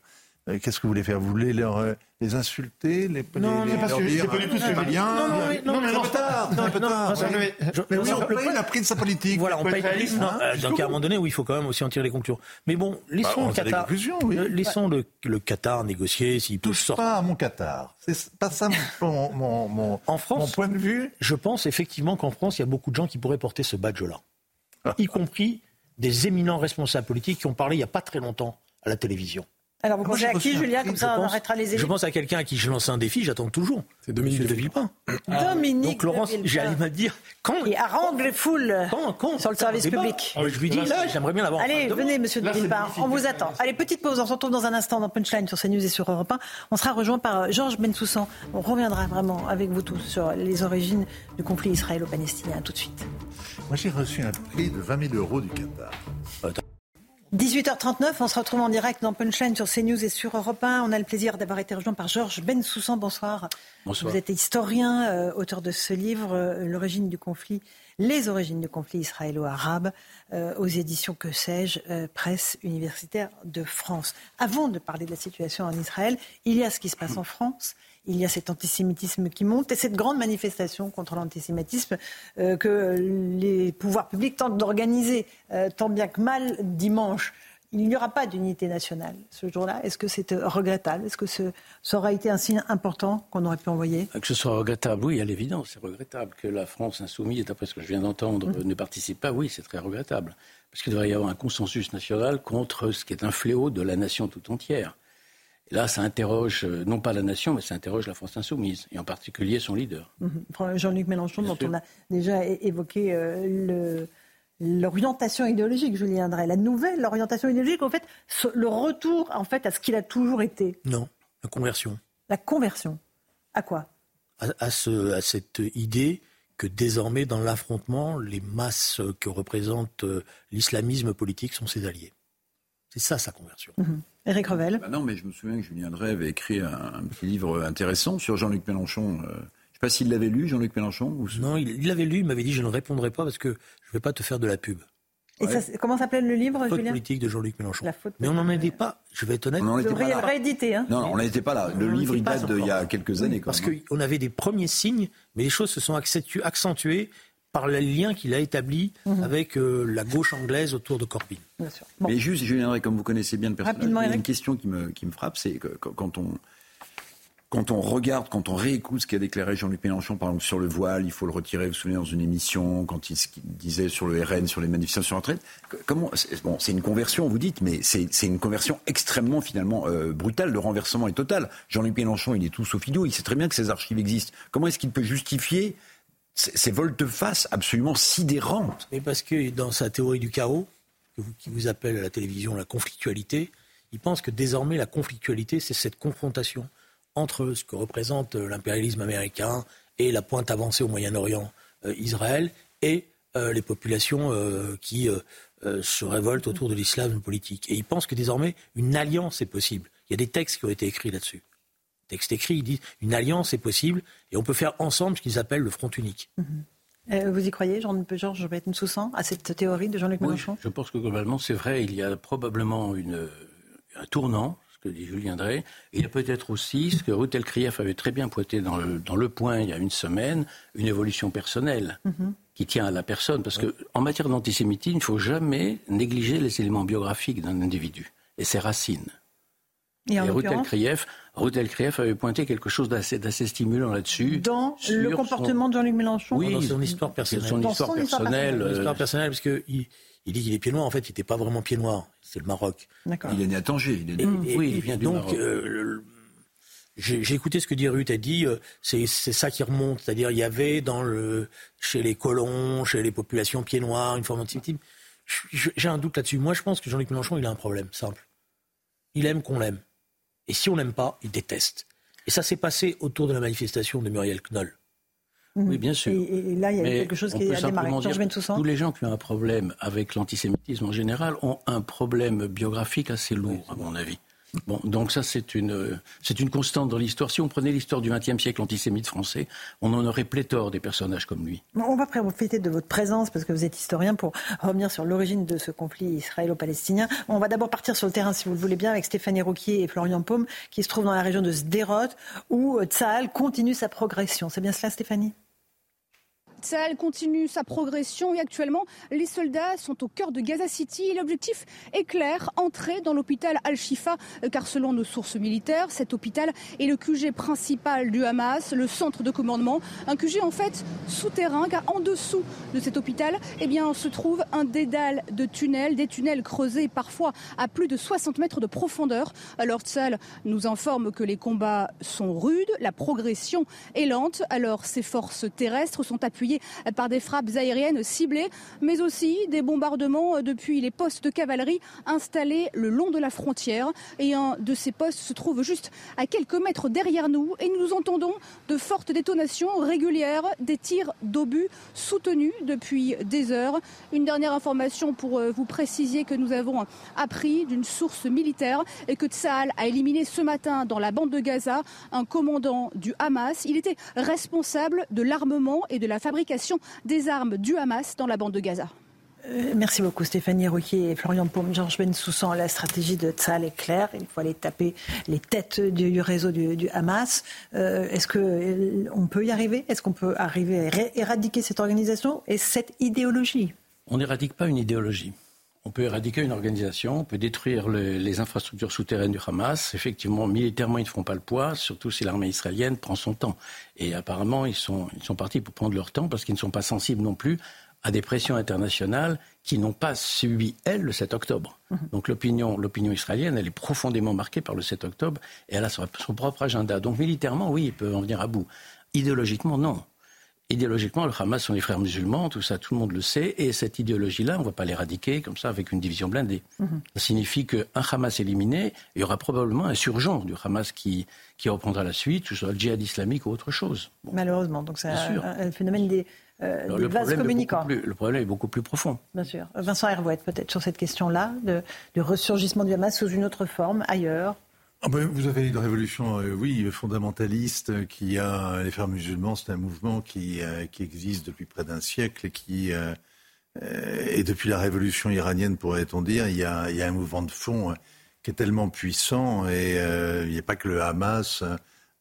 S15: Euh, Qu'est-ce que vous voulez faire? Vous voulez leur, euh, les insulter les,
S10: Non,
S15: les, leur
S10: sûr,
S15: dire,
S10: c'est pas du tout ce que
S15: bien?
S10: Non, non, mais- non, mais
S15: tard, c'est un peu
S12: non,
S15: tard. Mais mais oui, on paye,
S12: point-
S15: il a pris de sa politique.
S12: Voilà, on paye
S10: réaliste,
S12: non,
S10: hein,
S12: euh, donc à un moment donné, où il faut quand même aussi en tirer les conclusions. Mais bon, laissons
S15: Bah,
S12: le Qatar,
S15: oui.
S12: laissons le, Qatar négocier s'il peut sortir.
S15: pas à mon Qatar. C'est pas ça mon, mon, point de vue.
S12: je pense effectivement qu'en France, il y a beaucoup de gens qui pourraient porter ce badge-là, y compris des éminents responsables politiques qui ont parlé il n'y a pas très longtemps à la télévision.
S1: Alors vous
S15: Moi,
S1: pensez à qui, Julien Comme
S12: Je
S1: ça, on
S12: pense-
S1: arrêtera les
S12: Je
S1: élites.
S12: pense à quelqu'un à qui je lance un défi, j'attends toujours.
S5: C'est Dominique
S12: Monsieur de Villepin.
S1: Dominique
S12: Donc Laurence,
S1: de Villepin.
S12: j'allais me dire, quand,
S1: Et harangue les foules
S12: quand, quand
S1: sur le service public.
S12: Je lui dis, là, j'aimerais bien l'avoir.
S1: Allez, venez, monsieur de Villepin, on vous attend. Allez, petite pause, on se retrouve dans un instant dans Punchline sur CNews et sur Europe 1. On sera rejoint par euh, Georges Bensoussan. On reviendra vraiment avec vous tous sur les origines du conflit israélo-palestinien. Tout de suite.
S15: Moi, j'ai reçu un prix de 20 000 euros du Qatar.
S1: 18h39, on se retrouve en direct dans Punchline sur CNews et sur Europe 1. On a le plaisir d'avoir été rejoint par Georges Bensoussan. Bonsoir.
S9: Bonsoir.
S1: Vous êtes historien, euh, auteur de ce livre, euh, L'origine du conflit, les origines du conflit israélo-arabe, euh, aux éditions Que sais-je, presse universitaire de France. Avant de parler de la situation en Israël, il y a ce qui se passe en France. Il y a cet antisémitisme qui monte et cette grande manifestation contre l'antisémitisme euh, que les pouvoirs publics tentent d'organiser euh, tant bien que mal dimanche. Il n'y aura pas d'unité nationale ce jour-là. Est-ce que c'est euh, regrettable? Est-ce que ce, ça aurait été un signe important qu'on aurait pu envoyer?
S9: Que ce soit regrettable, oui, à l'évidence, c'est regrettable. Que la France insoumise, d'après ce que je viens d'entendre,
S1: Mmh.
S9: ne participe pas, oui, c'est très regrettable. Parce qu'il devrait y avoir un consensus national contre ce qui est un fléau de la nation tout entière. Là, ça interroge, euh, non pas la nation, mais ça interroge la France insoumise, et en particulier son leader.
S1: Mhm. Jean-Luc Mélenchon,
S9: Bien
S1: dont
S9: sûr.
S1: on a déjà évoqué euh, l'orientation idéologique, Julien Drey, la nouvelle orientation idéologique, en fait, ce- le retour en fait à ce qu'il a toujours été,
S12: Non, la conversion.
S1: la conversion. À quoi?
S12: À, à ce- à cette idée que désormais, dans l'affrontement, les masses que représente euh, l'islamisme politique sont ses alliés. C'est ça sa conversion.
S1: Éric Revel.
S4: Bah non, mais je me souviens que Julien Drey avait écrit un, un petit livre intéressant sur Jean-Luc Mélenchon. euh, je ne sais pas s'il l'avait lu, Jean-Luc Mélenchon. Ou...
S12: Non, il l'avait lu, il m'avait dit je ne répondrai pas parce que je ne vais pas te faire de la pub.
S1: Et ça, comment s'appelait le livre,
S12: Faute
S1: Julien?
S12: politique de Jean-Luc Mélenchon.
S1: La faute
S12: Mais on n'en était pas, je vais être honnête.
S4: On était pas là.
S1: Hein
S4: Non, non, on n'était pas là. Le
S12: On
S4: livre, il date d'il y a quelques
S12: Oui,
S4: années. quand
S12: Parce
S4: même.
S12: qu'on avait des premiers signes, mais les choses se sont accentu- accentuées par le lien qu'il a établi
S1: Mhm.
S12: avec euh, la gauche anglaise autour de Corbyn.
S1: Bien sûr. Bon.
S4: Mais juste, Julien Drey, comme vous connaissez bien le personnage, il y a une question qui me, qui me frappe, c'est que quand on, quand on regarde, quand on réécoute ce qu'a déclaré Jean-Luc Mélenchon, par exemple, sur le voile, il faut le retirer, vous vous souvenez, dans une émission, quand il, disait sur le RN, sur les manifestations en retraite, comment, c'est- bon, c'est une conversion, vous dites, mais c'est c'est une conversion extrêmement, finalement, euh, brutale, le renversement est total. Jean-Luc Mélenchon, il est tout sauf idiot, il sait très bien que ces archives existent. Comment est-ce qu'il peut justifier ces, volte-face absolument sidérantes
S12: Mais parce que dans sa théorie du chaos, qui vous appelle à la télévision la conflictualité, il pense que désormais la conflictualité, c'est cette confrontation entre ce que représente euh, l'impérialisme américain et la pointe avancée au Moyen-Orient, euh, Israël, et euh, les populations qui se révoltent autour de l'islam politique. Et il pense que désormais une alliance est possible. Il y a des textes qui ont été écrits là-dessus. Textes écrits, ils disent une alliance est possible et on peut faire ensemble ce qu'ils appellent le front unique.
S1: Euh, vous y croyez, Georges Bensoussan, à cette théorie de Jean-Luc
S9: Oui,
S1: Mélenchon
S9: je pense que globalement, c'est vrai, il y a probablement une, un tournant,
S17: ce que dit Julien Drey. Il y a peut-être aussi ce que Ruth Elkrief avait très bien pointé dans le, dans le point il y a une semaine, une évolution personnelle
S1: Mhm.
S17: qui tient à la personne. Parce que en matière d'antisémitisme, il ne faut jamais négliger les éléments biographiques d'un individu et ses racines.
S1: Et en
S17: Ruth
S1: l'occurrence
S17: Elkrief, Ruth Elkrief avait pointé quelque chose d'assez d'assez stimulant là-dessus.
S1: Dans le comportement de Jean-Luc Mélenchon
S17: Oui,
S12: dans son histoire personnelle.
S17: Son
S1: Dans
S17: histoire
S1: son histoire
S17: personnelle.
S12: Son
S17: euh,
S12: histoire personnelle, parce qu'il il, il dit qu'il est pied noir. En fait, il n'était pas vraiment pied noir. C'est le Maroc.
S1: D'accord.
S4: Il est né à Tanger. Il est
S12: Et-
S4: né-
S12: et-
S17: Oui, il
S12: et
S17: vient du
S12: donc,
S17: Maroc.
S12: euh, le- j'ai j'ai écouté ce que dit Ruth. Elle dit, euh, c'est c'est ça qui remonte. C'est-à-dire, il y avait dans le, chez les colons, chez les populations pieds noirs, une forme d'antisémitisme. J'ai un doute là-dessus. Moi, je pense que Jean-Luc Mélenchon, il a un problème simple. Il aime qu'on l'aime. Et si on l'aime pas, il déteste. Et ça s'est passé autour de la manifestation de Muriel Knoll.
S17: Oui, bien sûr.
S1: Et, et là, il y a
S17: Mais
S1: quelque chose qui a démarré.
S17: simplement
S1: Georges
S17: dire que
S1: Bensoussan
S17: Tous les gens qui ont un problème avec l'antisémitisme en général ont un problème biographique assez lourd, à mon avis. Bon, donc ça, c'est une, c'est une constante dans l'histoire. Si on prenait l'histoire du XXe siècle antisémite français, on en aurait pléthore des personnages comme lui.
S1: On va profiter de votre présence, parce que vous êtes historien, pour revenir sur l'origine de ce conflit israélo-palestinien. On va d'abord partir sur le terrain, si vous le voulez bien, avec Stéphanie Rouquier et Florian Paume, qui se trouvent dans la région de Sderot, où euh, Tsahal continue sa progression. C'est bien cela, Stéphanie?
S18: Tsahal continue sa progression et actuellement, les soldats sont au cœur de Gaza City. L'objectif est clair, entrer dans l'hôpital Al-Shifa, euh, car selon nos sources militaires, cet hôpital est le QG principal du Hamas, le centre de commandement, un QG en fait souterrain, car en dessous de cet hôpital, eh bien, se trouve un dédale de tunnels, des tunnels creusés parfois à plus de 60 mètres de profondeur. Alors Tsahal nous informe que les combats sont rudes, la progression est lente, alors ces forces terrestres sont appuyées par des frappes aériennes ciblées, mais aussi des bombardements depuis les postes de cavalerie installés le long de la frontière. Et un de ces postes se trouve juste à quelques mètres derrière nous et nous entendons de fortes détonations régulières, des tirs d'obus soutenus depuis des heures. Une dernière information pour euh, vous préciser que nous avons appris d'une source militaire et que Tsahal a éliminé ce matin dans la bande de Gaza un commandant du Hamas. Il était responsable de l'armement et de la fabrication des armes du Hamas dans la bande de Gaza.
S1: Euh, Merci beaucoup Stéphanie Rouquier et Florian Paume. Georges Bensoussan, la stratégie de Tsahal est claire. Il faut aller taper les têtes du, du réseau du, du Hamas. Euh, Est-ce qu'on peut y arriver? Est-ce qu'on peut arriver à éradiquer cette organisation et cette idéologie?
S17: On n'éradique pas une idéologie. On peut éradiquer une organisation, on peut détruire le- les infrastructures souterraines du Hamas. Effectivement, militairement, ils ne font pas le poids, surtout si l'armée israélienne prend son temps. Et apparemment, ils sont, ils sont partis pour prendre leur temps parce qu'ils ne sont pas sensibles non plus à des pressions internationales qui n'ont pas subi, elles, le 7 octobre. Donc l'opinion, l'opinion israélienne, elle est profondément marquée par le 7 octobre et elle a son, son propre agenda. Donc militairement, oui, il peut en venir à bout. Idéologiquement, non. Idéologiquement, le Hamas sont les frères musulmans, tout ça, tout le monde le sait. Et cette idéologie-là, on ne va pas l'éradiquer comme ça avec une division blindée. Ça signifie qu'un Hamas éliminé, il y aura probablement un surgent du Hamas qui, qui reprendra la suite, que ce soit le djihad islamique ou autre chose.
S1: Malheureusement, donc c'est un, un- phénomène des, euh,
S17: Alors,
S1: des
S17: le,
S1: vases
S17: problème est
S1: communicants.
S17: beaucoup plus, le problème est beaucoup plus profond.
S1: Bien sûr. Vincent Hervouette, peut-être sur cette question-là, de- du ressurgissement du Hamas sous une autre forme, ailleurs.
S15: Ah ben, vous avez une révolution, euh, oui, fondamentaliste euh, qui a les frères musulmans. C'est un mouvement qui, euh, qui existe depuis près d'un siècle et qui euh, et depuis la révolution iranienne, pourrait-on dire, il y, a, il y a un mouvement de fond qui est tellement puissant et il n'y a pas que le Hamas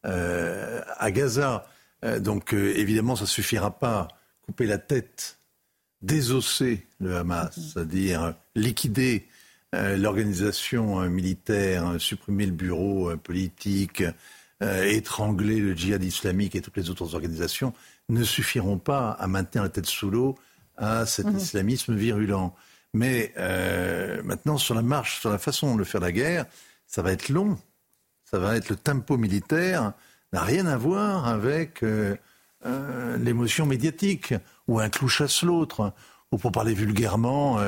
S15: à Gaza. Donc évidemment, ça suffira pas. Couper la tête, désosser le Hamas, c'est-à-dire liquider l'organisation euh, militaire, euh, supprimer le bureau euh, politique, euh, étrangler le djihad islamique et toutes les autres organisations, ne suffiront pas à maintenir la tête sous l'eau à cet
S19: Mhm.
S15: islamisme virulent. Mais euh, maintenant, sur la marche, sur la façon de faire la guerre, ça va être long. Ça va être le tempo militaire n'a rien à voir avec euh, euh, l'émotion médiatique ou un clou chasse l'autre. Ou pour parler vulgairement,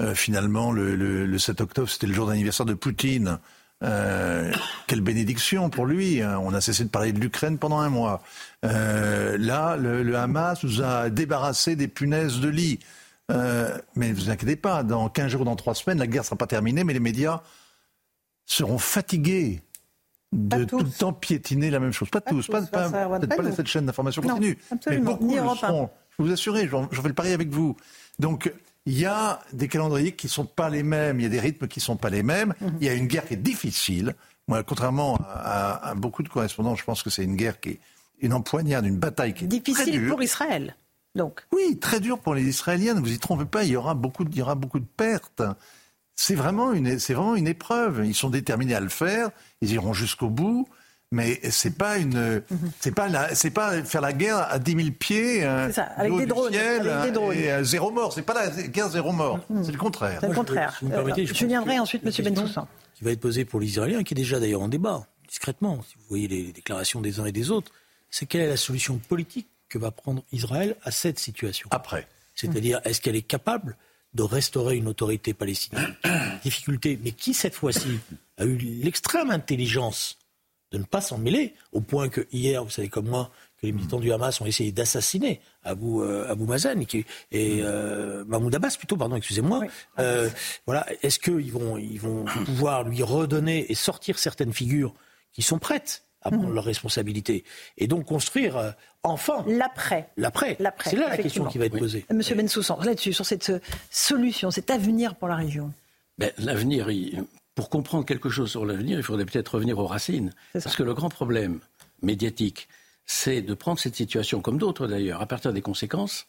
S15: euh, finalement, le, le- le 7 octobre, c'était le jour d'anniversaire de Poutine. Euh, quelle bénédiction pour lui. hein. On a cessé de parler de l'Ukraine pendant un mois. Euh, là, le, le Hamas nous a débarrassé des punaises de lit. Mais ne vous inquiétez pas, dans 15 jours, dans 3 semaines, la guerre ne sera pas terminée, mais les médias seront fatigués de tout le temps piétiner la même chose. Pas, tous, pas,
S1: tous,
S15: pas- peut-être
S1: pas
S15: cette chaîne d'information
S1: Non,
S15: continue. Mais
S1: absolument,
S15: beaucoup le seront. Je vous assurer, j'en j'en fais le pari avec vous. Donc, il y a des calendriers qui ne sont pas les mêmes, il y a des rythmes qui ne sont pas les mêmes,
S1: Mhm.
S15: il y a une guerre qui est difficile, Moi, contrairement à, beaucoup de correspondants, je pense que c'est une guerre qui est une empoignade, une bataille qui est
S1: difficile pour Israël. Donc.
S15: Oui, très dur pour les Israéliens. Ne vous y trompez pas, il y aura beaucoup de, il y aura beaucoup de pertes. C'est vraiment une, c'est vraiment une épreuve. Ils sont déterminés à le faire. Ils iront jusqu'au bout. Mais c'est pas une, c'est pas c'est pas faire la guerre à 10 000 pieds,
S1: euh, ça, avec, des drones, avec des drones,
S15: et euh, zéro mort. C'est pas la guerre zéro mort. Mm. C'est le contraire.
S1: C'est le contraire. Euh, je, viendrai ensuite, Monsieur Bensoussan.
S12: Qui va être posée pour les Israéliens, qui est déjà d'ailleurs en débat discrètement. Si vous voyez les déclarations des uns et des autres, c'est quelle est la solution politique que va prendre Israël à cette situation
S15: Après.
S12: C'est-à-dire, est-ce qu'elle est capable de restaurer une autorité palestinienne Difficulté, mais qui cette fois-ci a eu l'extrême intelligence de ne pas s'en mêler, au point que hier, vous savez comme moi, que les militants du Hamas ont essayé d'assassiner Abou, euh, Mazen et, et euh, Mahmoud Abbas plutôt, pardon, excusez-moi. Euh, voilà, est-ce qu'ils vont, ils vont pouvoir lui redonner et sortir certaines figures qui sont prêtes à prendre leurs responsabilités et donc construire euh, enfin
S1: l'après.
S12: L'après. C'est là la question qui va être posée.
S1: Monsieur Bensoussan, là-dessus, sur cette solution, cet avenir pour la région.
S17: Ben, l'avenir, pour comprendre quelque chose sur l'avenir, il faudrait peut-être revenir aux racines. Parce que le grand problème médiatique, c'est de prendre cette situation, comme d'autres d'ailleurs, à partir des conséquences,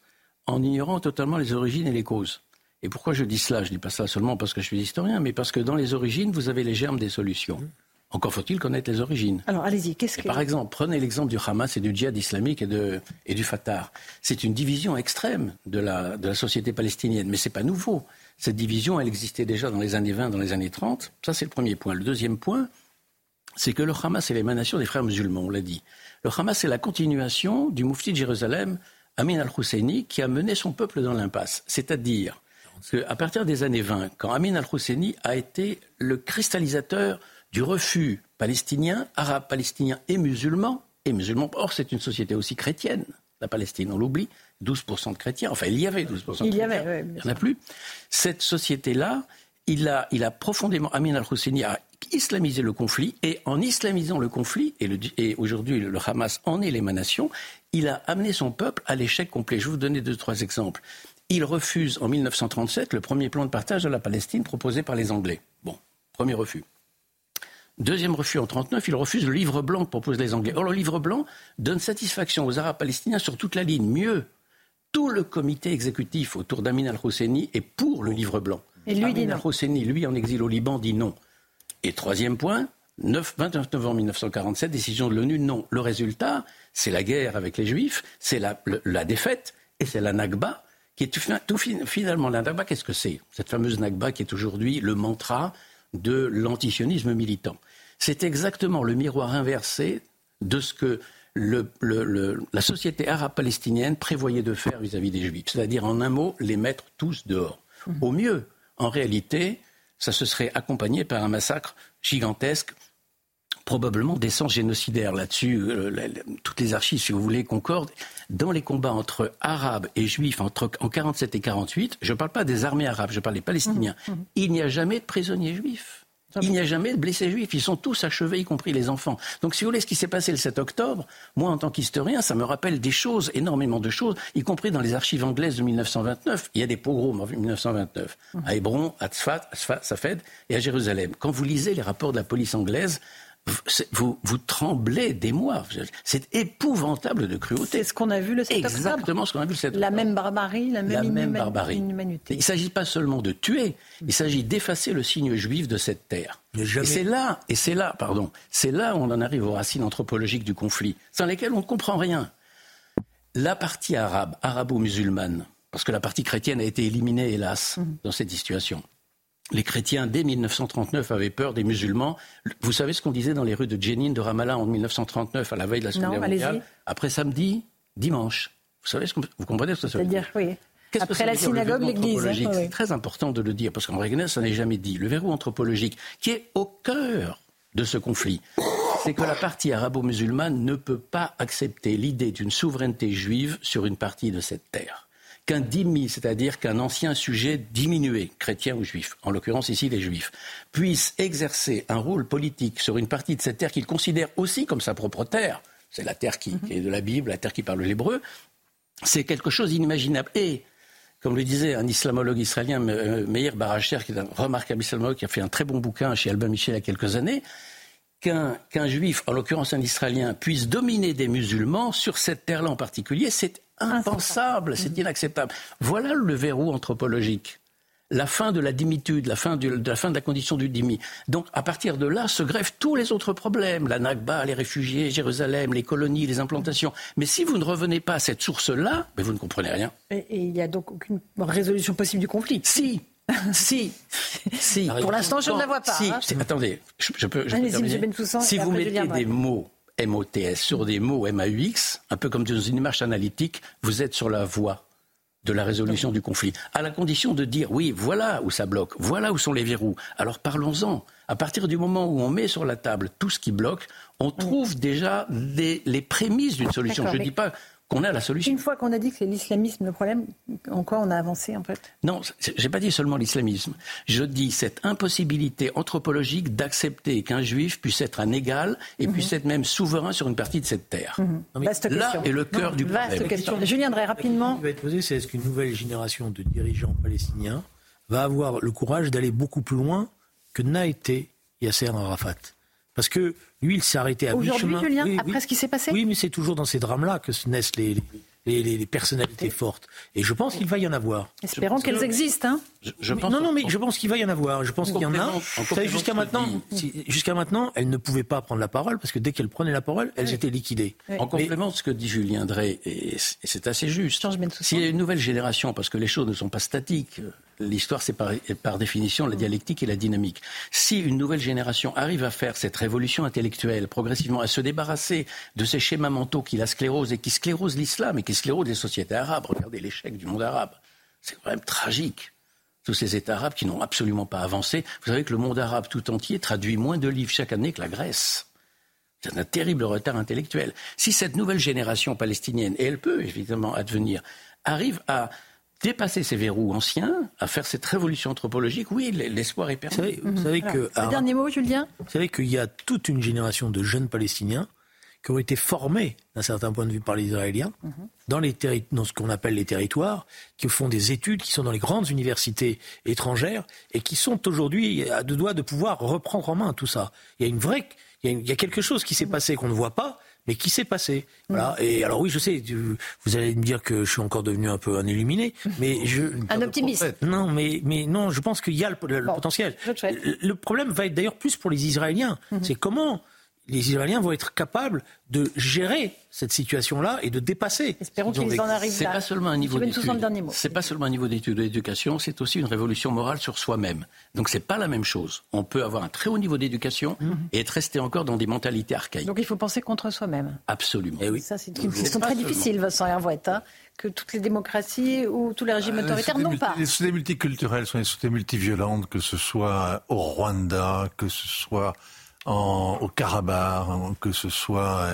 S17: en ignorant totalement les origines et les causes. Et pourquoi je dis cela? Je ne dis pas ça seulement parce que je suis historien, mais parce que dans les origines, vous avez les germes des solutions. Encore faut-il connaître les origines.
S1: Alors allez-y, qu'est-ce que...
S17: Par exemple, prenez l'exemple du Hamas et du djihad islamique et, de, et du Fatah. C'est une division extrême de la, de la société palestinienne, mais ce n'est pas nouveau. Cette division, elle existait déjà dans les années 20, dans les années 30. Ça, c'est le premier point. Le deuxième point, c'est que le Hamas est l'émanation des frères musulmans, on l'a dit. Le Hamas est la continuation du Moufti de Jérusalem, Amin al-Husseini, qui a mené son peuple dans l'impasse. C'est-à-dire qu'à partir des années 20, quand Amin al-Husseini a été le cristallisateur du refus palestinien, arabe palestinien et musulman, et musulman, or c'est une société aussi chrétienne, la Palestine, on l'oublie, 12% de chrétiens, enfin il y avait 12% de chrétiens, il y avait, il n'y en a plus. Cette société-là, il a, il a profondément, Amin al-Husseini a islamisé le conflit, et en islamisant le conflit, et, et aujourd'hui le Hamas en est l'émanation, il a amené son peuple à l'échec complet. Je vais vous donner deux, trois exemples. Il refuse en 1937 le premier plan de partage de la Palestine proposé par les Anglais. Bon, premier refus. Deuxième refus en 1939, il refuse le livre blanc que proposent les Anglais. Or, le livre blanc donne satisfaction aux Arabes palestiniens sur toute la ligne. Mieux, tout le comité exécutif autour d'Amin al-Husseini est pour le livre blanc.
S1: Et lui
S17: Amin al-Husseini, lui, en exil au Liban, dit non. Et troisième point, 9, 29 novembre 1947, décision de l'ONU, non. Le résultat, c'est la guerre avec les Juifs, c'est la, la, défaite, et c'est la Nakba, qui est tout, finalement, la Nakba, qu'est-ce que c'est? Cette fameuse Nakba qui est aujourd'hui le mantra de l'antisionisme militant. C'est exactement le miroir inversé de ce que la société arabe palestinienne prévoyait de faire vis-à-vis des juifs. C'est-à-dire, en un mot, les mettre tous dehors. Mmh. Au mieux, en réalité, ça se serait accompagné par un massacre gigantesque, probablement d'essence génocidaire. Là-dessus, euh, toutes les archives, si vous voulez, concordent. Dans les combats entre arabes et juifs entre, en 47 et 48, je ne parle pas des armées arabes, je parle des Palestiniens, mmh. Mmh. il n'y a jamais de prisonniers juifs. Il n'y a jamais de blessés juifs. Ils sont tous achevés, y compris les enfants. Donc, si vous voulez, ce qui s'est passé le 7 octobre, moi, en tant qu'historien, ça me rappelle des choses, énormément de choses, y compris dans les archives anglaises de 1929. Il y a des pogroms en 1929, à Hébron, à Tzfat, à Safed et à Jérusalem. Quand vous lisez les rapports de la police anglaise, vous, vous tremblez d'émoi. C'est épouvantable de cruauté.
S1: C'est ce qu'on a vu le 7
S17: octobre. Exactement ce qu'on a vu le 7 octobre.
S1: La même barbarie, la même, barbarie. inhumanité.
S17: Il ne s'agit pas seulement de tuer, il s'agit d'effacer le signe juif de cette terre. Et c'est là, et c'est là, pardon, c'est là où on en arrive aux racines anthropologiques du conflit, sans lesquelles on ne comprend rien. La partie arabe, arabo-musulmane, parce que la partie chrétienne a été éliminée, hélas, mmh. dans cette situation les chrétiens, dès 1939, avaient peur des musulmans. Vous savez ce qu'on disait dans les rues de Jenin, de Ramallah, en 1939, à la veille de la Seconde Guerre mondiale? Après samedi, dimanche. Vous savez ce que vous comprenez ce que ça veut dire?
S1: oui. Après la synagogue, l'église.
S17: Hein, C'est très important de le dire, parce qu'en réalité, ça n'est jamais dit. Le verrou anthropologique, qui est au cœur de ce conflit, c'est que la partie arabo-musulmane ne peut pas accepter l'idée d'une souveraineté juive sur une partie de cette terre qu'un dhimmi, c'est-à-dire qu'un ancien sujet diminué, chrétien ou juif, en l'occurrence ici les juifs, puisse exercer un rôle politique sur une partie de cette terre qu'il considère aussi comme sa propre terre, c'est la terre qui, est de la Bible, la terre qui parle l'hébreu, c'est quelque chose d'inimaginable. Et, comme le disait un islamologue israélien, Meir Baracher, qui est un remarquable islamologue, qui a fait un très bon bouquin chez Albin Michel il y a quelques années, qu'un juif, en l'occurrence un israélien, puisse dominer des musulmans sur cette terre-là en particulier, c'est impensable, c'est inacceptable. Voilà le verrou anthropologique. La fin de la dimitude, la fin de, la fin de la condition du dimi. Donc, à partir de là, se greffent tous les autres problèmes. La Nakba, les réfugiés, Jérusalem, les colonies, les implantations. Mais si vous ne revenez pas à cette source-là, vous ne comprenez rien.
S1: Et il n'y a donc aucune résolution possible du conflit
S17: Si, si, si.
S1: Pour l'instant, je ne la vois pas.
S17: Si, hein. attendez, je, peux. si vous mettez des mots MOTS sur des mots MAUX, un peu comme dans une image analytique, vous êtes sur la voie de la résolution du conflit, à la condition de dire oui, voilà où ça bloque, voilà où sont les verrous. Alors parlons-en. À partir du moment où on met sur la table tout ce qui bloque, on trouve déjà les prémices d'une solution. Je ne dis pas qu'on a la solution.
S1: Une fois qu'on a dit que c'est l'islamisme le problème, en quoi on a avancé en fait?
S17: Non, j'ai pas dit seulement l'islamisme. Je dis cette impossibilité anthropologique d'accepter qu'un juif puisse être un égal et mhm. puisse être même souverain sur une partie de cette terre. Mhm. Là est le cœur du
S1: vaste
S17: problème.
S1: question. Julien Drey, rapidement.
S12: Ce qui va être posé, c'est est-ce qu'une nouvelle génération de dirigeants palestiniens va avoir le courage d'aller beaucoup plus loin que n'a été Yasser Arafat? Parce que lui, il s'est arrêté à mi-chemin.
S1: Julien, après ce qui s'est passé
S12: Oui, mais c'est toujours dans ces drames-là que naissent les, les, personnalités fortes. Et je pense qu'il va y en avoir.
S1: Espérons qu'elles existent. Hein
S12: je, pense non, non, mais je pense qu'il va y en avoir. Je pense qu'il y en a. Jusqu'à maintenant, jusqu'à maintenant, elles ne pouvaient pas prendre la parole parce que dès qu'elles prenaient la parole, elles étaient liquidées.
S17: En complément de ce que dit Julien Drey, et c'est assez juste. S'il y a une nouvelle génération, parce que les choses ne sont pas statiques, l'histoire, c'est par, définition la dialectique et la dynamique. Si une nouvelle génération arrive à faire cette révolution intellectuelle, progressivement, à se débarrasser de ces schémas mentaux qui la sclérosent et qui sclérosent l'islam et qui sclérosent les sociétés arabes, regardez l'échec du monde arabe, c'est quand même tragique. Tous ces États arabes qui n'ont absolument pas avancé. Vous savez que le monde arabe tout entier traduit moins de livres chaque année que la Grèce. C'est un terrible retard intellectuel. Si cette nouvelle génération palestinienne, et elle peut évidemment advenir, arrive à dépasser ces verrous anciens, à faire cette révolution anthropologique, oui, l'espoir est permis.
S12: Vous savez, que,
S1: Un dernier mot, Julien?
S12: Vous savez qu'il y a toute une génération de jeunes Palestiniens qui ont été formés, d'un certain point de vue, par les Israéliens, mhm. dans, les dans ce qu'on appelle les territoires, qui font des études, qui sont dans les grandes universités étrangères, et qui sont aujourd'hui à deux doigts de pouvoir reprendre en main tout ça. Il y a une vraie, il y a, quelque chose qui s'est mhm. passé qu'on ne voit pas, mais qui s'est passé? Voilà. Et alors oui, je sais, vous allez me dire que je suis encore devenu un peu un illuminé, mais je
S1: un optimiste.
S12: Non, mais mais non, je pense qu'il y a le, potentiel. Le, problème va être d'ailleurs plus pour les Israéliens. Mhm. C'est comment les Israéliens vont être capables de gérer cette situation-là et de dépasser.
S1: Espérons qu'ils en arrivent
S17: C'est pas seulement un niveau d'études. C'est pas seulement un niveau d'études d'éducation, c'est aussi une révolution morale sur soi-même. Donc c'est pas la même chose. On peut avoir un très haut niveau d'éducation mhm. et être resté encore dans des mentalités archaïques.
S1: Donc il faut penser contre soi-même.
S17: Absolument.
S1: Et eh oui. Ça c'est une question très difficile, Vincent Hervouette. Hein, que toutes les démocraties ou tous les régimes euh, autoritaires n'ont pas.
S15: Les sociétés multiculturelles sont des sociétés multiviolentes, que ce soit au Rwanda, que ce soit au Karabakh, que ce soit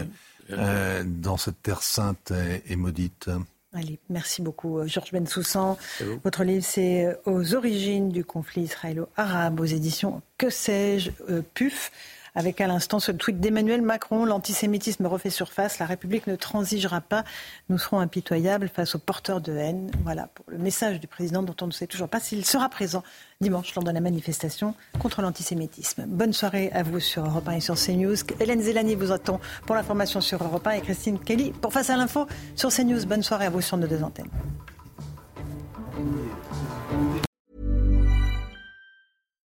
S15: euh, dans cette terre sainte et, maudite.
S1: Allez, merci beaucoup, euh, Georges Bensoussan. Votre livre, c'est euh, Aux origines du conflit israélo-arabe, aux éditions Que sais-je, PUF avec à l'instant ce tweet d'Emmanuel Macron. L'antisémitisme refait surface. La République ne transigera pas. Nous serons impitoyables face aux porteurs de haine. Voilà pour le message du président dont on ne sait toujours pas s'il sera présent dimanche lors de la manifestation contre l'antisémitisme. Bonne soirée à vous sur Europe 1 et sur CNews. Hélène Zélani vous attend pour l'information sur Europe 1 et Christine Kelly pour Face à l'info sur CNews. Bonne soirée à vous sur nos deux antennes.